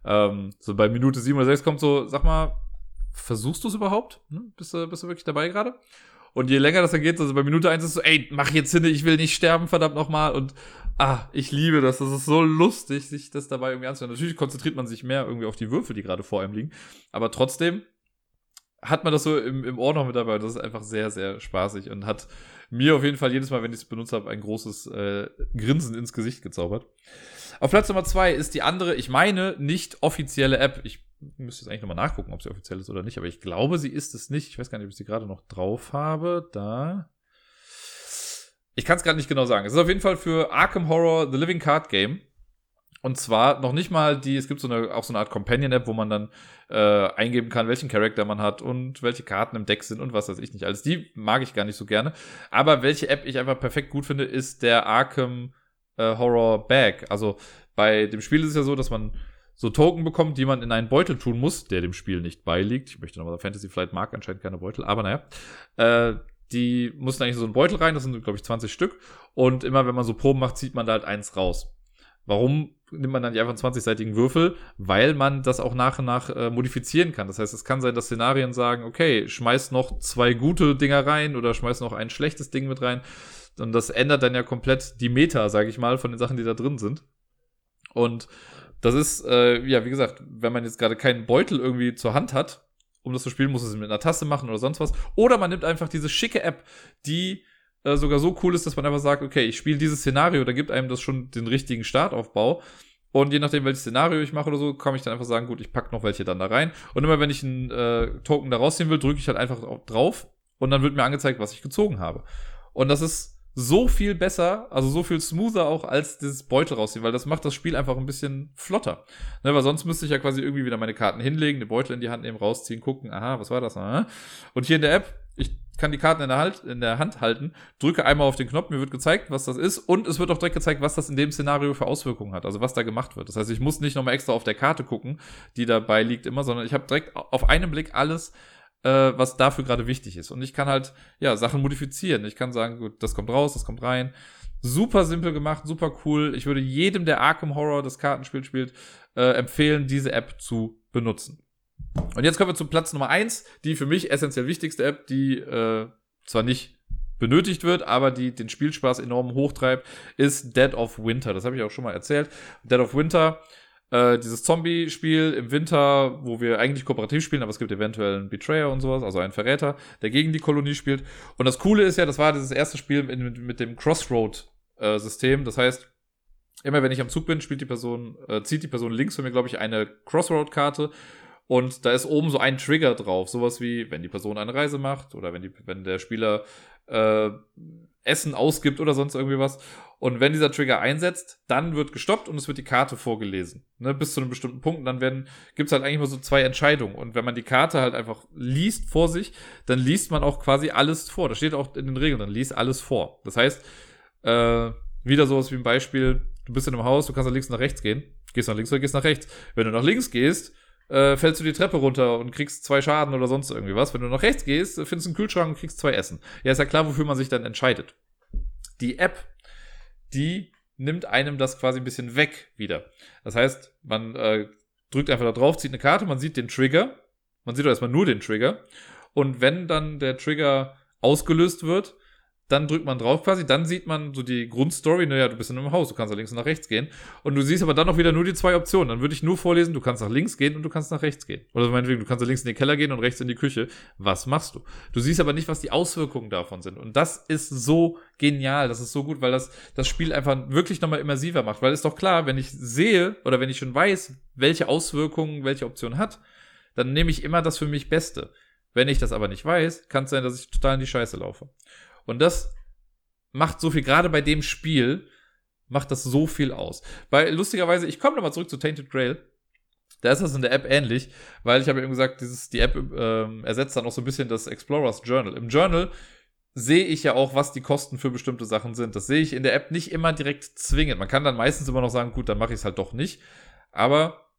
ähm, so bei Minute 7 oder 6 kommt so, sag mal, versuchst du es überhaupt? Hm? Bist, du, bist du wirklich dabei gerade? Und je länger das dann geht, also bei Minute 1 ist so, ey, mach jetzt hin, ich will nicht sterben, verdammt nochmal. Und ah, ich liebe das. Das ist so lustig, sich das dabei irgendwie anzuhören. Natürlich konzentriert man sich mehr irgendwie auf die Würfel, die gerade vor einem liegen. Aber trotzdem hat man das so im, im Ohr noch mit dabei. Das ist einfach sehr, sehr spaßig und hat mir auf jeden Fall jedes Mal, wenn ich es benutzt habe, ein großes äh, Grinsen ins Gesicht gezaubert. Auf Platz Nummer zwei ist die andere, ich meine, nicht offizielle App. Ich müsste jetzt eigentlich nochmal nachgucken, ob sie offiziell ist oder nicht, aber ich glaube, sie ist es nicht. Ich weiß gar nicht, ob ich sie gerade noch drauf habe. Da. Ich kann es gerade nicht genau sagen. Es ist auf jeden Fall für Arkham Horror The Living Card Game. Und zwar noch nicht mal die, es gibt so eine, auch so eine Art Companion-App, wo man dann äh, eingeben kann, welchen Charakter man hat und welche Karten im Deck sind und was weiß ich nicht. alles. die mag ich gar nicht so gerne. Aber welche App ich einfach perfekt gut finde, ist der Arkham äh, Horror Bag. Also bei dem Spiel ist es ja so, dass man so Token bekommt, die man in einen Beutel tun muss, der dem Spiel nicht beiliegt. Ich möchte nochmal, Fantasy Flight mag anscheinend keine Beutel, aber naja. Äh, die mussten eigentlich so einen Beutel rein, das sind, glaube ich, 20 Stück. Und immer, wenn man so Proben macht, zieht man da halt eins raus. Warum nimmt man dann nicht einfach einen 20-seitigen Würfel? Weil man das auch nach und nach äh, modifizieren kann. Das heißt, es kann sein, dass Szenarien sagen, okay, schmeiß noch zwei gute Dinger rein oder schmeiß noch ein schlechtes Ding mit rein. Und das ändert dann ja komplett die Meta, sage ich mal, von den Sachen, die da drin sind. Und das ist, äh, ja, wie gesagt, wenn man jetzt gerade keinen Beutel irgendwie zur Hand hat, um das zu spielen, muss es mit einer Tasse machen oder sonst was. Oder man nimmt einfach diese schicke App, die äh, sogar so cool ist, dass man einfach sagt, okay, ich spiele dieses Szenario, da gibt einem das schon den richtigen Startaufbau. Und je nachdem, welches Szenario ich mache oder so, kann ich dann einfach sagen, gut, ich packe noch welche dann da rein. Und immer wenn ich einen äh, Token da rausziehen will, drücke ich halt einfach drauf und dann wird mir angezeigt, was ich gezogen habe. Und das ist so viel besser, also so viel smoother auch als dieses Beutel rausziehen, weil das macht das Spiel einfach ein bisschen flotter. Ne, weil sonst müsste ich ja quasi irgendwie wieder meine Karten hinlegen, den Beutel in die Hand nehmen, rausziehen, gucken, aha, was war das? Aha. Und hier in der App, ich kann die Karten in der, halt, in der Hand halten, drücke einmal auf den Knopf, mir wird gezeigt, was das ist und es wird auch direkt gezeigt, was das in dem Szenario für Auswirkungen hat, also was da gemacht wird. Das heißt, ich muss nicht nochmal extra auf der Karte gucken, die dabei liegt immer, sondern ich habe direkt auf einen Blick alles, äh, was dafür gerade wichtig ist. Und ich kann halt, ja, Sachen modifizieren. Ich kann sagen, gut, das kommt raus, das kommt rein. Super simpel gemacht, super cool. Ich würde jedem, der Arkham Horror das Kartenspiel spielt, äh, empfehlen, diese App zu benutzen. Und jetzt kommen wir zu Platz Nummer eins, die für mich essentiell wichtigste App, die äh, zwar nicht benötigt wird, aber die den Spielspaß enorm hochtreibt, ist Dead of Winter. Das habe ich auch schon mal erzählt. Dead of Winter, äh, dieses Zombie-Spiel im Winter, wo wir eigentlich kooperativ spielen, aber es gibt eventuell einen Betrayer und sowas, also einen Verräter, der gegen die Kolonie spielt. Und das Coole ist ja, das war dieses erste Spiel mit, mit dem Crossroad-System. das heißt, immer wenn ich am Zug bin, spielt die Person, äh, zieht die Person links von mir, glaube ich, eine Crossroad-Karte und da ist oben so ein Trigger drauf. Sowas wie, wenn die Person eine Reise macht oder wenn, die, wenn der Spieler äh, Essen ausgibt oder sonst irgendwie was. Und wenn dieser Trigger einsetzt, dann wird gestoppt und es wird die Karte vorgelesen. Ne, bis zu einem bestimmten Punkt. Und dann werden, gibt's halt eigentlich nur so zwei Entscheidungen. Und wenn man die Karte halt einfach liest vor sich, dann liest man auch quasi alles vor. Das steht auch in den Regeln, dann liest alles vor. Das heißt, äh, wieder sowas wie ein Beispiel, du bist in einem Haus, du kannst nach links nach rechts gehen. Gehst nach links oder gehst nach rechts. Wenn du nach links gehst, äh, fällst du die Treppe runter und kriegst zwei Schaden oder sonst irgendwie was. Wenn du nach rechts gehst, findest du einen Kühlschrank und kriegst zwei Essen. Ja, ist ja klar, wofür man sich dann entscheidet. Die App, die nimmt einem das quasi ein bisschen weg wieder. Das heißt, man äh, drückt einfach da drauf, zieht eine Karte, man sieht den Trigger. Man sieht doch erstmal nur den Trigger. Und wenn dann der Trigger ausgelöst wird, dann drückt man drauf quasi, dann sieht man so die Grundstory, naja, du bist in einem Haus, du kannst nach links und nach rechts gehen. Und du siehst aber dann auch wieder nur die zwei Optionen. Dann würde ich nur vorlesen, du kannst nach links gehen und du kannst nach rechts gehen. Oder meinetwegen, du kannst nach links in den Keller gehen und rechts in die Küche. Was machst du? Du siehst aber nicht, was die Auswirkungen davon sind. Und das ist so genial, das ist so gut, weil das das Spiel einfach wirklich nochmal immersiver macht. Weil ist doch klar, wenn ich sehe oder wenn ich schon weiß, welche Auswirkungen welche Option hat, dann nehme ich immer das für mich Beste. Wenn ich das aber nicht weiß, kann es sein, dass ich total in die Scheiße laufe. Und das macht so viel, gerade bei dem Spiel, macht das so viel aus. Weil lustigerweise, ich komme nochmal zurück zu Tainted Grail. Da ist das in der App ähnlich, weil ich habe eben gesagt, dieses, die App ähm, ersetzt dann auch so ein bisschen das Explorers Journal. Im Journal sehe ich ja auch, was die Kosten für bestimmte Sachen sind. Das sehe ich in der App nicht immer direkt zwingend. Man kann dann meistens immer noch sagen, gut, dann mache ich es halt doch nicht. Aber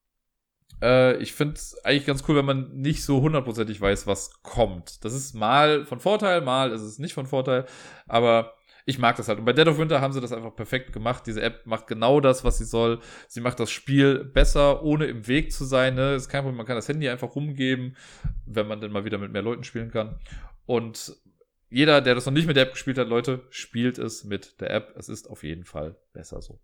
äh, ich finde es eigentlich ganz cool, wenn man nicht so hundertprozentig weiß, was kommt. Das ist mal von Vorteil, mal ist es nicht von Vorteil. Aber ich mag das halt. Und bei Dead of Winter haben sie das einfach perfekt gemacht. Diese App macht genau das, was sie soll. Sie macht das Spiel besser, ohne im Weg zu sein. Ne? Ist kein Problem, man kann das Handy einfach rumgeben, wenn man denn mal wieder mit mehr Leuten spielen kann. Und jeder, der das noch nicht mit der App gespielt hat, Leute, spielt es mit der App. Es ist auf jeden Fall besser so.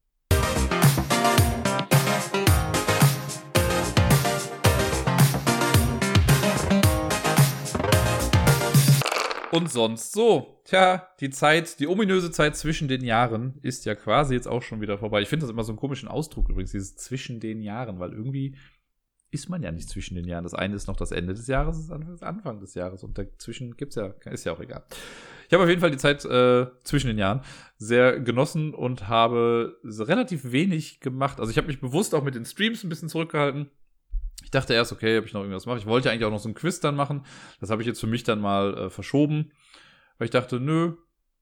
Und sonst so. Tja, die Zeit, die ominöse Zeit zwischen den Jahren ist ja quasi jetzt auch schon wieder vorbei. Ich finde das immer so einen komischen Ausdruck übrigens, dieses zwischen den Jahren, weil irgendwie ist man ja nicht zwischen den Jahren. Das eine ist noch das Ende des Jahres, das andere ist Anfang des Jahres und dazwischen gibt's ja, ist ja auch egal. Ich habe auf jeden Fall die Zeit äh, zwischen den Jahren sehr genossen und habe relativ wenig gemacht. Also ich habe mich bewusst auch mit den Streams ein bisschen zurückgehalten ich dachte erst, okay, ob ich noch irgendwas mache. Ich wollte eigentlich auch noch so ein Quiz dann machen. Das habe ich jetzt für mich dann mal äh, verschoben. Weil ich dachte, nö,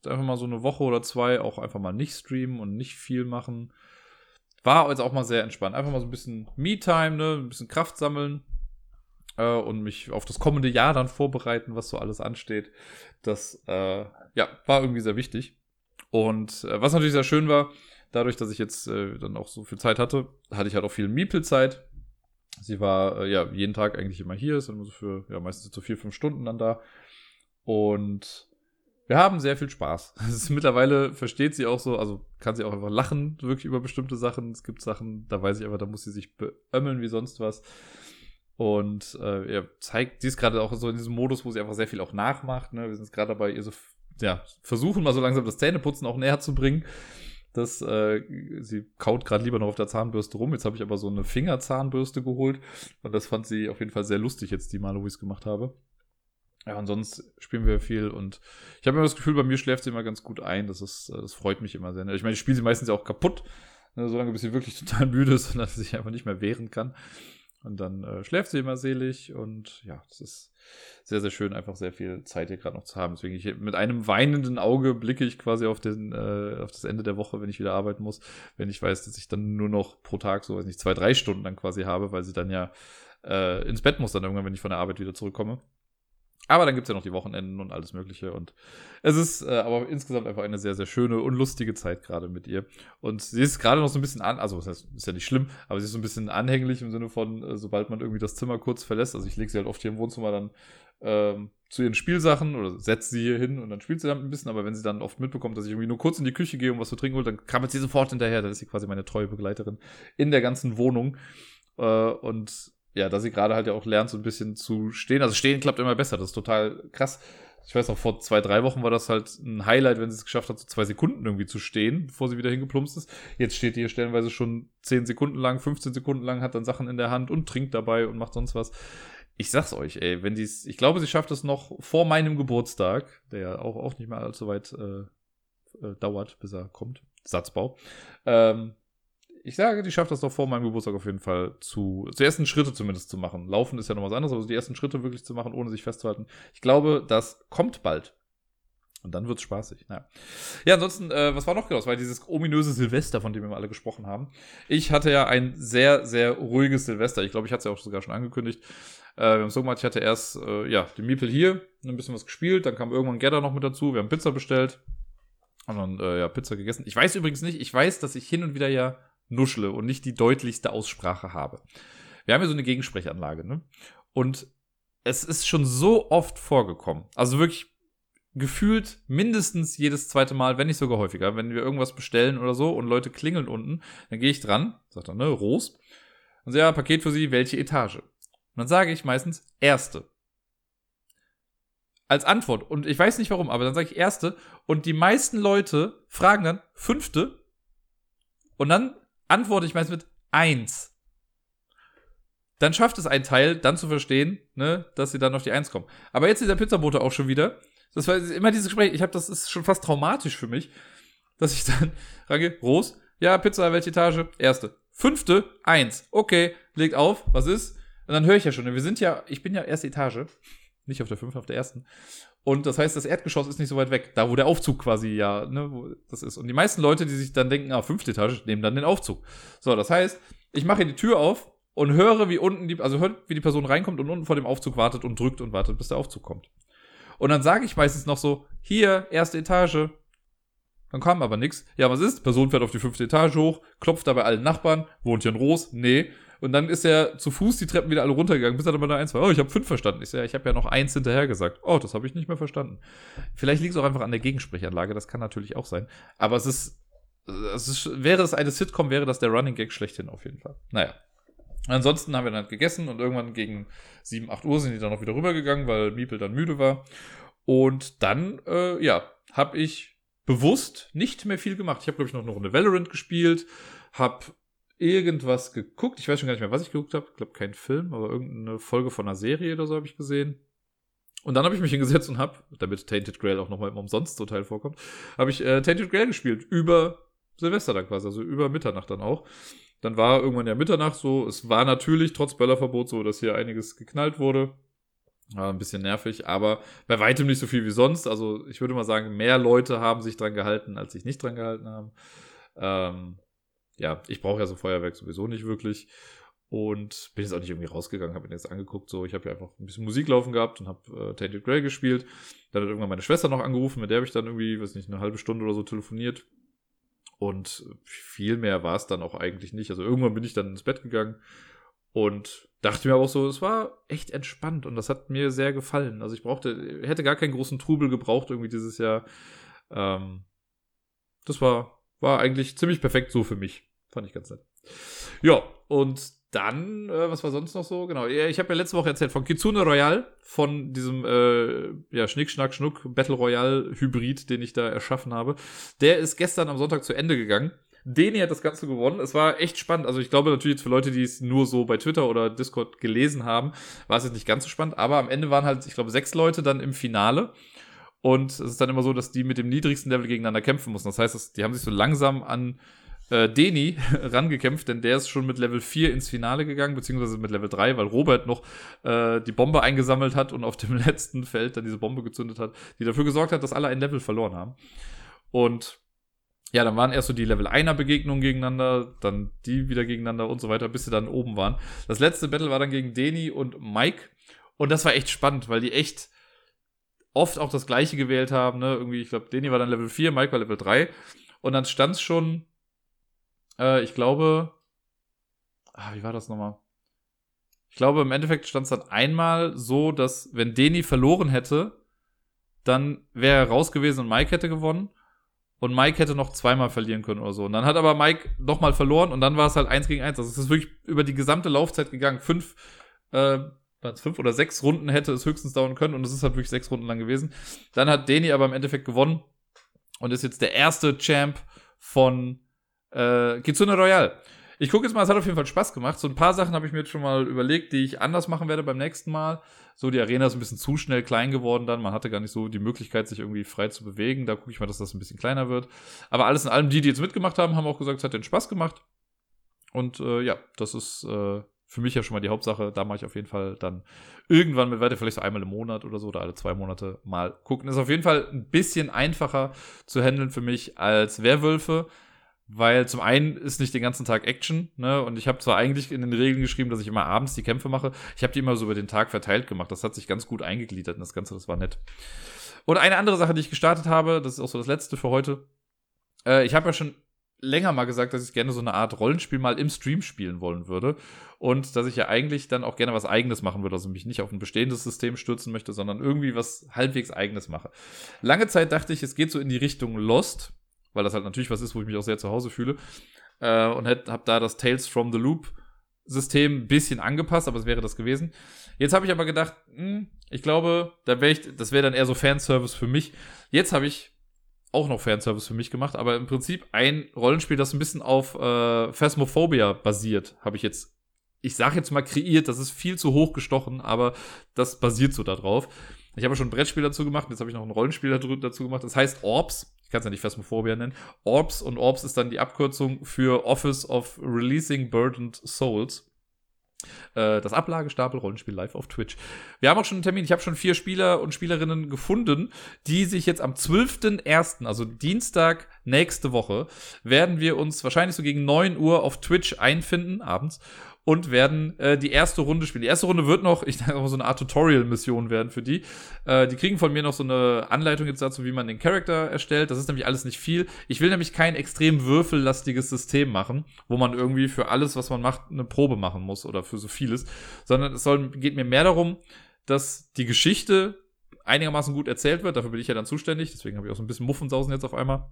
einfach mal so eine Woche oder zwei auch einfach mal nicht streamen und nicht viel machen. War jetzt auch mal sehr entspannt. Einfach mal so ein bisschen Me-Time, ne? ein bisschen Kraft sammeln äh, und mich auf das kommende Jahr dann vorbereiten, was so alles ansteht. Das äh, ja, war irgendwie sehr wichtig. Und äh, was natürlich sehr schön war, dadurch, dass ich jetzt äh, dann auch so viel Zeit hatte, hatte ich halt auch viel Meeple-Zeit. Sie war äh, ja jeden Tag eigentlich immer hier, ist immer so für, ja, meistens so vier, fünf Stunden dann da. Und wir haben sehr viel Spaß. Ist, mittlerweile versteht sie auch so, also kann sie auch einfach lachen, wirklich über bestimmte Sachen. Es gibt Sachen, da weiß ich einfach, da muss sie sich beömmeln wie sonst was. Und äh, ja, zeigt, sie ist gerade auch so in diesem Modus, wo sie einfach sehr viel auch nachmacht. Ne? Wir sind gerade dabei, ihr so, ja, versuchen mal so langsam das Zähneputzen auch näher zu bringen. Dass äh, sie kaut gerade lieber noch auf der Zahnbürste rum. Jetzt habe ich aber so eine Fingerzahnbürste geholt und das fand sie auf jeden Fall sehr lustig jetzt die Male, wo ich es gemacht habe. Ja, und sonst spielen wir viel und ich habe immer das Gefühl, bei mir schläft sie immer ganz gut ein. Das ist, das freut mich immer sehr. Ich meine, ich spiele sie meistens auch kaputt, ne, solange bis sie wirklich total müde ist und dass sie sich einfach nicht mehr wehren kann. Und dann äh, schläft sie immer selig und ja, das ist sehr, sehr schön, einfach sehr viel Zeit hier gerade noch zu haben. Deswegen ich, mit einem weinenden Auge blicke ich quasi auf, den, äh, auf das Ende der Woche, wenn ich wieder arbeiten muss, wenn ich weiß, dass ich dann nur noch pro Tag so, weiß nicht, zwei, drei Stunden dann quasi habe, weil sie dann ja äh, ins Bett muss dann irgendwann, wenn ich von der Arbeit wieder zurückkomme. Aber dann gibt es ja noch die Wochenenden und alles Mögliche. Und es ist äh, aber insgesamt einfach eine sehr, sehr schöne und lustige Zeit gerade mit ihr. Und sie ist gerade noch so ein bisschen an, also das heißt, ist ja nicht schlimm, aber sie ist so ein bisschen anhänglich im Sinne von, äh, sobald man irgendwie das Zimmer kurz verlässt. Also ich lege sie halt oft hier im Wohnzimmer dann ähm, zu ihren Spielsachen oder setze sie hier hin und dann spielt sie damit ein bisschen. Aber wenn sie dann oft mitbekommt, dass ich irgendwie nur kurz in die Küche gehe, um was zu trinken hole, dann krabbelt sie sofort hinterher. Dann ist sie quasi meine treue Begleiterin in der ganzen Wohnung. Äh, und ja, dass sie gerade halt ja auch lernt, so ein bisschen zu stehen. Also stehen klappt immer besser, das ist total krass. Ich weiß auch, vor zwei, drei Wochen war das halt ein Highlight, wenn sie es geschafft hat, so zwei Sekunden irgendwie zu stehen, bevor sie wieder hingeplumpst ist. Jetzt steht die hier stellenweise schon zehn Sekunden lang, 15 Sekunden lang, hat dann Sachen in der Hand und trinkt dabei und macht sonst was. Ich sag's euch, ey, wenn die's, ich glaube, sie schafft es noch vor meinem Geburtstag, der ja auch, auch nicht mehr allzu weit äh, äh, dauert, bis er kommt. Satzbau. Ähm, ich sage, die schafft das doch vor meinem Geburtstag auf jeden Fall zu, die ersten Schritte zumindest zu machen. Laufen ist ja noch was anderes, aber die ersten Schritte wirklich zu machen, ohne sich festzuhalten. Ich glaube, das kommt bald. Und dann wird's spaßig. Naja. Ja, ansonsten, äh, was war noch genau? Das war dieses ominöse Silvester, von dem wir alle gesprochen haben. Ich hatte ja ein sehr, sehr ruhiges Silvester. Ich glaube, ich hatte es ja auch sogar schon angekündigt. Äh, wir haben so gemacht, ich hatte erst, äh, ja, die Miepel hier, ein bisschen was gespielt, dann kam irgendwann Gedda noch mit dazu, wir haben Pizza bestellt. Und dann, äh, ja, Pizza gegessen. Ich weiß übrigens nicht, ich weiß, dass ich hin und wieder ja nuschle und nicht die deutlichste Aussprache habe. Wir haben hier so eine Gegensprechanlage, ne? Und es ist schon so oft vorgekommen. Also wirklich gefühlt mindestens jedes zweite Mal, wenn nicht sogar häufiger, wenn wir irgendwas bestellen oder so und Leute klingeln unten, dann gehe ich dran, sagt er, ne, Ros, und sage, ja, Paket für Sie, welche Etage? Und dann sage ich meistens erste. Als Antwort. Und ich weiß nicht warum, aber dann sage ich erste. Und die meisten Leute fragen dann fünfte. Und dann antworte ich meist mit eins. Dann schafft es ein Teil, dann zu verstehen, ne, dass sie dann auf die Eins kommen. Aber jetzt der Pizzabote auch schon wieder. Das war immer dieses Gespräch. Ich habe, das ist schon fast traumatisch für mich, dass ich dann rangehe. Ros, ja, Pizza, welche Etage? Erste. Fünfte, eins. Okay, legt auf. Was ist? Und dann höre ich ja schon. Wir sind ja, ich bin ja erste Etage. Nicht auf der fünften, auf der ersten. Und das heißt, das Erdgeschoss ist nicht so weit weg, da wo der Aufzug quasi ja, ne, wo das ist. Und die meisten Leute, die sich dann denken, ah, fünfte Etage, nehmen dann den Aufzug. So, das heißt, ich mache die Tür auf und höre, wie unten die, also hört, wie die Person reinkommt und unten vor dem Aufzug wartet und drückt und wartet, bis der Aufzug kommt. Und dann sage ich meistens noch so, hier, erste Etage. Dann kam aber nichts. Ja, was ist? Person fährt auf die fünfte Etage hoch, klopft da bei allen Nachbarn, wohnt hier in Roos? Nee. Und dann ist er zu Fuß die Treppen wieder alle runtergegangen, bis er dann bei der eins war. Oh, ich habe fünf verstanden. Ich, so, ja, ich habe ja noch eins hinterher gesagt. Oh, das habe ich nicht mehr verstanden. Vielleicht liegt es auch einfach an der Gegensprechanlage, das kann natürlich auch sein. Aber es ist, es ist, wäre es eine Sitcom, wäre das der Running Gag schlechthin auf jeden Fall. Naja. Ansonsten haben wir dann gegessen und irgendwann gegen 7, 8 Uhr sind die dann noch wieder rübergegangen, weil Miepel dann müde war. Und dann, äh, ja, habe ich bewusst nicht mehr viel gemacht. Ich habe, glaube ich, noch eine Runde Valorant gespielt, habe irgendwas geguckt. Ich weiß schon gar nicht mehr, was ich geguckt habe. Ich glaube, kein Film, aber irgendeine Folge von einer Serie oder so habe ich gesehen. Und dann habe ich mich hingesetzt und habe, damit Tainted Grail auch nochmal im umsonst so Teil vorkommt, habe ich äh, Tainted Grail gespielt. Über Silvester dann quasi, also über Mitternacht dann auch. Dann war irgendwann ja Mitternacht so. Es war natürlich trotz Böllerverbot so, dass hier einiges geknallt wurde. War ein bisschen nervig, aber bei weitem nicht so viel wie sonst. Also ich würde mal sagen, mehr Leute haben sich dran gehalten, als sich nicht dran gehalten haben. Ähm, ja, ich brauche ja so Feuerwerk sowieso nicht wirklich. Und bin jetzt auch nicht irgendwie rausgegangen, habe mir das angeguckt. So, ich habe ja einfach ein bisschen Musik laufen gehabt und habe äh, Tainted Grey gespielt. Dann hat irgendwann meine Schwester noch angerufen, mit der habe ich dann irgendwie, weiß nicht, eine halbe Stunde oder so telefoniert. Und viel mehr war es dann auch eigentlich nicht. Also irgendwann bin ich dann ins Bett gegangen und dachte mir aber auch so, es war echt entspannt und das hat mir sehr gefallen. Also ich brauchte, hätte gar keinen großen Trubel gebraucht irgendwie dieses Jahr. Ähm, das war war eigentlich ziemlich perfekt so für mich. Fand ich ganz nett. Ja, und dann, äh, was war sonst noch so? Genau, ich habe ja letzte Woche erzählt von Kitsune Royale, von diesem äh, ja, Schnick, Schnack, Schnuck Battle Royale Hybrid, den ich da erschaffen habe. Der ist gestern am Sonntag zu Ende gegangen. Deni hat das Ganze gewonnen. Es war echt spannend. Also ich glaube natürlich für Leute, die es nur so bei Twitter oder Discord gelesen haben, war es jetzt nicht ganz so spannend. Aber am Ende waren halt, ich glaube, sechs Leute dann im Finale. Und es ist dann immer so, dass die mit dem niedrigsten Level gegeneinander kämpfen mussten. Das heißt, die haben sich so langsam an äh, Deni rangekämpft, denn der ist schon mit Level 4 ins Finale gegangen, beziehungsweise mit Level 3, weil Robert noch äh, die Bombe eingesammelt hat und auf dem letzten Feld dann diese Bombe gezündet hat, die dafür gesorgt hat, dass alle ein Level verloren haben. Und ja, dann waren erst so die Level 1er Begegnungen gegeneinander, dann die wieder gegeneinander und so weiter, bis sie dann oben waren. Das letzte Battle war dann gegen Deni und Mike. Und das war echt spannend, weil die echt oft auch das gleiche gewählt haben. Ne? Irgendwie, ich glaube, Deni war dann Level 4, Mike war Level 3. Und dann stand es schon, äh, ich glaube, ah, wie war das nochmal? Ich glaube, im Endeffekt stand es dann einmal so, dass wenn Deni verloren hätte, dann wäre er raus gewesen und Mike hätte gewonnen. Und Mike hätte noch zweimal verlieren können oder so. Und dann hat aber Mike nochmal verloren und dann war es halt eins gegen eins. Also es ist wirklich über die gesamte Laufzeit gegangen. Fünf, äh, fünf oder sechs Runden hätte es höchstens dauern können und es ist halt wirklich sechs Runden lang gewesen. Dann hat Deni aber im Endeffekt gewonnen und ist jetzt der erste Champ von äh, Kitsune Royale. Ich gucke jetzt mal, es hat auf jeden Fall Spaß gemacht. So ein paar Sachen habe ich mir jetzt schon mal überlegt, die ich anders machen werde beim nächsten Mal. So, die Arena ist ein bisschen zu schnell klein geworden dann. Man hatte gar nicht so die Möglichkeit, sich irgendwie frei zu bewegen. Da gucke ich mal, dass das ein bisschen kleiner wird. Aber alles in allem, die, die jetzt mitgemacht haben, haben auch gesagt, es hat den Spaß gemacht. Und äh, ja, das ist äh, für mich ja schon mal die Hauptsache. Da mache ich auf jeden Fall dann irgendwann mit weiter, vielleicht so einmal im Monat oder so oder alle zwei Monate mal gucken. Ist auf jeden Fall ein bisschen einfacher zu handeln für mich als Werwölfe weil zum einen ist nicht den ganzen Tag Action, ne? Und ich habe zwar eigentlich in den Regeln geschrieben, dass ich immer abends die Kämpfe mache, ich habe die immer so über den Tag verteilt gemacht. Das hat sich ganz gut eingegliedert und das Ganze, das war nett. Und eine andere Sache, die ich gestartet habe, das ist auch so das letzte für heute. Äh, ich habe ja schon länger mal gesagt, dass ich gerne so eine Art Rollenspiel mal im Stream spielen wollen würde. Und dass ich ja eigentlich dann auch gerne was eigenes machen würde. Also mich nicht auf ein bestehendes System stürzen möchte, sondern irgendwie was halbwegs eigenes mache. Lange Zeit dachte ich, es geht so in die Richtung Lost weil das halt natürlich was ist, wo ich mich auch sehr zu Hause fühle. Äh, und habe da das Tales from the Loop System ein bisschen angepasst, aber es wäre das gewesen. Jetzt habe ich aber gedacht, mh, hm, ich glaube, da wäre ich, das wäre dann eher so Fanservice für mich. Jetzt habe ich auch noch Fanservice für mich gemacht, aber im Prinzip ein Rollenspiel, das ein bisschen auf äh, Phasmophobia basiert, habe ich jetzt, ich sage jetzt mal kreiert, das ist viel zu hoch gestochen, aber das basiert so darauf. Ich habe schon ein Brettspiel dazu gemacht, jetzt habe ich noch ein Rollenspiel dazu gemacht, das heißt Orbs ich kann es ja nicht Phasmophobia nennen. Orbs und Orbs ist dann die Abkürzung für Office of Releasing Burdened Souls. Äh, das Ablagestapel-Rollenspiel live auf Twitch. Wir haben auch schon einen Termin. Ich habe schon vier Spieler und Spielerinnen gefunden, die sich jetzt am 12.01., also Dienstag nächste Woche, werden wir uns wahrscheinlich so gegen 9 Uhr auf Twitch einfinden, abends, und werden äh, die erste Runde spielen. Die erste Runde wird noch, ich denke mal, so eine Art Tutorial-Mission werden für die. Äh, die kriegen von mir noch so eine Anleitung jetzt dazu, wie man den Charakter erstellt. Das ist nämlich alles nicht viel. Ich will nämlich kein extrem würfellastiges System machen, wo man irgendwie für alles, was man macht, eine Probe machen muss oder für so vieles, sondern es soll, geht mir mehr darum, dass die Geschichte einigermaßen gut erzählt wird. Dafür bin ich ja dann zuständig. Deswegen habe ich auch so ein bisschen Muffensausen jetzt auf einmal.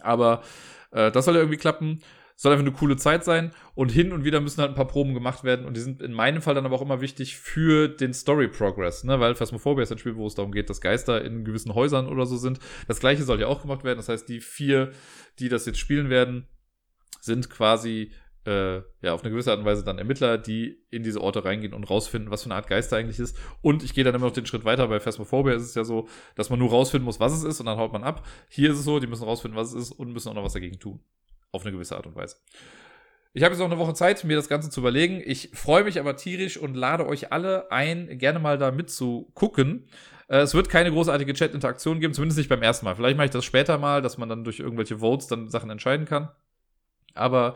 Aber äh, das soll ja irgendwie klappen soll einfach eine coole Zeit sein und hin und wieder müssen halt ein paar Proben gemacht werden und die sind in meinem Fall dann aber auch immer wichtig für den Story Progress, ne, weil Phasmophobia ist ein Spiel, wo es darum geht, dass Geister in gewissen Häusern oder so sind. Das gleiche soll ja auch gemacht werden, das heißt, die vier, die das jetzt spielen werden, sind quasi äh, ja, auf eine gewisse Art und Weise dann Ermittler, die in diese Orte reingehen und rausfinden, was für eine Art Geister eigentlich ist. Und ich gehe dann immer noch den Schritt weiter. Bei Phasmophobia ist es ja so, dass man nur rausfinden muss, was es ist und dann haut man ab. Hier ist es so, die müssen rausfinden, was es ist und müssen auch noch was dagegen tun. Auf eine gewisse Art und Weise. Ich habe jetzt noch eine Woche Zeit, mir das Ganze zu überlegen. Ich freue mich aber tierisch und lade euch alle ein, gerne mal da mitzugucken. Äh, es wird keine großartige Chat-Interaktion geben, zumindest nicht beim ersten Mal. Vielleicht mache ich das später mal, dass man dann durch irgendwelche Votes dann Sachen entscheiden kann. Aber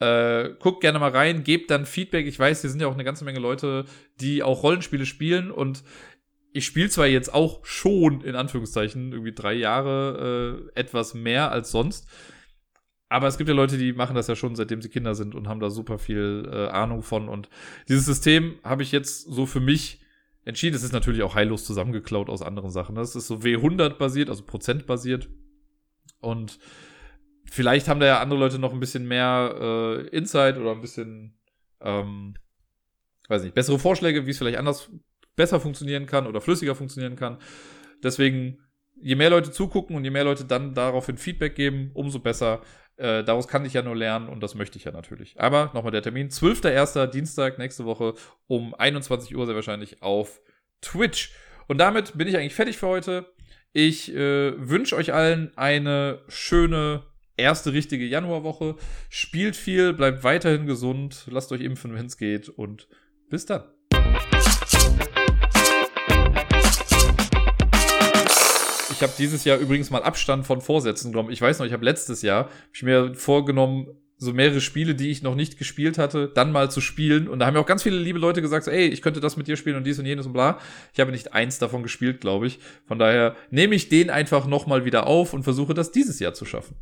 äh, guckt gerne mal rein, gebt dann Feedback. Ich weiß, hier sind ja auch eine ganze Menge Leute, die auch Rollenspiele spielen und ich spiele zwar jetzt auch schon, in Anführungszeichen, irgendwie drei Jahre äh, etwas mehr als sonst aber es gibt ja Leute, die machen das ja schon, seitdem sie Kinder sind und haben da super viel äh, Ahnung von. Und dieses System habe ich jetzt so für mich entschieden. Es ist natürlich auch heillos zusammengeklaut aus anderen Sachen. Das ist so W100 basiert, also Prozent basiert. Und vielleicht haben da ja andere Leute noch ein bisschen mehr äh, Insight oder ein bisschen ähm, weiß nicht, bessere Vorschläge, wie es vielleicht anders besser funktionieren kann oder flüssiger funktionieren kann. Deswegen, je mehr Leute zugucken und je mehr Leute dann daraufhin Feedback geben, umso besser. Äh, daraus kann ich ja nur lernen und das möchte ich ja natürlich. Aber nochmal der Termin, 12.01. Dienstag, nächste Woche um 21 Uhr sehr wahrscheinlich auf Twitch. Und damit bin ich eigentlich fertig für heute. Ich äh, wünsche euch allen eine schöne erste richtige Januarwoche. Spielt viel, bleibt weiterhin gesund, lasst euch impfen, wenn es geht und bis dann. Ich habe dieses Jahr übrigens mal Abstand von Vorsätzen genommen. Ich weiß noch, ich habe letztes Jahr hab ich mir vorgenommen, so mehrere Spiele, die ich noch nicht gespielt hatte, dann mal zu spielen. Und da haben mir auch ganz viele liebe Leute gesagt, so, ey, ich könnte das mit dir spielen und dies und jenes und bla. Ich habe nicht eins davon gespielt, glaube ich. Von daher nehme ich den einfach nochmal wieder auf und versuche das dieses Jahr zu schaffen.